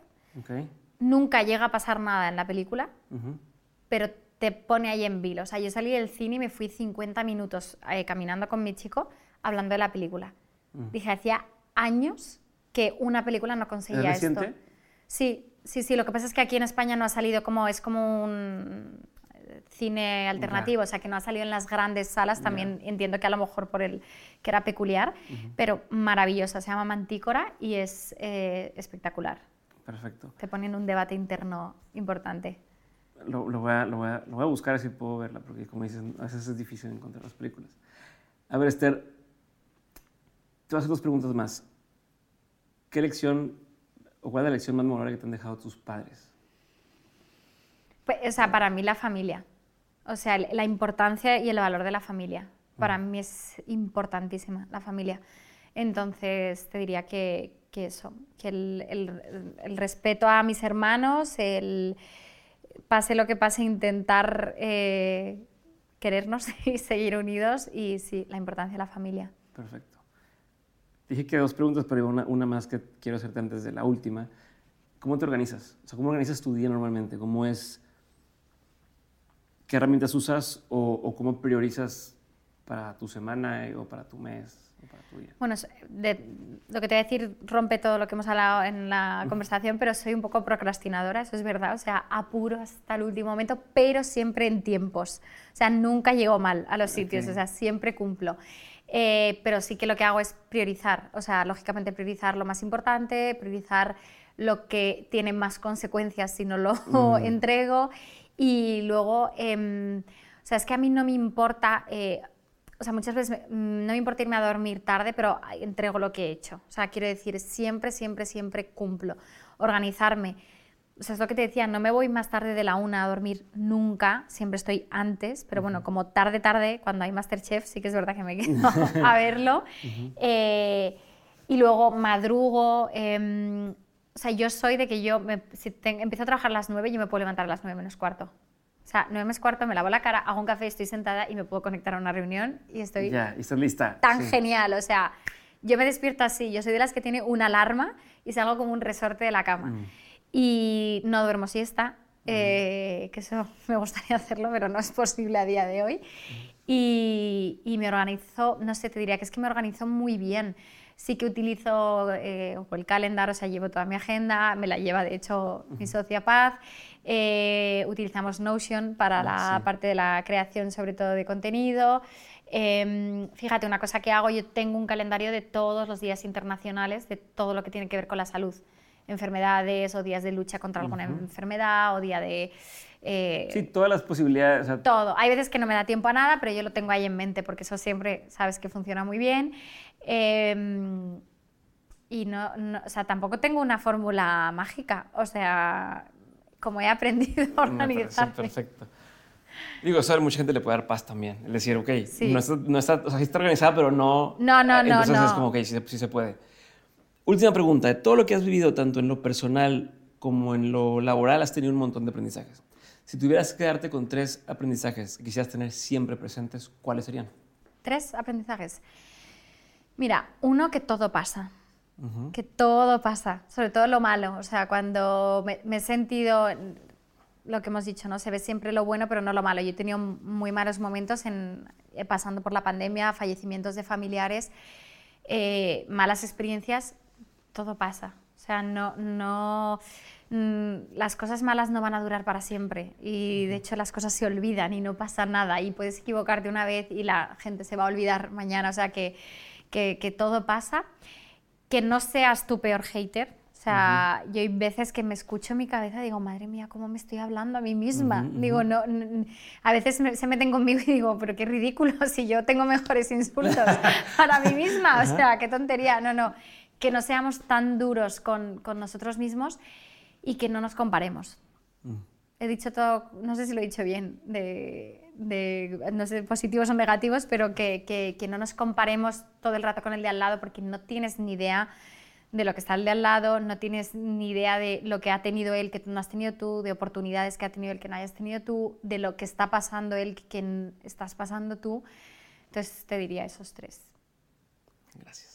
[SPEAKER 2] Nunca llega a pasar nada en la película,
[SPEAKER 1] Ujú.
[SPEAKER 2] pero te pone ahí en vilo. O sea, yo salí del cine y me fui 50 minutos eh, caminando con mi chico hablando de la película. Dije, hacía años que una película no conseguía
[SPEAKER 1] ¿Es
[SPEAKER 2] esto. Sí, sí, sí. Lo que pasa es que aquí en España no ha salido como, es como un cine alternativo, o sea, que no ha salido en las grandes salas. También entiendo que a lo mejor por el que era peculiar, pero maravillosa. Se llama Mantícora y es eh, espectacular.
[SPEAKER 1] Perfecto.
[SPEAKER 2] Te pone en un debate interno importante.
[SPEAKER 1] Lo, lo voy a, lo, voy a, lo voy a buscar a ver si puedo verla, porque como dices, a veces es difícil encontrar las películas. A ver, Esther, te voy a hacer dos preguntas más. ¿Qué lección o cuál es la lección más memorable que te han dejado tus padres?
[SPEAKER 2] Pues, o sea, para mí la familia. O sea, la importancia y el valor de la familia. Para mí es importantísima la familia. Entonces, te diría que, que eso, que el, el- el respeto a mis hermanos, el pase lo que pase, intentar eh, querernos y seguir unidos y sí, la importancia de la familia.
[SPEAKER 1] Perfecto. Dije que dos preguntas, pero una, una más que quiero hacerte antes de la última. ¿Cómo te organizas? O sea, ¿cómo organizas tu día normalmente? ¿Cómo es? ¿Qué herramientas usas o, o cómo priorizas para tu semana eh, o para tu mes o para tu día?
[SPEAKER 2] Bueno, de- lo que te voy a decir rompe todo lo que hemos hablado en la conversación, pero soy un poco procrastinadora, eso es verdad. O sea, apuro hasta el último momento, pero siempre en tiempos. O sea, nunca llego mal a los sitios,
[SPEAKER 1] Ok.
[SPEAKER 2] o sea, siempre cumplo. Eh, pero sí que lo que hago es priorizar, o sea, lógicamente priorizar lo más importante, priorizar lo que tiene más consecuencias si no lo entrego y luego, em, o sea, es que a mí no me importa, eh, o sea, muchas veces me- no me importa irme a dormir tarde, pero entrego lo que he hecho. O sea, quiero decir, siempre, siempre, siempre cumplo. Organizarme. O sea, es lo que te decía, no me voy más tarde de la una a dormir nunca, siempre estoy antes, pero bueno, como tarde, tarde, cuando hay Masterchef, sí que es verdad que me quedo a verlo. Eh, y luego madrugo. em, o sea, yo soy de que yo, me- si te- empiezo a trabajar a las 9, yo me puedo levantar a las 9 menos cuarto. O sea, 9 menos cuarto, me lavo la cara, hago un café, estoy sentada y me puedo conectar a una reunión y estoy
[SPEAKER 1] Ya, y estás lista.
[SPEAKER 2] tan
[SPEAKER 1] Sí.
[SPEAKER 2] genial. O sea, yo me despierto así, yo soy de las que tiene una alarma y salgo como un resorte de la cama.
[SPEAKER 1] Mm.
[SPEAKER 2] Y no duermo siesta, eh, que eso me gustaría hacerlo, pero no es posible a día de hoy. Y, y me organizo, no sé, te diría que es que me organizo muy bien. Sí que utilizo eh, el calendar, o sea, llevo toda mi agenda, me la lleva de hecho mi socia Paz. Eh, utilizamos Notion para la
[SPEAKER 1] sí.
[SPEAKER 2] parte de la creación, sobre todo de contenido. Em, fíjate, una cosa que hago, yo tengo un calendario de todos los días internacionales, de todo lo que tiene que ver con la salud. Enfermedades o días de lucha contra alguna enfermedad o día de... eh,
[SPEAKER 1] Sí, todas las posibilidades. o sea,
[SPEAKER 2] todo. Hay veces que no me da tiempo a nada, pero yo lo tengo ahí en mente porque eso siempre sabes que funciona muy bien. Em, y no, no- o sea, tampoco tengo una fórmula mágica. O sea, como he aprendido a organizarme.
[SPEAKER 1] perfecto. Digo, eso a mucha gente le puede dar paz también. Es decir, ok,
[SPEAKER 2] Sí.
[SPEAKER 1] no, está, no está, o sea, sí está organizada, pero no.
[SPEAKER 2] No, no, no,
[SPEAKER 1] Entonces
[SPEAKER 2] no.
[SPEAKER 1] es como, ok, sí, sí se puede. Última pregunta. De todo lo que has vivido, tanto en lo personal como en lo laboral, has tenido un montón de aprendizajes. Si tuvieras que quedarte con tres aprendizajes que quisieras tener siempre presentes, ¿cuáles serían?
[SPEAKER 2] Tres aprendizajes. Mira, uno que todo pasa. Que todo pasa, sobre todo lo malo. O sea, cuando me, he sentido, lo que hemos dicho, ¿no? Se ve siempre lo bueno, pero no lo malo. Yo he tenido muy malos momentos en, eh, pasando por la pandemia, fallecimientos de familiares, eh, malas experiencias, todo pasa. O sea, no, no, mm, las cosas malas no van a durar para siempre y de hecho las cosas se olvidan y no pasa nada y puedes equivocarte una vez y la gente se va a olvidar mañana. O sea, que que, todo pasa, que no seas tu peor hater. O sea, yo hay veces que me escucho en mi cabeza y digo, madre mía, ¿cómo me estoy hablando a mí misma? Digo, no, a veces se meten conmigo y digo, pero qué ridículo si yo tengo mejores insultos para mí misma. O sea, qué tontería. No, no, que no seamos tan duros con, con nosotros mismos y que no nos comparemos. Mm. He dicho todo, no sé si lo he dicho bien, de de, no sé, positivos o negativos, pero que, que, no nos comparemos todo el rato con el de al lado porque no tienes ni idea de lo que está el de al lado, no tienes ni idea de lo que ha tenido él que no has tenido tú, de oportunidades que ha tenido él que no hayas tenido tú, de lo que está pasando él que estás pasando tú. Entonces te diría esos tres.
[SPEAKER 1] Gracias.